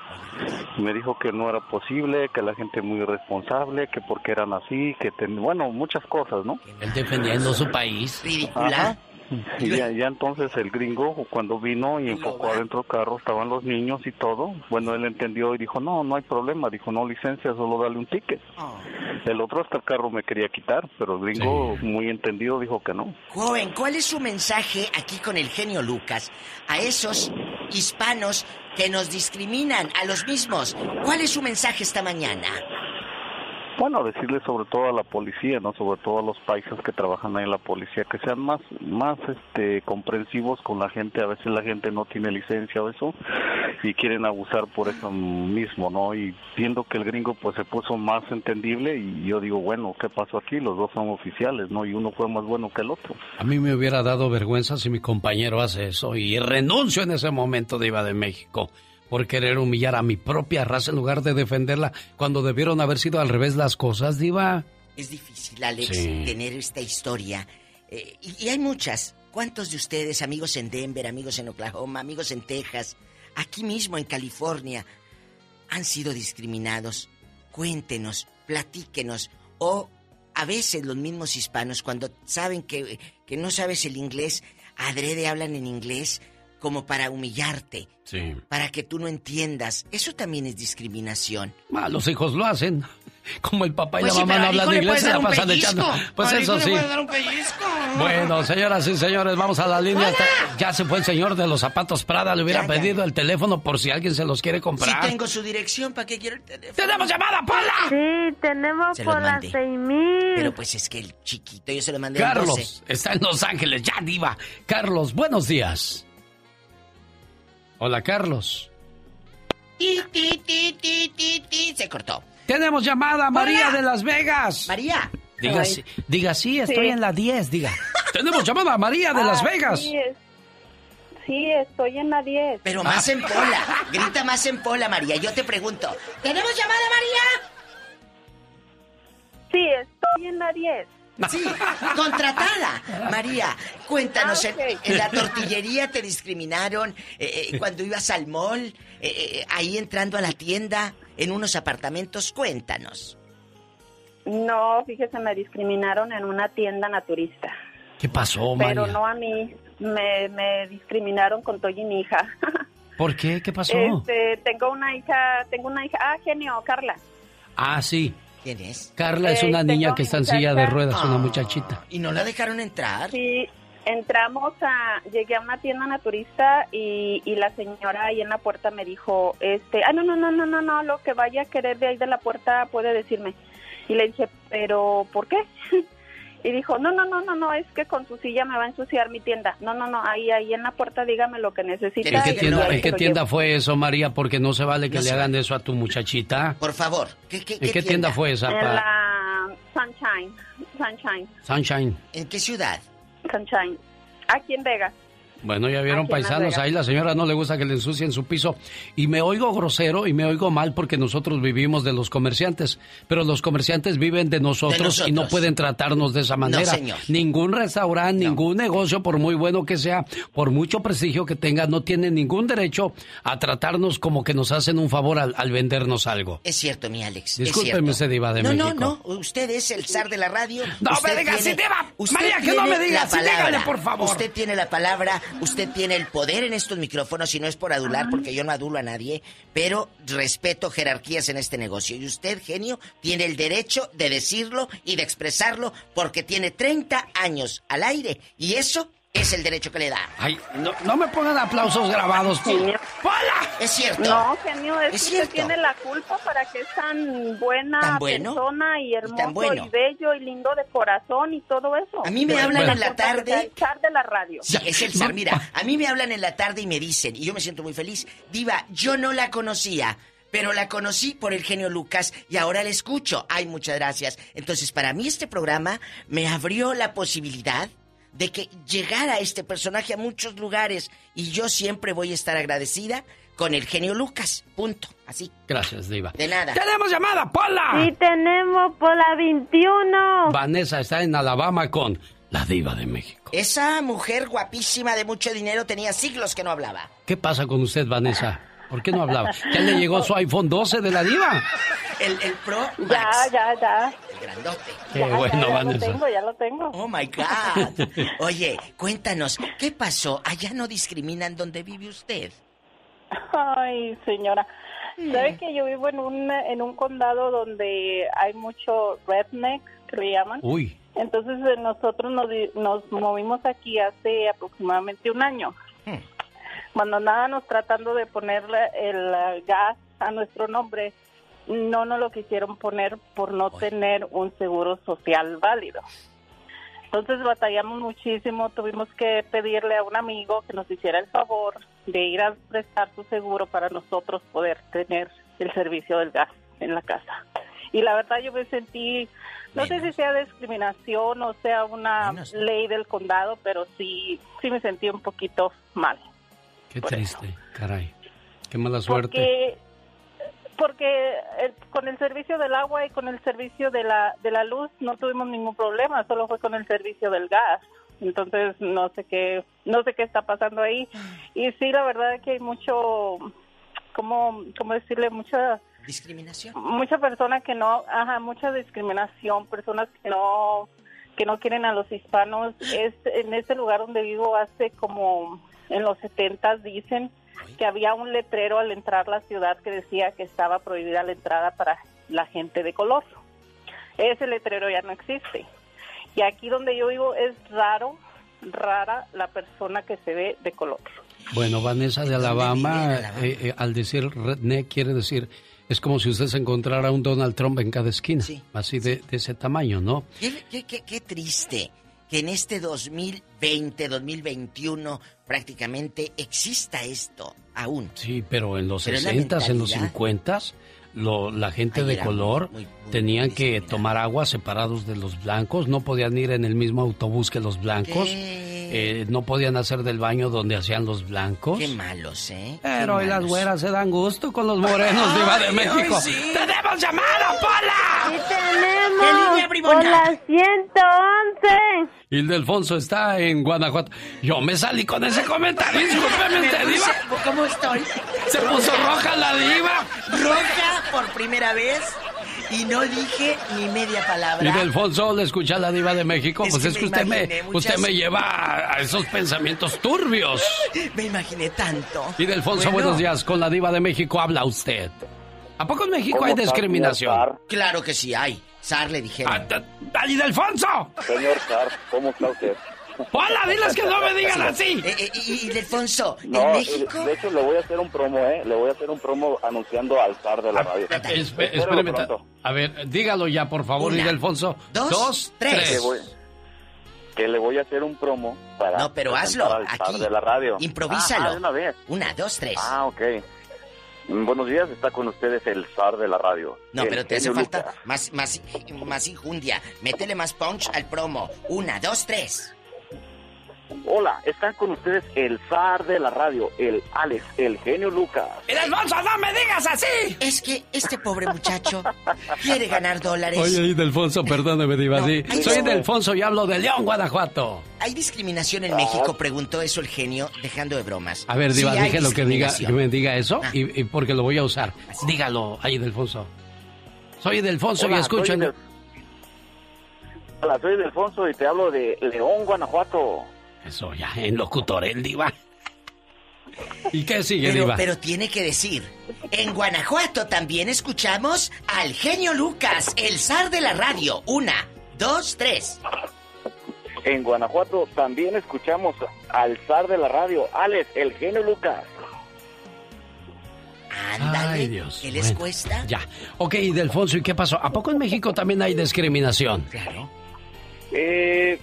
Y me dijo que no era posible, que la gente muy irresponsable, que porque eran así, que ten... bueno, muchas cosas, ¿no? Él defendiendo su país. Ajá. Y ya, ya entonces el gringo cuando vino y enfocó adentro del carro estaban los niños y todo. Bueno, él entendió y dijo, no, no hay problema. Dijo, no licencia, solo dale un ticket. El otro hasta el carro me quería quitar, pero el gringo muy entendido dijo que no. Joven, ¿cuál es su mensaje aquí con el genio Lucas a esos hispanos que nos discriminan, a los mismos? ¿Cuál es su mensaje esta mañana? Bueno, decirle sobre todo a la policía, no, sobre todo a los paisas que trabajan ahí en la policía, que sean más, más, este, comprensivos con la gente. A veces la gente no tiene licencia o eso y quieren abusar por eso mismo, ¿no? Y viendo que el gringo pues se puso más entendible y yo digo, bueno, ¿qué pasó aquí? Los dos son oficiales, ¿no? Y uno fue más bueno que el otro. A mí me hubiera dado vergüenza si mi compañero hace eso y renuncio en ese momento de Iba de México por querer humillar a mi propia raza en lugar de defenderla cuando debieron haber sido al revés las cosas, Diva. Es difícil, Alex, Sí. tener esta historia. Eh, y, y hay muchas. ¿Cuántos de ustedes, amigos en Denver, amigos en Oklahoma, amigos en Texas, aquí mismo en California, han sido discriminados? Cuéntenos, platíquenos. O a veces los mismos hispanos, cuando saben que, que no sabes el inglés, adrede hablan en inglés como para humillarte, Sí. para que tú no entiendas. Eso también es discriminación. Ah, los hijos lo hacen. Como el papá y Pues la sí, mamá pero no hablan le inglés, se la pasan pellizco. echando. Pues Al eso sí. dar un. Bueno, señoras y señores, vamos a la línea. Ya se fue el señor de los zapatos Prada. Le hubiera Ya, ya. pedido el teléfono por si alguien se los quiere Si comprar. tengo su dirección, ¿para qué quiero el teléfono? ¡Tenemos llamada, Pola! Sí, tenemos por las seis mil. Pero pues es que el chiquito yo se lo mandé al 12. Carlos está en Los Ángeles, ya diva. Carlos, buenos días. Hola, Carlos. Ti, ti, ti, ti, ti, ti. Se cortó. Tenemos llamada, María Hola. de Las Vegas. María. Diga, sí, diga sí, estoy Sí. en la 10, diga. Tenemos llamada, María de Las Ah, Vegas. Sí, es- sí, estoy en la 10. Pero más en pola. Grita más en pola, María. Yo te pregunto. ¿Tenemos llamada, María? Sí, estoy en la 10. Sí, contratada. María, cuéntanos, Ah, en- la tortillería te discriminaron, eh, eh, cuando ibas al mall, eh, eh, ahí entrando a la tienda, en unos apartamentos, cuéntanos. No, fíjese, me discriminaron en una tienda naturista. ¿Qué pasó, pero María? no a mí. Me, me discriminaron con Toy y mi hija. ¿Por qué? ¿Qué pasó? Este, tengo una hija, tengo una hija, ah, genio, Carla. Ah, sí. ¿Quién es? Carla es Eh, una niña que está en silla de ruedas, una Ah. muchachita. ¿Y no la dejaron entrar? Sí, entramos a, llegué a una tienda naturista y, y la señora ahí en la puerta me dijo, este, ah, no, no, no, no, no, no, lo que vaya a querer de ahí de la puerta puede decirme. Y le dije, pero, ¿por qué? Y dijo, no, no, no, no, no, es que con su silla me va a ensuciar mi tienda. No, no, no, ahí, ahí en la puerta dígame lo que necesita. ¿En qué tienda, en qué tienda fue eso, María? Porque no se vale que No le hagan eso a tu muchachita. Por favor, ¿qué, qué, ¿En qué tienda fue esa? En pa- la Sunshine, Sunshine, Sunshine. ¿En qué ciudad? Sunshine. Aquí en Vegas. Bueno, ya vieron paisanos, ahí la señora no le gusta que le ensucien su piso. Y me oigo grosero y me oigo mal porque nosotros vivimos de los comerciantes. Pero los comerciantes viven de nosotros, y no pueden tratarnos de esa manera. señor. Ningún restaurante, ningún negocio, por muy bueno que sea, por mucho prestigio que tenga, no tiene ningún derecho a tratarnos como que nos hacen un favor al, al vendernos algo. Es cierto, mi Alex. Discúlpeme, usted, Diva de no, México. No, no, usted es el zar de la radio. No, Usted me diga así, Diva. usted María, que no me diga la así, palabra. dígale, por favor. Usted tiene la palabra, usted tiene el poder en estos micrófonos y no es por adular, porque yo no adulo a nadie, pero respeto jerarquías en este negocio. Y usted, genio, tiene el derecho de decirlo y de expresarlo porque tiene 30 años al aire y eso es el derecho que le da. Ay, no, no me pongan aplausos grabados. ¡Hola! Es cierto. No, genio, es, Es que cierto. usted tiene la culpa para que es tan buena ¿Tan bueno? persona y hermoso tan bueno. y bello y lindo de corazón y todo eso. A mí me hablan en la tarde. De la radio. Sí, es el zar. Mira, a mí me hablan en la tarde y me dicen, y yo me siento muy feliz, Diva, yo no la conocía, pero la conocí por el genio Lucas y ahora la escucho. Ay, muchas gracias. Entonces, para mí este programa me abrió la posibilidad de que llegara este personaje a muchos lugares y yo siempre voy a estar agradecida con el genio Lucas. Punto. Así. Gracias, Diva. De nada. ¡Tenemos llamada, Pola! Sí, tenemos por la 21. Vanessa está en Alabama con la Diva de México. Esa mujer guapísima de mucho dinero tenía siglos que no hablaba. ¿Qué pasa con usted, Vanessa? ¿Por qué no hablaba? ¿Ya le llegó su iPhone 12 de la Diva? El, el Pro Ya, Max, ya, ya. el grandote. Qué Ya, ya, bueno, ya lo Vanessa. tengo, ya lo tengo. Oh my God. Oye, cuéntanos, ¿qué pasó? Allá no discriminan donde vive usted. Ay, señora. ¿Sabe que yo vivo en un, en un condado donde hay mucho redneck, que le llaman? Uy, Entonces eh, nosotros nos, di- nos movimos aquí hace aproximadamente un año. Hmm. Cuando andábamos tratando de ponerle el eh, gas a nuestro nombre, no nos lo quisieron poner por no tener un seguro social válido. Entonces batallamos muchísimo, tuvimos que pedirle a un amigo que nos hiciera el favor de ir a prestar su seguro para nosotros poder tener el servicio del gas en la casa. Y la verdad yo me sentí, no sé si sea discriminación o sea una ley del condado, pero sí, sí me sentí un poquito mal. Qué triste, caray. Qué mala suerte. Porque, porque eh, con el servicio del agua y con el servicio de la, de la luz no tuvimos ningún problema, solo fue con el servicio del gas. Entonces no sé qué, no sé qué está pasando ahí. Y sí, la verdad es que hay mucho, ¿cómo, cómo decirle? Mucha discriminación. Mucha persona que no, ajá, mucha discriminación, personas que no que no quieren a los hispanos. Es en este lugar donde vivo hace como en los 70 dicen que había un letrero al entrar la ciudad que decía que estaba prohibida la entrada para la gente de color. Ese letrero ya no existe. Y aquí donde yo vivo es raro, rara la persona que se ve de color. Bueno, Vanessa de Alabama, eh, eh, al decir redneck quiere decir, es como si usted se encontrara un Donald Trump en cada esquina, así de, de ese tamaño, ¿no? Qué, qué- qué- qué triste que en este 2020, 2021, prácticamente exista esto aún. Sí, pero en los Pero es la 60 en los mentalidad. 50 lo, la gente de color muy- tenían que tomar agua separados de los blancos, no podían ir en el mismo autobús que los blancos. ¿Qué? Eh, no podían hacer del baño donde hacían los blancos. Qué malos, ¿eh? Pero hoy las güeras se dan gusto con los morenos, Diva de Ay, México. ay, sí. ¡Tenemos llamada, Pola! ¡Sí ¡Qué tenemos! línea, bribona! ¡Por la 111! Ildefonso está en Guanajuato. Yo me salí con ese comentario, discúlpeme Me usted, Diva. ¿Cómo estoy? Se puso roja la Diva. Roja por primera vez y no dije ni media palabra. Ildefonso, ¿le escucha la Diva de México? Es pues que es que me usted me, muchas- usted me lleva a- a esos pensamientos turbios. Me imaginé tanto. Ildefonso, Bueno, buenos días. Con la Diva de México habla usted. ¿A poco en México hay discriminación? Claro que sí hay. Sar le dijeron. ¡Ay, Ildefonso! Señor Sar, ¿cómo está usted? ¡Hola, diles que no me digan así! Eh, eh, y, No, en México. de hecho le voy a hacer un promo, ¿eh? Le voy a hacer un promo anunciando al Sar de la radio. Espéreme, ta- pronto. a ver, dígalo ya, por favor, Una, Ildefonso. dos, tres. Que, voy- que le voy a hacer un promo para No, pero hazlo, al aquí. de la radio. Improvísalo. Ah, ah, de una vez. Una, dos, tres. Ah, ok. Mm, Buenos días, está con ustedes el Sar de la radio. No, pero te hace falta Lucas. más, más, más injundia. Métele más punch al promo. Una, dos, tres. Hola, están con ustedes el Zar de la radio, el Alex, el genio Lucas. ¡Ildefonso, no me digas así! Es que este pobre muchacho quiere ganar dólares. Oye, Ildefonso, perdóneme, Diva, sí. ay, Soy no. Ildefonso y hablo de León, Guanajuato. ¿Hay discriminación en México? Preguntó eso el genio, dejando de bromas. A ver, Sí Diva, hay dije lo que diga, que me diga eso Ah. y, y porque lo voy a usar. Dígalo, ahí, Ildefonso. Soy Ildefonso y Hola, escucho... soy en- Del- Hola, soy Delfonso y te hablo de León, Guanajuato. Eso, ya, en locutorel, Diva. ¿Y qué sigue, Pero, Diva? pero tiene que decir, en Guanajuato también escuchamos al genio Lucas, el zar de la radio. Una, dos, tres. En Guanajuato también escuchamos al zar de la radio, Alex, el genio Lucas. Ándale, Ay, Dios. ¿qué les Bueno, cuesta? Ya. Ok, Delfonso, ¿y qué pasó? ¿A poco en México también hay discriminación? Claro. Eh,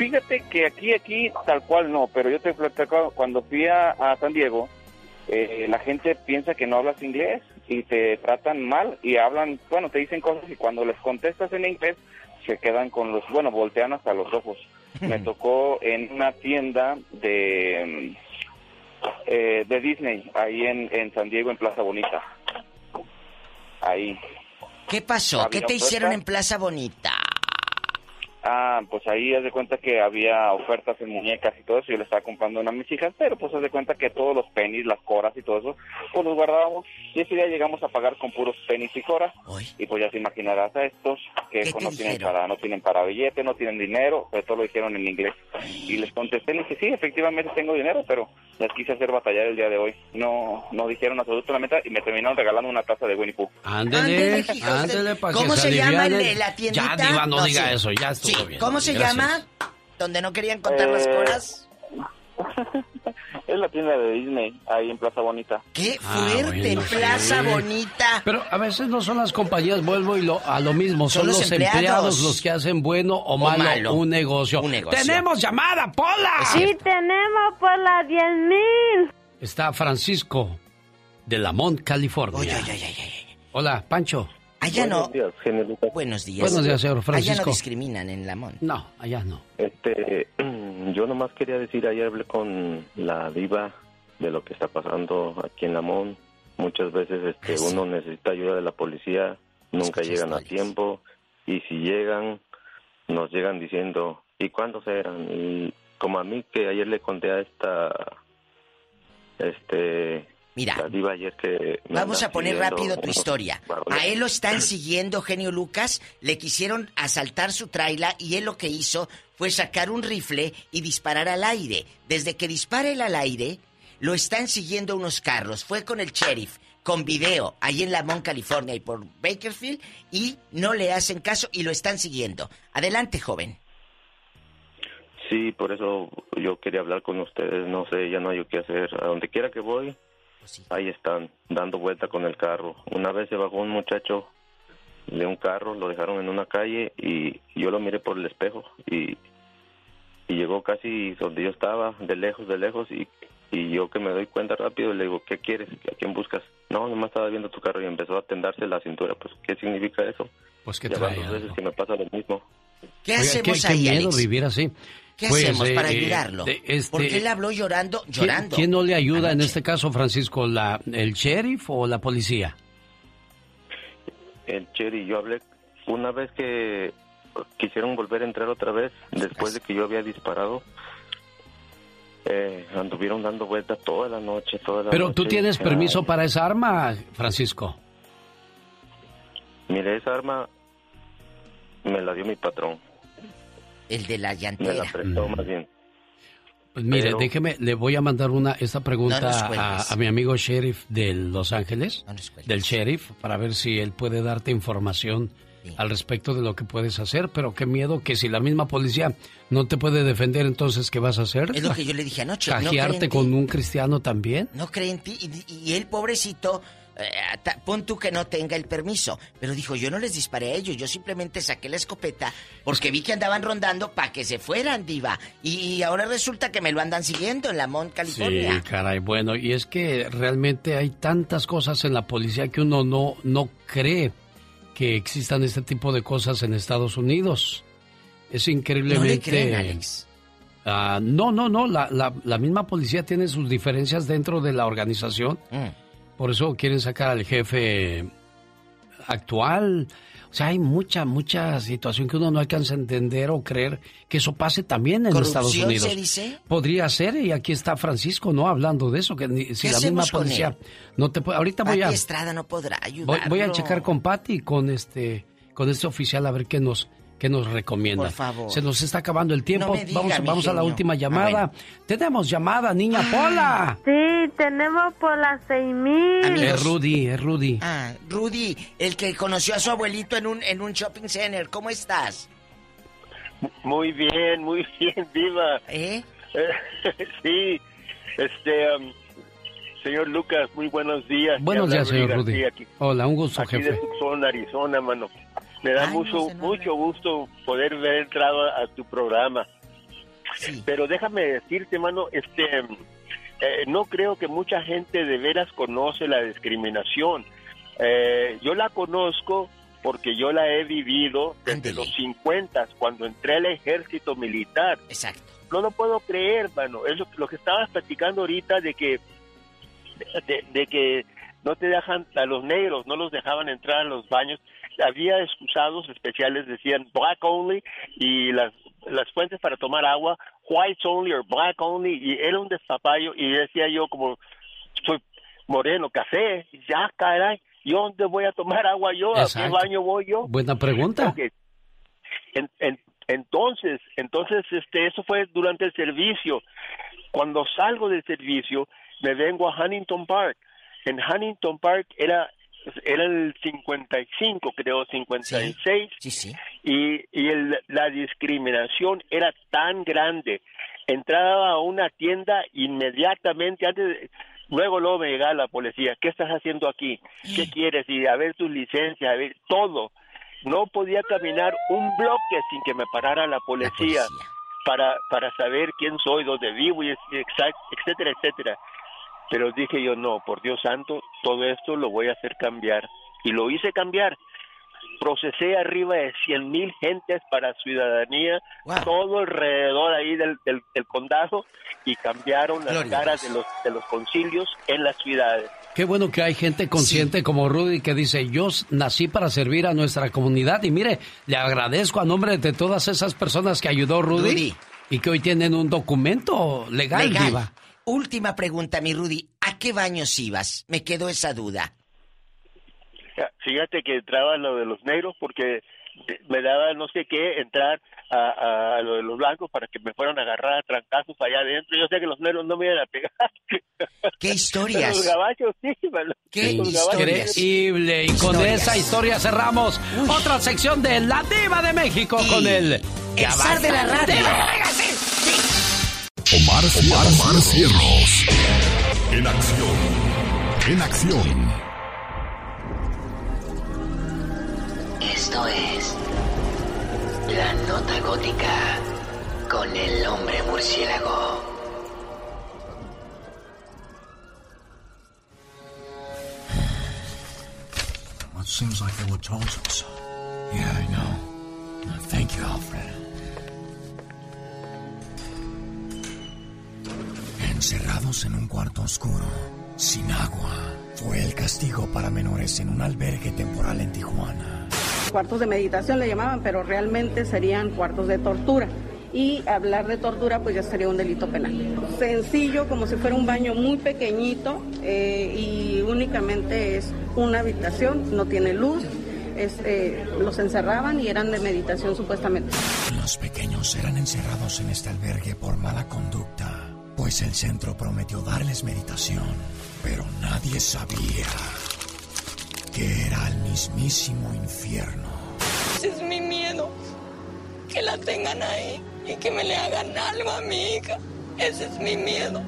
fíjate que aquí, aquí, tal cual no, pero yo te platico, cuando fui a, a San Diego, eh, la gente piensa que no hablas inglés y te tratan mal y hablan, bueno, te dicen cosas y cuando les contestas en inglés se quedan con los, bueno, voltean hasta los ojos. Me tocó en una tienda de, eh, de Disney, ahí en, en San Diego, en Plaza Bonita. Ahí. ¿Qué pasó? ¿Qué te hicieron en Plaza Bonita? Ah, pues ahí haz de cuenta que había ofertas en muñecas y todo eso, yo le estaba comprando una a mis hijas, pero pues haz de cuenta que todos los penis, las coras y todo eso, pues los guardábamos y ese día llegamos a pagar con puros penis y coras. Y pues ya te imaginarás a estos que ¿Qué pues, no tienen para no tienen para billete, no tienen dinero, pero todo lo dijeron en inglés. Y les contesté, le dije sí, efectivamente tengo dinero, pero les quise hacer batallar el día de hoy, no no dijeron absolutamente y me terminaron regalando una taza de Winnie Pooh. Ándele, ándele, para ¿Cómo que se llama el de la tiendita? Ya, Diva, no, diga sé. eso, ya estuvo Sí, bien. ¿Cómo se Gracias. llama? Donde no querían contar las Eh, coras. Es la tienda de Disney, ahí en Plaza Bonita. ¡Qué Ah, fuerte! bueno, Plaza sí. Bonita. Pero a veces no son las compañías, vuelvo y lo, a lo mismo, son, Son los los empleados. empleados. los que hacen bueno o, malo, malo. un negocio. Un negocio. ¡Tenemos llamada, Pola! Sí tenemos por la 10.000. Está Francisco de Lamont, California. Hola, Pancho. Allá no. Buenos días, genio Lucas. Buenos días. Buenos días, señor Allá Francisco. no discriminan en Lamont. No, allá no. Este, yo nomás quería decir, ayer hablé con la diva de lo que está pasando aquí en Lamón. Muchas veces este, uno necesita ayuda de la policía, nunca llegan a tiempo y si llegan, nos llegan diciendo, ¿y cuándo serán? Y como a mí que ayer le conté a esta, este, Mira. ayer que... Vamos a poner siguiendo rápido tu historia. A él lo están siguiendo, genio Lucas. Le quisieron asaltar su traila y él lo que hizo fue sacar un rifle y disparar al aire. Desde que dispara él al aire, lo están siguiendo unos carros. Fue con el sheriff, con video, ahí en Lamont, California y por Bakerfield, y no le hacen caso y lo están siguiendo. Adelante, joven. Sí, por eso yo quería hablar con ustedes. No sé, ya no hay qué hacer. A donde quiera que voy, ahí están, dando vuelta con el carro. Una vez se bajó un muchacho de un carro, lo dejaron en una calle y yo lo miré por el espejo y, y llegó casi donde yo estaba, de lejos, de lejos, y, y yo que me doy cuenta rápido le digo, ¿qué quieres? ¿A quién buscas? No, nomás estaba viendo tu carro y empezó a tendarse la cintura. Pues, ¿qué significa eso? Pues que trae dos veces que me pasa lo mismo. ¿Qué Oiga, hacemos qué, ahí, qué miedo Alex? vivir así. ¿Qué Pues, hacemos eh, para eh, ayudarlo? de- este- Porque él habló llorando, ¿Quién- llorando. ¿Quién, no le ayuda en este caso, Francisco? La, ¿El sheriff o la policía? El Cherry, yo hablé una vez que quisieron volver a entrar otra vez, después de que yo había disparado. Eh, anduvieron dando vueltas toda la noche, toda la Pero noche. tú tienes Ay, permiso para esa arma, Francisco. Mire, esa arma me la dio mi patrón. El de la Me llantera. la prestó más bien. Pues mire, Pero- déjeme, le voy a mandar una esta No pregunta nos a, a mi amigo sheriff de Los Ángeles, del sheriff, para ver si él puede darte información al respecto de lo que puedes hacer. Pero qué miedo que si la misma policía no te puede defender, entonces ¿qué vas a hacer? Es lo que yo le dije anoche. no ¿Cajearte en ti. con un cristiano también? No cree en ti. Y, y él, pobrecito, eh, pon tú que no tenga el permiso. Pero dijo, yo no les disparé a ellos, yo simplemente saqué la escopeta porque vi que andaban rondando para que se fueran, diva. Y, y ahora resulta que me lo andan siguiendo en la Mont, Sí, California. caray, bueno, y es que realmente hay tantas cosas en la policía que uno no, no cree que existan este tipo de cosas en Estados Unidos. Es increíblemente... No le creen, Alex. Ah, no, no, no, la, la- la misma policía tiene sus diferencias dentro de la organización. Mm. Por eso quieren sacar al jefe actual. O sea, hay mucha, mucha situación que uno no alcanza a entender o creer que eso pase también en Estados ¿Corrupción Unidos. se dice? Podría ser, y aquí está Francisco, ¿no? Hablando de eso, que ni- si ¿Qué la misma policía no te puede... Ahorita voy a, Estrada no podrá voy, ayudarlo. voy a checar con Patty y con este, con este oficial a ver qué nos, qué nos recomienda. Por favor. Se nos está acabando el tiempo. No me diga, vamos mi vamos a la última Ah, llamada. bueno. Tenemos llamada, niña Pola. Sí, tenemos por las seis mil. Es Rudy, es Rudy. Ah, Rudy, el que conoció a su abuelito en un, en un shopping center. ¿Cómo estás? Muy bien, muy bien, Diva. ¿Eh? sí, este, um, señor Lucas, muy buenos días. Buenos días, señor Rudy. aquí- Hola, un gusto, aquí jefe. de Tucson, Arizona, mano. Me da Ay, mucho, no mucho gusto poder haber entrado a, a tu programa. Pero déjame decirte, mano, este, eh, no creo que mucha gente de veras conoce la discriminación. Eh, yo la conozco porque yo la he vivido desde los 50, cuando entré al ejército militar. Exacto. No lo puedo creer, mano. Es lo, lo que estabas platicando ahorita de que de, de que no te dejan a los negros, no los dejaban entrar a los baños. Había excusados especiales, decían black only y las las fuentes para tomar agua white only or black only y era un despapallo y decía yo como soy moreno, café, ya caray, ¿y dónde voy a tomar agua yo? ¿A qué baño voy yo? Buena pregunta. En- en- entonces, entonces, este, eso fue durante el servicio. Cuando salgo del servicio, me vengo a Huntington Park. En Huntington Park era, era el 55, creo, 56. Sí, sí. Y, y el- la discriminación era tan grande. Entraba a una tienda inmediatamente antes de- Luego, luego me llegaba la policía. ¿Qué estás haciendo aquí? ¿Qué quieres? Y a ver tus licencias, a ver todo. No podía caminar un bloque sin que me parara la policía, para para saber quién soy, dónde vivo, y etcétera, etcétera. Pero dije yo, no, por Dios santo, todo esto lo voy a hacer cambiar. Y lo hice cambiar. Procesé arriba de 100 mil gentes para ciudadanía, todo alrededor ahí del, del, del condado, y cambiaron las Gloria caras de los, de los concilios en las ciudades. Qué bueno que hay gente consciente como Rudy que dice, yo nací para servir a nuestra comunidad y mire, le agradezco a nombre de todas esas personas que ayudó Rudy, Rudy. y que hoy tienen un documento legal, Legal. Diva. Última pregunta, mi Rudy. ¿A qué baños ibas? Me quedó esa duda. Fíjate que entraba lo de los negros porque me daba no sé qué entrar a, a lo de los blancos para que me fueran a agarrar a trancazos allá adentro. Yo sé que los negros no me iban a pegar. ¿Qué historias? Los gabachos sí, mano. Los gabachos sí. Increíble. Y con esa historia cerramos otra sección de La Diva de México con el... El zar de la radio. Omar, Cierros. Omar Cierros. En acción. En acción. Esto es La Nota Gótica con el hombre murciélago. Well, it seems like they were told so. Yeah, I know. Thank you, Alfred. Encerrados en un cuarto oscuro, sin agua. Fue el castigo para menores en un albergue temporal en Tijuana. Cuartos de meditación le llamaban, pero realmente serían cuartos de tortura. Y hablar de tortura pues ya sería un delito penal. Sencillo, como si fuera un baño muy pequeñito eh, y únicamente es una habitación, no tiene luz, este, los encerraban y eran de meditación supuestamente. Los pequeños eran encerrados en este albergue por mala conducta, pues el centro prometió darles meditación, pero nadie sabía que era el mismísimo infierno. Ese es mi miedo, que la tengan ahí y que me le hagan algo a mi hija. Ese es mi miedo.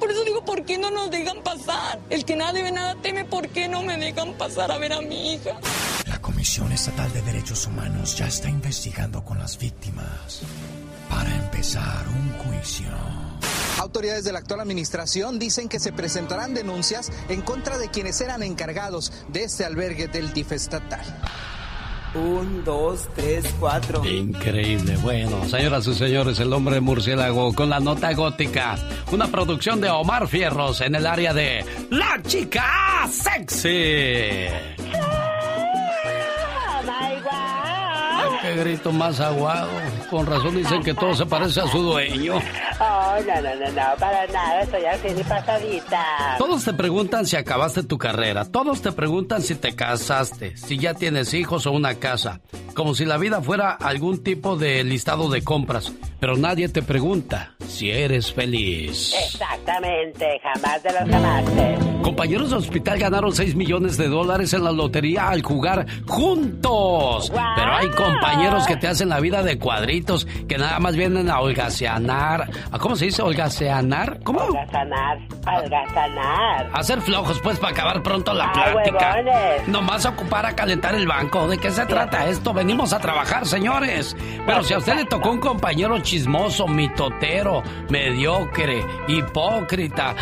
Por eso digo, ¿por qué no nos dejan pasar? El que nada debe nada teme, ¿por qué no me dejan pasar a ver a mi hija? La Comisión Estatal de Derechos Humanos ya está investigando con las víctimas para empezar un juicio. Autoridades de la actual administración dicen que se presentarán denuncias en contra de quienes eran encargados de este albergue del DIF estatal. Un, dos, tres, cuatro. Increíble. Bueno, señoras y señores, el hombre murciélago con la nota gótica. Una producción de Omar Fierros en el área de La Chica Sexy. Qué grito más aguado. Con razón dicen que todo se parece a su dueño. Oh, no, no, no, no, para nada, estoy así ni pasadita. Todos te preguntan si acabaste tu carrera. Todos te preguntan si te casaste, si ya tienes hijos o una casa. Como si la vida fuera algún tipo de listado de compras. Pero nadie te pregunta si eres feliz. Exactamente, jamás de los jamases. Compañeros de hospital ganaron 6 millones de dólares en la lotería al jugar juntos. Pero hay compañeros que te hacen la vida de cuadritos, que nada más vienen a holgazanar. ¿A ¿Cómo se dice holgazanar? ¿Cómo? Holgazanar, holgazanar. Hacer flojos, pues, para acabar pronto la Ah, plática. huevones. Nomás ocupar a calentar el banco. ¿De qué se trata esto? Venimos a trabajar, señores. Pero si a usted le tocó un compañero chismoso, mitotero, mediocre, hipócrita.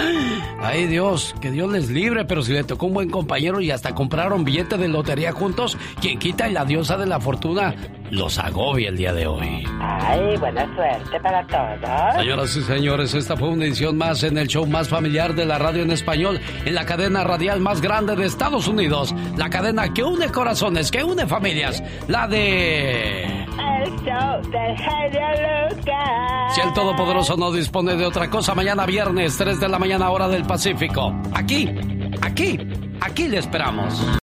Ay, Dios, que Dios les libre. Pero si le tocó un buen compañero y hasta compraron billete de lotería juntos, quien quita y la diosa de la fortuna los agobia el día de hoy. Ay, buena suerte para todos. Señoras y señores, esta fue una edición más en el show más familiar de la radio en español, en la cadena radial más grande de Estados Unidos, la cadena que une corazones, que une familias, la de... El show del genio Lucas. Si el Todopoderoso no dispone de otra cosa, mañana viernes, 3 de la mañana hora del Pacífico. Aquí, aquí, aquí le esperamos.